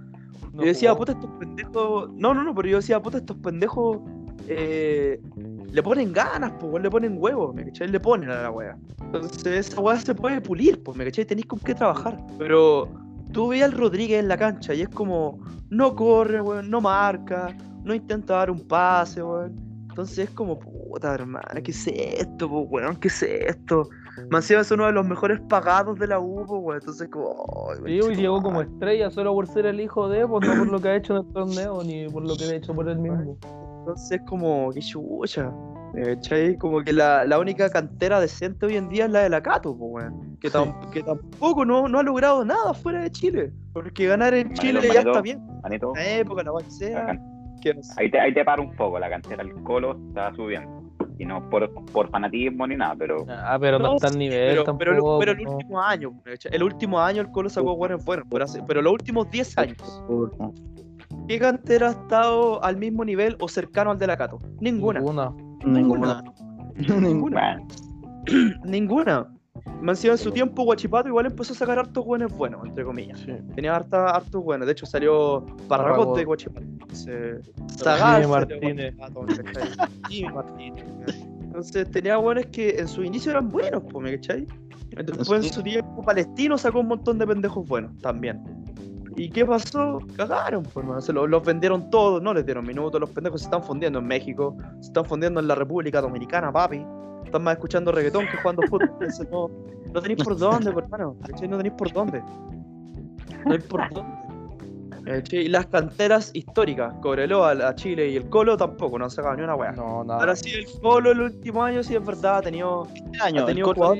No yo decía, jugó. puta, estos pendejos. No, no, no, pero yo decía, puta, estos pendejos. eh, le ponen ganas, pues, le ponen huevos, ¿me cachai? Le ponen a la wea. Entonces, esa wea se puede pulir, pues, ¿me cachai? Tenéis con qué trabajar. Pero tú veías al Rodríguez en la cancha y es como, no corre, weón, no marca, no intenta dar un pase, weón. Entonces es como, puta, hermano, ¿qué es esto, po, weón? ¿Qué es esto? Mancilla es uno de los mejores pagados de la U, po, weón. Entonces, como, Sí, hoy conchetumare. llegó como estrella solo por ser el hijo de, pues no por lo que ha hecho en el torneo, ni por lo que ha hecho por él mismo. Entonces, como, qué chucha. ¿me ¿Cachai? Como que la, la única cantera decente hoy en día es la de la Cato, po, weón. Que, tam- que tampoco no, no ha logrado nada fuera de Chile. Porque ganar en Manito, Chile ya manito. está bien. Manito, En la época, la cual sea. Que ahí te, ahí te paro un poco, la cantera del Colo está subiendo. Y no por, por fanatismo ni nada, pero Ah, pero no, No, está al nivel Pero, tampoco. pero, pero el último año, el último año el Colo sacó buenos buenos, pero, hace- pero los últimos 10 años, ¿qué cantera ha estado al mismo nivel o cercano al de la Cato? Ninguna. Ninguna. Ninguna. Ninguna. Ninguna. Me han sido en su tiempo Guachipato igual empezó a sacar hartos buenos buenos, entre comillas. Sí. Tenía harta, hartos buenos. De hecho salió Parragos. de Guachipato. Salió de Martínez. Jimmy Martínez. Entonces tenía buenos que en su inicio eran buenos, ¿me cachai? Después en su tiempo Palestino sacó un montón de pendejos buenos también. ¿Y qué pasó? Cagaron, pues, hermano. Se lo- los vendieron todos, no les dieron minutos. Los pendejos se están fundiendo en México, se están fundiendo en la República Dominicana, papi. Están más escuchando reggaetón que jugando fútbol. Entonces no, no tenéis por dónde, pues, hermano. No tenéis por dónde. No hay por dónde. Y las canteras históricas, Cobreloa, la Chile y el Colo tampoco, no han sacado ni una weá. No, nada. Ahora sí, el Colo el último año sí es verdad, ha tenido. Este año, Ha el tenido Colo,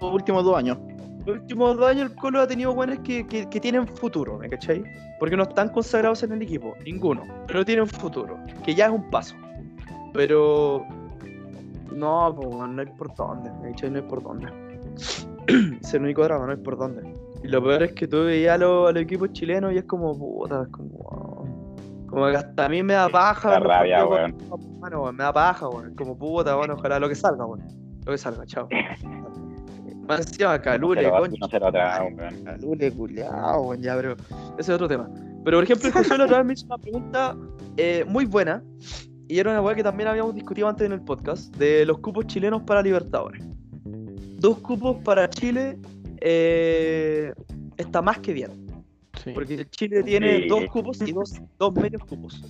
los últimos dos años. Los últimos dos años el Colo ha tenido buenos que, que, que tienen futuro, ¿me cachai? Porque no están consagrados en el equipo, ninguno. Pero tienen futuro, que ya es un paso. Pero. No, pues no hay por dónde, ¿me cachai? No hay por dónde. es el único drama, no hay por dónde. Y lo peor es que tú veías a los, a los equipos chilenos y es como, puta, es como. wow. Como que hasta a mí me da paja. Los rabia, weón, me da paja, weón. Como puta, bueno, ojalá lo que salga, weón. Lo que salga, chao. Más encima, Calule, lo- concha. no se lo trago, weón. Calule, culiao, weón, ya, pero ese es otro tema. Pero por ejemplo, el José la otra vez me hizo una pregunta eh, muy buena. Y era una weá que también habíamos discutido antes en el podcast. De los cupos chilenos para Libertadores. Dos cupos para Chile eh, está más que bien. Sí. Porque Chile tiene Sí. dos cupos y dos, dos medios cupos.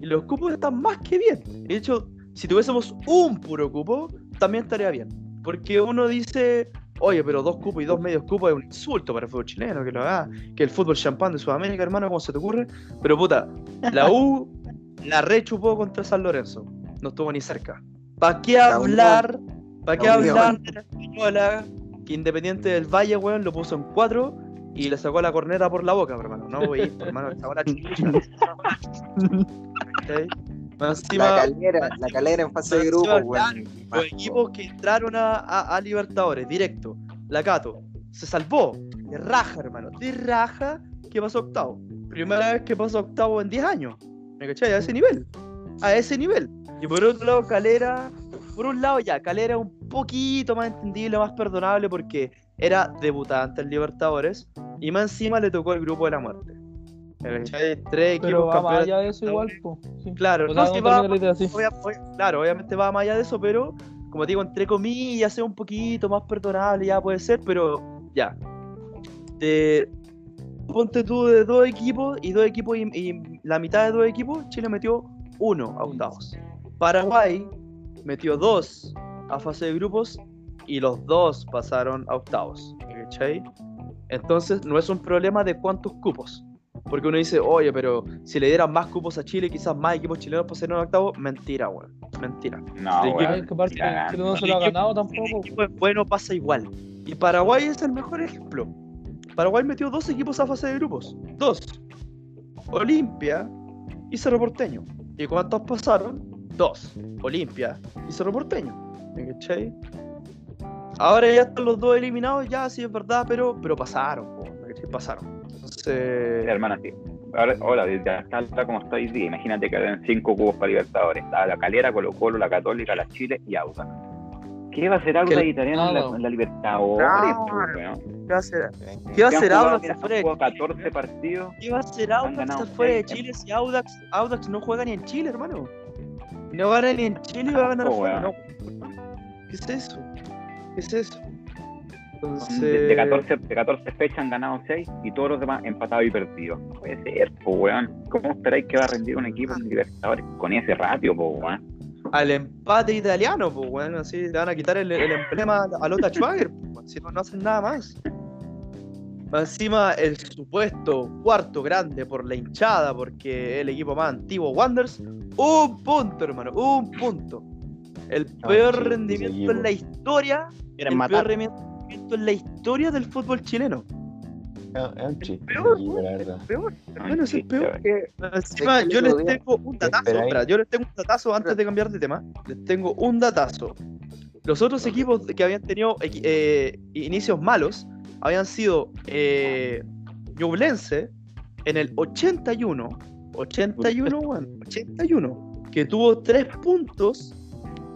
Y los cupos están más que bien. De hecho, si tuviésemos un puro cupo, también estaría bien. Porque uno dice, oye, pero dos cupos y dos medios cupos es un insulto para el fútbol chileno, que lo haga, que el fútbol champán de Sudamérica, hermano, ¿cómo se te ocurre? Pero puta, la U la rechupó contra San Lorenzo. No estuvo ni cerca. ¿Para qué hablar? ¿Para qué hablar de la española? Que Independiente del Valle, weón, lo puso en cuatro y le sacó la corneta por la boca, hermano. No, wey, hermano. ¿Cachai? Más encima, La calera, la calera en fase de grupo, weón. los equipos que entraron a, a- a Libertadores, directo, la Cato, se salvó. De raja, hermano. De raja que pasó octavo. Primera vez que pasó octavo en 10 años. ¿Me cachai? A ese nivel. A ese nivel. Y por otro lado, Calera. Por un lado, ya, Calera un poquito más entendible, más perdonable porque era debutante en Libertadores. Y más encima le tocó el grupo de la muerte. ¿Me cachai? Tres equipos va más allá de eso igual, po. Sí. Claro, O sea, va- obvia- obvia- claro, obviamente va más allá de eso, pero como te digo, entre comillas, sea un poquito más perdonable, ya puede ser, pero ya. De- ponte tú de dos equipos y dos equipos y, y la mitad de dos equipos, Chile metió uno a octavos. Paraguay metió dos a fase de grupos y los dos pasaron a octavos. ¿cachai? Entonces no es un problema de cuántos cupos. Porque uno dice, oye, pero si le dieran más cupos a Chile, quizás más equipos chilenos pasarían a octavos. Mentira, weón. Mentira. No, weón. Chile no se lo ha ganado tampoco. El equipo es bueno, pasa igual. Y Paraguay es el mejor ejemplo. Paraguay metió dos equipos a fase de grupos. Dos. Olimpia y Cerro Porteño. ¿Y cuántos pasaron? Dos. Olimpia y Cerro Porteño. ¿Me? Ahora ya están los dos eliminados, ya sí es verdad, pero, pero pasaron. Pasaron. Entonces. Hermana, sí. Hola, está, está como está hoy día. Imagínate que habían cinco cubos para Libertadores. La Calera, Colo Colo, la Católica, la Chile y Audax. ¿Qué va a hacer Audax Que- italiano en la, en la Libertadores? No. ¿Qué va a hacer? ¿Qué va a hacer Audax afuera han de jugado Chile? 14 partidos. ¿Qué va a hacer Han Audax ganado afuera de. Chile si Audax, Audax no juega ni en Chile, hermano? No gana ni en Chile y va a ganar Oh, afuera, no. ¿Qué es eso? ¿Qué es eso? Entonces... De, de 14, de 14 fechas han ganado 6 y todos los demás empatados y perdidos. No puede ser, po, weón. ¿Cómo esperáis que va a rendir un equipo en Libertadores con ese ratio, po, weón? Al empate italiano, pues bueno, así le van a quitar el, el emblema a Lota Schwager, pues, si no, no hacen nada más. Encima, el supuesto cuarto grande por la hinchada, porque es el equipo más antiguo, Wanderers, un punto, hermano, un punto. El Ah, peor rendimiento en la historia, el matar. peor rendimiento en la historia del fútbol chileno. Es un chiste. Peor, la verdad. Peor, hermano, es peor. que- Encima, yo les tengo un datazo, yo les tengo un datazo antes de cambiar de tema. Les tengo un datazo. Los otros equipos que habían tenido eh, inicios malos habían sido eh, Ñublense en el 81, 81, weón, 81, que tuvo 3 puntos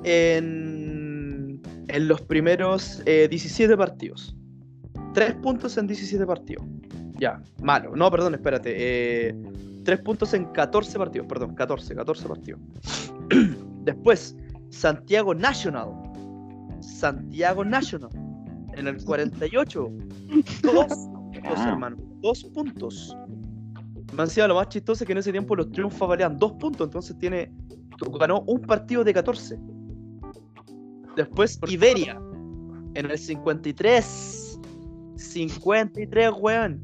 en, en los primeros eh, 17 partidos. 3 puntos en 17 partidos. Ya, malo. No, perdón, espérate. Eh, 3 puntos en 14 partidos, perdón, 14, 14 partidos. Después, Santiago National. Santiago National. En el 48. Dos puntos, Ah. hermano. Dos puntos. Me han sido lo más chistoso es que en ese tiempo los triunfos valían dos puntos, entonces tiene. Ganó un partido de 14. Después, Iberia. En el 53. 53, weón.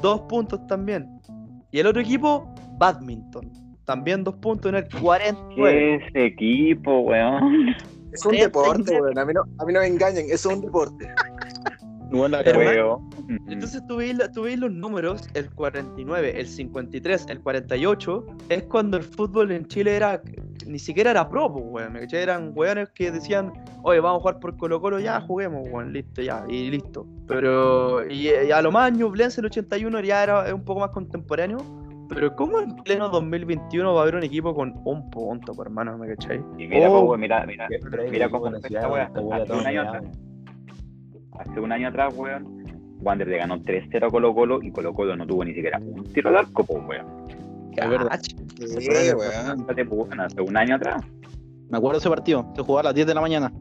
Dos puntos también. Y el otro equipo, badminton. También dos puntos en el 49. ¿Qué es ese equipo, weón? Es un deporte, weón. A mí, no, a mí no me engañen, es un deporte. Hermano. Weón. Entonces tú veis, la- tú veis los números, el 49, el 53, el 48, es cuando el fútbol en Chile era, ni siquiera era pro, pues, weón. Eran weones que decían, oye, vamos a jugar por Colo Colo, ya juguemos, weón, listo, ya, y listo. Pero, y, y a lo más Ñublense el 81 ya era un poco más contemporáneo, pero ¿cómo en pleno 2021 va a haber un equipo con un punto, pues, hermano, me cachai? Y mira, Oh. po, weón, mira, mira. Mira cómo está Hace un año atrás. Weón, Wander le ganó 3-0 a Colo Colo y Colo Colo no tuvo ni siquiera un tiro de arco, pues, weón. Es verdad. Sí, weón. Hace un año atrás. Me acuerdo de ese partido. Se jugaba a las 10 de la mañana.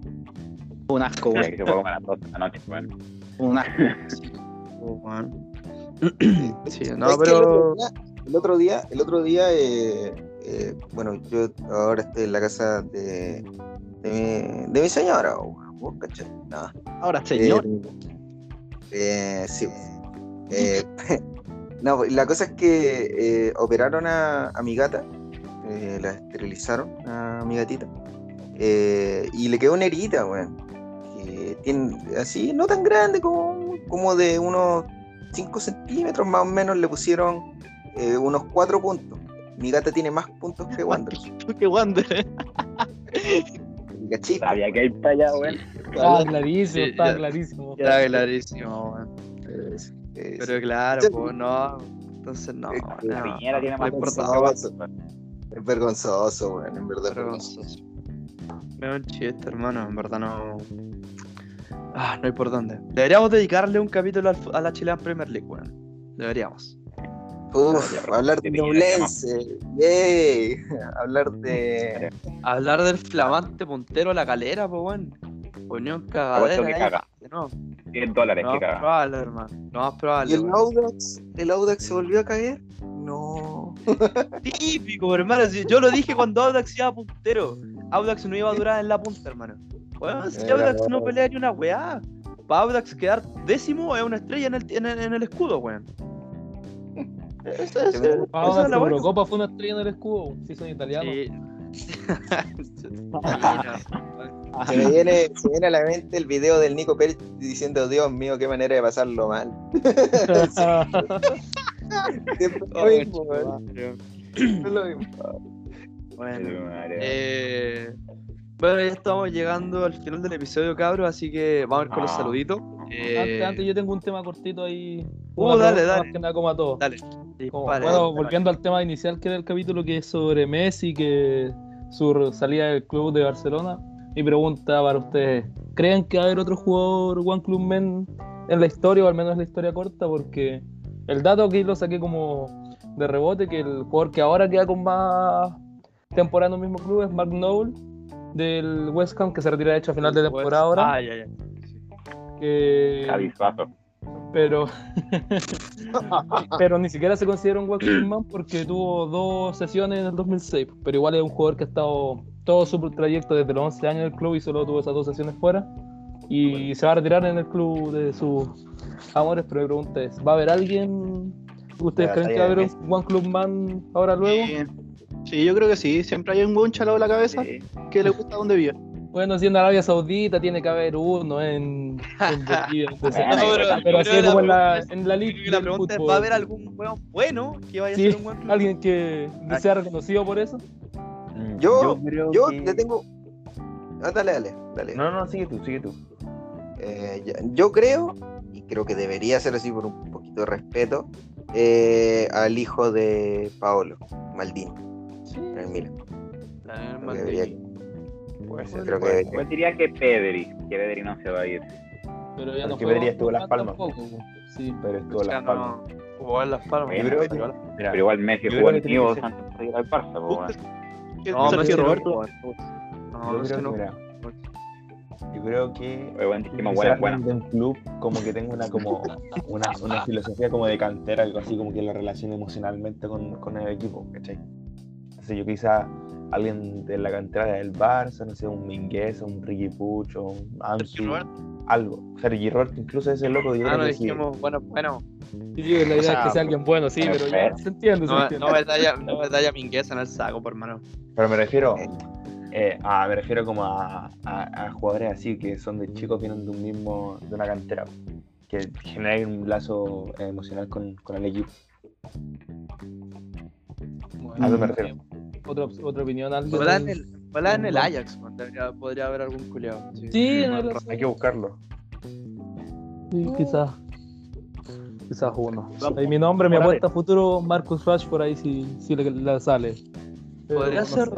Un asco, weón. que se fue como a las 2 de la noche, weón. Un asco. Oh. Sí, ¿Sabes no, pero... El otro día, el otro día, el otro día, eh, eh, bueno, yo ahora estoy en la casa de, de, mi, de mi señora, weón, vos, ¿cachai? Nada. Ahora, señor. Eh, eh, sí. Eh, no, la cosa es que operaron a, a mi gata, la esterilizaron a mi gatita, y le quedó una herida, weón. que tiene así, no tan grande, como, como de unos 5 centímetros más o menos, le pusieron unos 4 puntos. Mi gata tiene más puntos que Wander. Qué Wander. ¿cachai? Sabía que ir para allá, weón. Estaba clarísimo, estaba clarísimo. Era clarísimo, weón. Pero claro, pues no. Entonces no. La Piñera tiene más weón. Es vergonzoso, weón, en verdad. es vergonzoso. Vergonzoso. Es un chiste, hermano. En verdad no. Ah, no hay por dónde. Deberíamos dedicarle un capítulo a la Chilean Premier League, weón. Deberíamos. Uf, hablar de Ñublense, yay. hablar de. Hablar del flamante puntero La Calera, pues, weón. Unión cagadera. que caga. No, 10 dólares no que más caga. probable, hermano. No más ¿Y probable. el weón. Audax? ¿El Audax se volvió a caer? No. Típico, hermano. yo lo dije cuando Audax iba puntero. Audax no iba a durar en la punta, hermano. Weón, si Era Audax no bueno. pelea ni una weá. Para Audax quedar décimo es una estrella en el, en el, en el escudo, weón. Eso, eso- eso Ahora es la. Eurocopa fue una estrella en el escudo, si son italianos. Sí. Se me, viene, se viene a la mente el video del Nico Pérez diciendo, Dios mío, qué manera de pasarlo mal. Mismo. Bueno, eh, ya estamos llegando al final del episodio, cabros, así que vamos a ir con los Ah. saluditos. Eh, antes, antes yo tengo un tema cortito ahí. Uh, dale, dale. Más que nada como a todos. Dale, Como- bueno, volviendo al tema inicial que era el capítulo que es sobre Messi, que su salida del club de Barcelona. Mi pregunta para ustedes, ¿creen que va a haber otro jugador One Club Men en la historia o al menos en la historia corta? Porque el dato aquí lo saqué como de rebote, que el jugador que ahora queda con más temporada en el mismo club es Mark Noble del West Ham, que se retira de hecho a final de temporada ahora. Ah, ya, ya. Que- pero pero ni siquiera se considera un Walking Man porque tuvo dos sesiones en el 2006 pero igual es un jugador que ha estado todo su trayecto desde los 11 años del club y solo tuvo esas dos sesiones fuera y se va a retirar en el club de sus amores pero mi pregunta es ¿va a haber alguien ustedes creen que va a haber un One Club Man ahora luego? Sí. Sí, yo creo que sí. Siempre hay un buen chalado en la cabeza Sí. que le gusta donde vive. Bueno, si en Arabia Saudita tiene que haber uno en, en Bolivia, entonces- Bueno, pero, pero- pero yo así que como la en la, pregunta es- en la Yo liga la pregunta es. ¿va a haber algún weón bueno que vaya Sí, a ser un buen club? alguien que sea reconocido por eso. Yo, creo yo que- le tengo. Ah, dale, dale, dale. No, no, sigue tú, sigue tú. Eh, ya- yo creo, y creo que debería ser así por un poquito de respeto, eh, al hijo de Paolo, Maldini, en el Milan. La Puede ser. Creo que-. Yo diría que Pedri, que Pedri no se va a ir. Pero ya no Porque Pedri estuvo en Las Palmas tampoco. Sí. Pero estuvo en las palmas. no jugó en las palmas. Pero- creo que- pero- Mira, Pero igual Messi jugó en ser- antes de ir al Barça. No, Sergio Messi no Roberto. No, yo Messi creo no que, mira, yo creo que de un club como que tenga una como una, una filosofía como de cantera, algo así como que lo relacione emocionalmente con, con el equipo, ¿cachai? Entonces yo quizá alguien de la cantera del Barça, no sé, un Mingueza, un Ricky Pucho, un Ansu, algo. Sergi Roberto, incluso ese loco, yo Ah, no sí. dijimos, bueno, bueno. Sí, la idea O sea, es que sea alguien bueno, sí, pero ya se entiende, se No, entiende. no me talla, no me talla mingueza en el saco, por mano. Pero me refiero, eh, a, me refiero como a, a- a jugadores así que son de chicos, vienen de un mismo, de una cantera, que generan un lazo eh, emocional con, con el equipo. Bueno, A eso me refiero. Otra, otra opinión, alguien. Ojalá en el, ojalá en el Ajax, man, debería- podría haber algún culiado. Sí. Hay que buscarlo. Sí, quizás. Quizás uno. Ahí mi nombre, mi apuesta futuro, Marcus Rush, por ahí si, si le, le sale. Pero Podría no ser.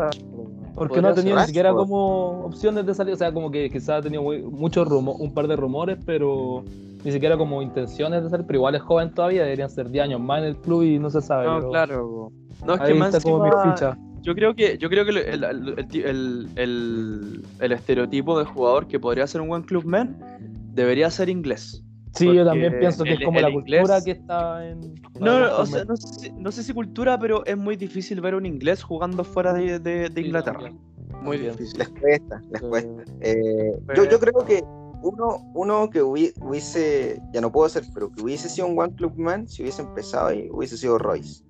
Porque no ha tenido ni siquiera como opciones de salir. O sea, como que quizás ha tenido muy- muchos rumo- un par de rumores, pero ni siquiera como intenciones de salir. Pero igual es joven todavía, deberían ser 10 años más en el club y no se sabe. No, pero claro. No, es que Ahí más está como mi ficha. Yo creo que, yo creo que el, el, el, el- el- el estereotipo de jugador que podría ser un buen clubman debería ser inglés. Sí, yo también pienso que el- es como la inglés- cultura que está en. No, no, o sea, no, sé, si- no sé si cultura, pero es muy difícil ver un inglés jugando fuera de, de- de Sí, Inglaterra. Muy difícil. Les cuesta, les cuesta. Eh, yo, yo creo que uno, uno que hubi- hubiese, ya no puedo ser, pero que hubiese sido un One Club Man, si hubiese empezado ahí, hubiese sido Royce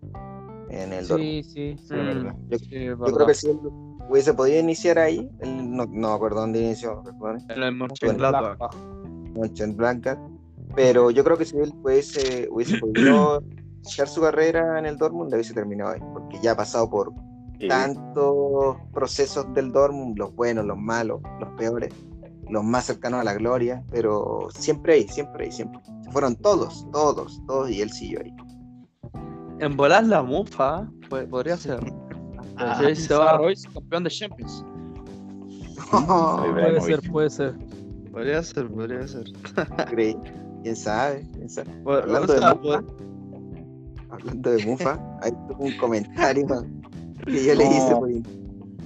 en el Dortmund. Sí, sí, sí. Mm, verdad. Yo- sí, creo que si él hubiese podido iniciar ahí, él no, no acuerdo dónde inició, recuerden, En Mönchengladbach. Mönchengladbach, pero yo creo que si él hubiese, hubiese podido iniciar su carrera en el Dortmund, le hubiese terminado ahí, porque ya ha pasado por Sí. tantos procesos del Dortmund, los buenos, los malos, los peores, los más cercanos a la gloria, pero siempre ahí, siempre ahí, siempre. Se fueron todos, todos, todos, y él siguió ahí. En volar la mufa, pues, podría ser. Ah, Sí, se va a Royce, campeón de Champions. Puede ser, puede ser. Podría ser, podría ser. Creí. ¿Quién sabe? ¿Quién sabe? Bueno, Hablando de Mufa, hablando de Mufa, ahí tuvo un comentario que yo le hice por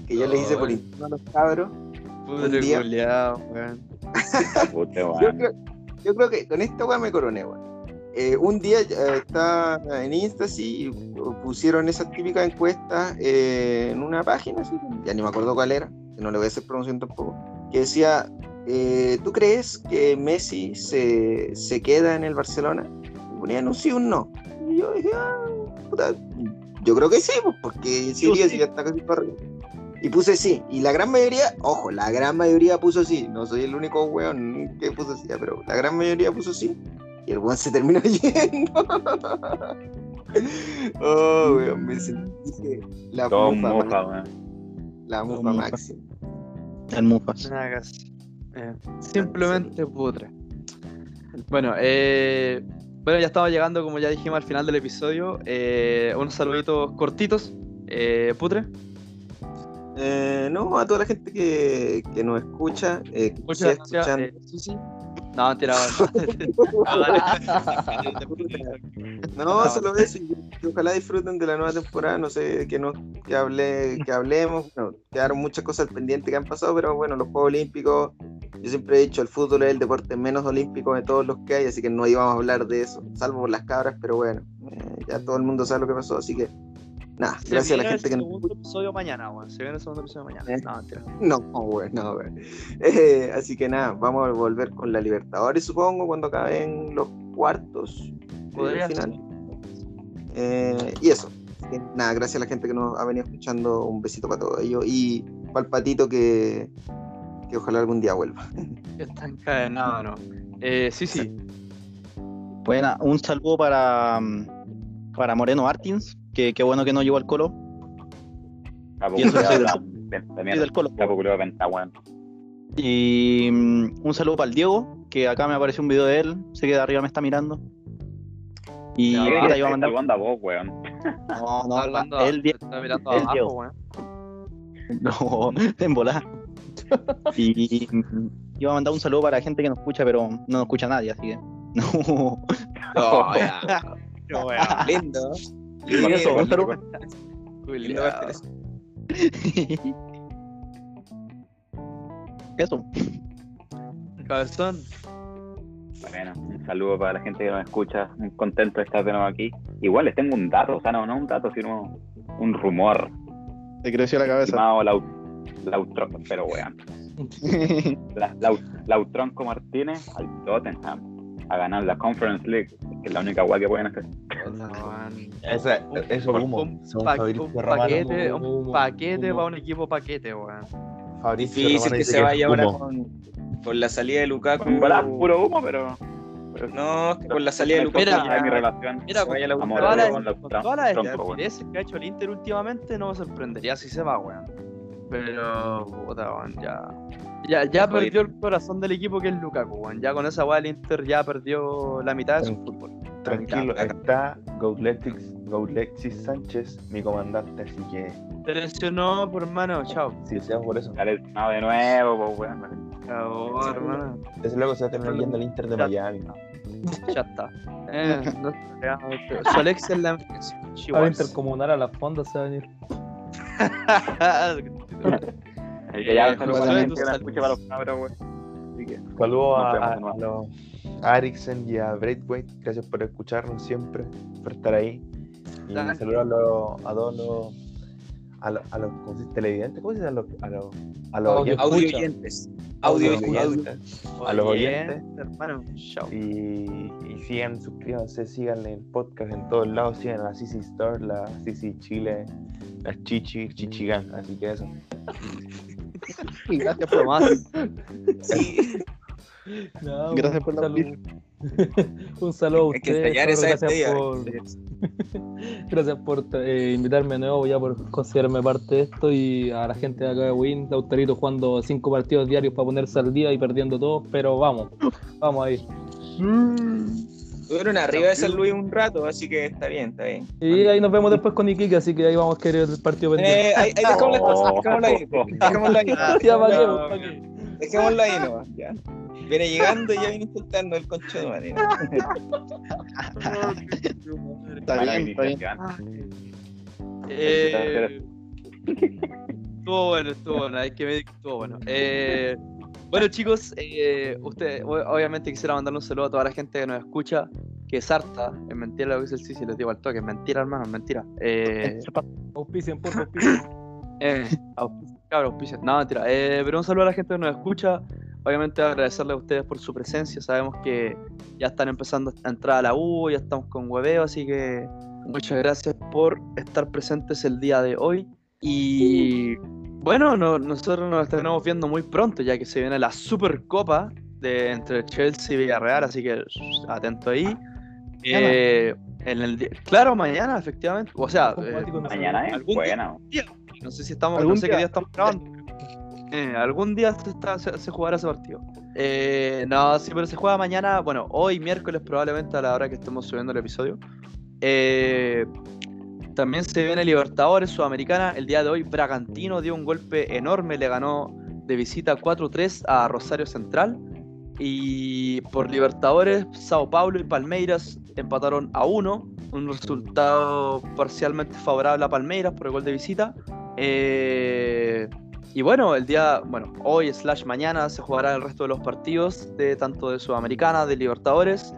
que yo le hice por interno a los cabros. Putre día- culiao, Yo creo, yo creo que con esta weá me coroné, weón. Eh, un día eh, estaba en Insta así, y pusieron esas típicas encuestas eh, en una página, así, ya ni me acuerdo cuál era, que no le voy a hacer promoción tampoco, que decía, eh, ¿tú crees que Messi se, se queda en el Barcelona? Y ponían un sí o un no. Y yo dije, ah, puta, yo creo que sí, pues, porque iría, sí. si ya está casi para arriba. Y puse sí, y la gran mayoría, ojo, la gran mayoría puso sí, no soy el único weón que puso sí, pero la gran mayoría puso sí, y el weón se terminó yendo. oh, weón, me sentí dije, la Todo mufa, weón. la mufa mufa. máxima. El Mufas. Nada que hacer. Eh, simplemente putre. Bueno, eh, bueno, ya estamos llegando, como ya dijimos, al final del episodio. Eh, unos saluditos cortitos. Eh, putre. Eh, no, a toda la gente que, que nos escucha, eh, que Muchas sigue gracias. escuchando. Eh, Susi. No, mentira. no, No, solo eso, ojalá disfruten de la nueva temporada, no sé, que, no, que, hable, que hablemos, bueno, quedaron muchas cosas pendientes que han pasado, pero bueno, los Juegos Olímpicos, yo siempre he dicho, el fútbol es el deporte menos olímpico de todos los que hay, así que no íbamos a hablar de eso, salvo por las cabras, pero bueno, eh, ya todo el mundo sabe lo que pasó, así que nada, Se gracias a la viene gente que el nos segundo episodio mañana, weón. Se viene el segundo episodio mañana. Eh. No, mentira. No, güey, no, güey. Eh, así que nada, vamos a volver con la Libertadores, supongo, cuando acaben los cuartos. eh, Podría final. ser. Eh, y eso. Así que, nada, gracias a la gente que nos ha venido escuchando. Un besito para todos ellos. Y para el patito que, que ojalá algún día vuelva. Está encadenado, ¿no? Eh, sí, sí. Buena, un saludo para, mm, para Moreno Martins, que qué bueno que no llegó al colo. Y eso del- colo. Y mm, un saludo para el Diego, que acá me apareció un video de él, sé que de arriba me está mirando. Y Ya, puta, ¿Qué iba a mandar. onda vos, weón? No, no, hablando, él, está mirando él abajo, Diego. weón. No, en volada. Y iba a mandar un saludo para la gente que nos escucha, pero no nos escucha nadie, así que. No. Oh, ya. Pero, weón. Lindo. Y eso, un saludo. Eso. Cabezón. Bueno, un saludo para la gente que nos escucha. Muy contento de estar de nuevo aquí. Igual les tengo un dato, o sea, no, no un dato, sino un rumor. Te creció la cabeza. Llamado Lau, Lautron, pero weón. La- Lau- Lautronco Martínez al Tottenham a ganar la Conference League. Que es la única weá que pueden hacer. Eso un- humo. un pa- un paquete, humo, un paquete humo. para un equipo paquete, weón. Difícil Romano que se vaya es ahora con, con la salida de Lukaku. Verdad, puro humo, pero. pero No, es que con la salida de Lukaku Mira, ya mi relación. Mira, con, vaya la con todas las- con la- con estupideces que ha hecho el Inter últimamente, no me sorprendería si se va, weón. Pero, puta, weón, ya. Ya, ya perdió el corazón del equipo que es Lukaku, weón. Ya con esa weá el Inter ya perdió la mitad de su fútbol. Tranquilo, está Goutlexis, Goutlexis Sánchez, mi comandante, así que Te lesionó, por hermano, chao. si sea por eso. Lesionado de nuevo, pues, weón. Chao, hermano. Desde luego se va a terminar yendo al Inter de Ya. Miami. Ya está. Eh, no te creas, pero Su Alex es la Chihuahuas. intercomunar a las fondas se va a venir. Así que ya Eh, un saludo José, a la tú gente que la sal- escucha para los cabros, weón. Así que. Saludos a, los a y a Braithwaite, gracias por escucharnos siempre, por estar ahí. Y saludos a, los, a todos los, a los, a los ¿cómo se dice? televidentes, ¿cómo se dice? A los, a los, a los Audio. oyentes. Oyentes. Audio Audio oyentes. a los oyentes. Hermano. Y, y sigan, suscríbanse, sigan el podcast en todos lados, sigan a la CC Store, la CC Chile, la Chichi, Chichigan, así que eso. Gracias por más. Sí, No, Gracias por la saludo. Un saludo a hay que ustedes. esa gracias por, gracias por eh, invitarme de nuevo, ya por considerarme parte de esto y a la gente de acá de Win, Lautarito jugando cinco partidos diarios para ponerse al día y perdiendo todos, pero vamos, vamos ahí. Estuvieron arriba de San Luis un rato, así que está bien, está bien. Y ahí nos vemos después con Iquique, así que ahí vamos a querer el partido pendiente. Eh, ahí, ahí dejamos la cosa, dejémoslo ahí. Dejémoslo ahí. Dejémoslo ahí nomás, ya. Viene llegando y ya viene insultando el concho de madre. Está bien, está bien. Eh, estuvo bueno, estuvo bueno. Hay que ver que estuvo bueno. Eh, bueno, chicos, eh, usted, obviamente quisiera mandarle un saludo a toda la gente que nos escucha, que es harta. Es mentira lo que dice el Sisi, les digo al toque. Es mentira, hermano, es mentira. Eh, Auspicien, por auspicien. eh, auspicio, cabros, auspicio. No, mentira. Eh, pero un saludo a la gente que nos escucha. Obviamente agradecerle a ustedes por su presencia. Sabemos que ya están empezando a entrar a la U, ya estamos con hueveo, así que muchas gracias por estar presentes el día de hoy. Y bueno, no- nosotros nos estaremos viendo muy pronto, ya que se viene la Supercopa de entre Chelsea y Villarreal, así que atento ahí. Eh, en el claro, mañana, efectivamente. O sea, eh, Mañana es algún buena. no sé si estamos, ¿Algún no sé qué día? día estamos grabando. Eh, algún día se, está- se- se jugará ese partido. Eh, no, sí, pero se juega mañana, bueno, hoy miércoles probablemente a la hora que estemos subiendo el episodio. Eh, también se viene Libertadores Sudamericana. El día de hoy Bragantino dio un golpe enorme, le ganó de visita 4-3 a Rosario Central. Y por Libertadores, Sao Paulo y Palmeiras empataron a 1. Un resultado parcialmente favorable a Palmeiras por el gol de visita. Eh, y bueno, el día, bueno, hoy slash mañana se jugará el resto de los partidos, de tanto de Sudamericana, de Libertadores.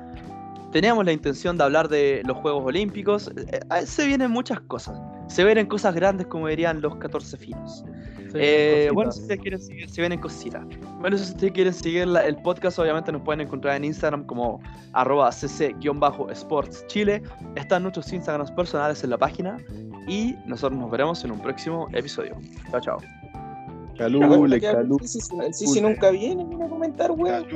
Teníamos la intención de hablar de los Juegos Olímpicos. Eh, eh, se vienen muchas cosas. Se vienen cosas grandes, como dirían los 14 finos. Eh, bueno, si ustedes quieren seguir, si vienen cositas. Bueno, si ustedes quieren seguir la- el podcast, obviamente nos pueden encontrar en Instagram como arroba cc-sports chile. Están nuestros Instagrams personales en la página. Y nosotros nos veremos en un próximo episodio. Chao, chao. Calule, El calule. El Sisi nunca viene a comentar, weón.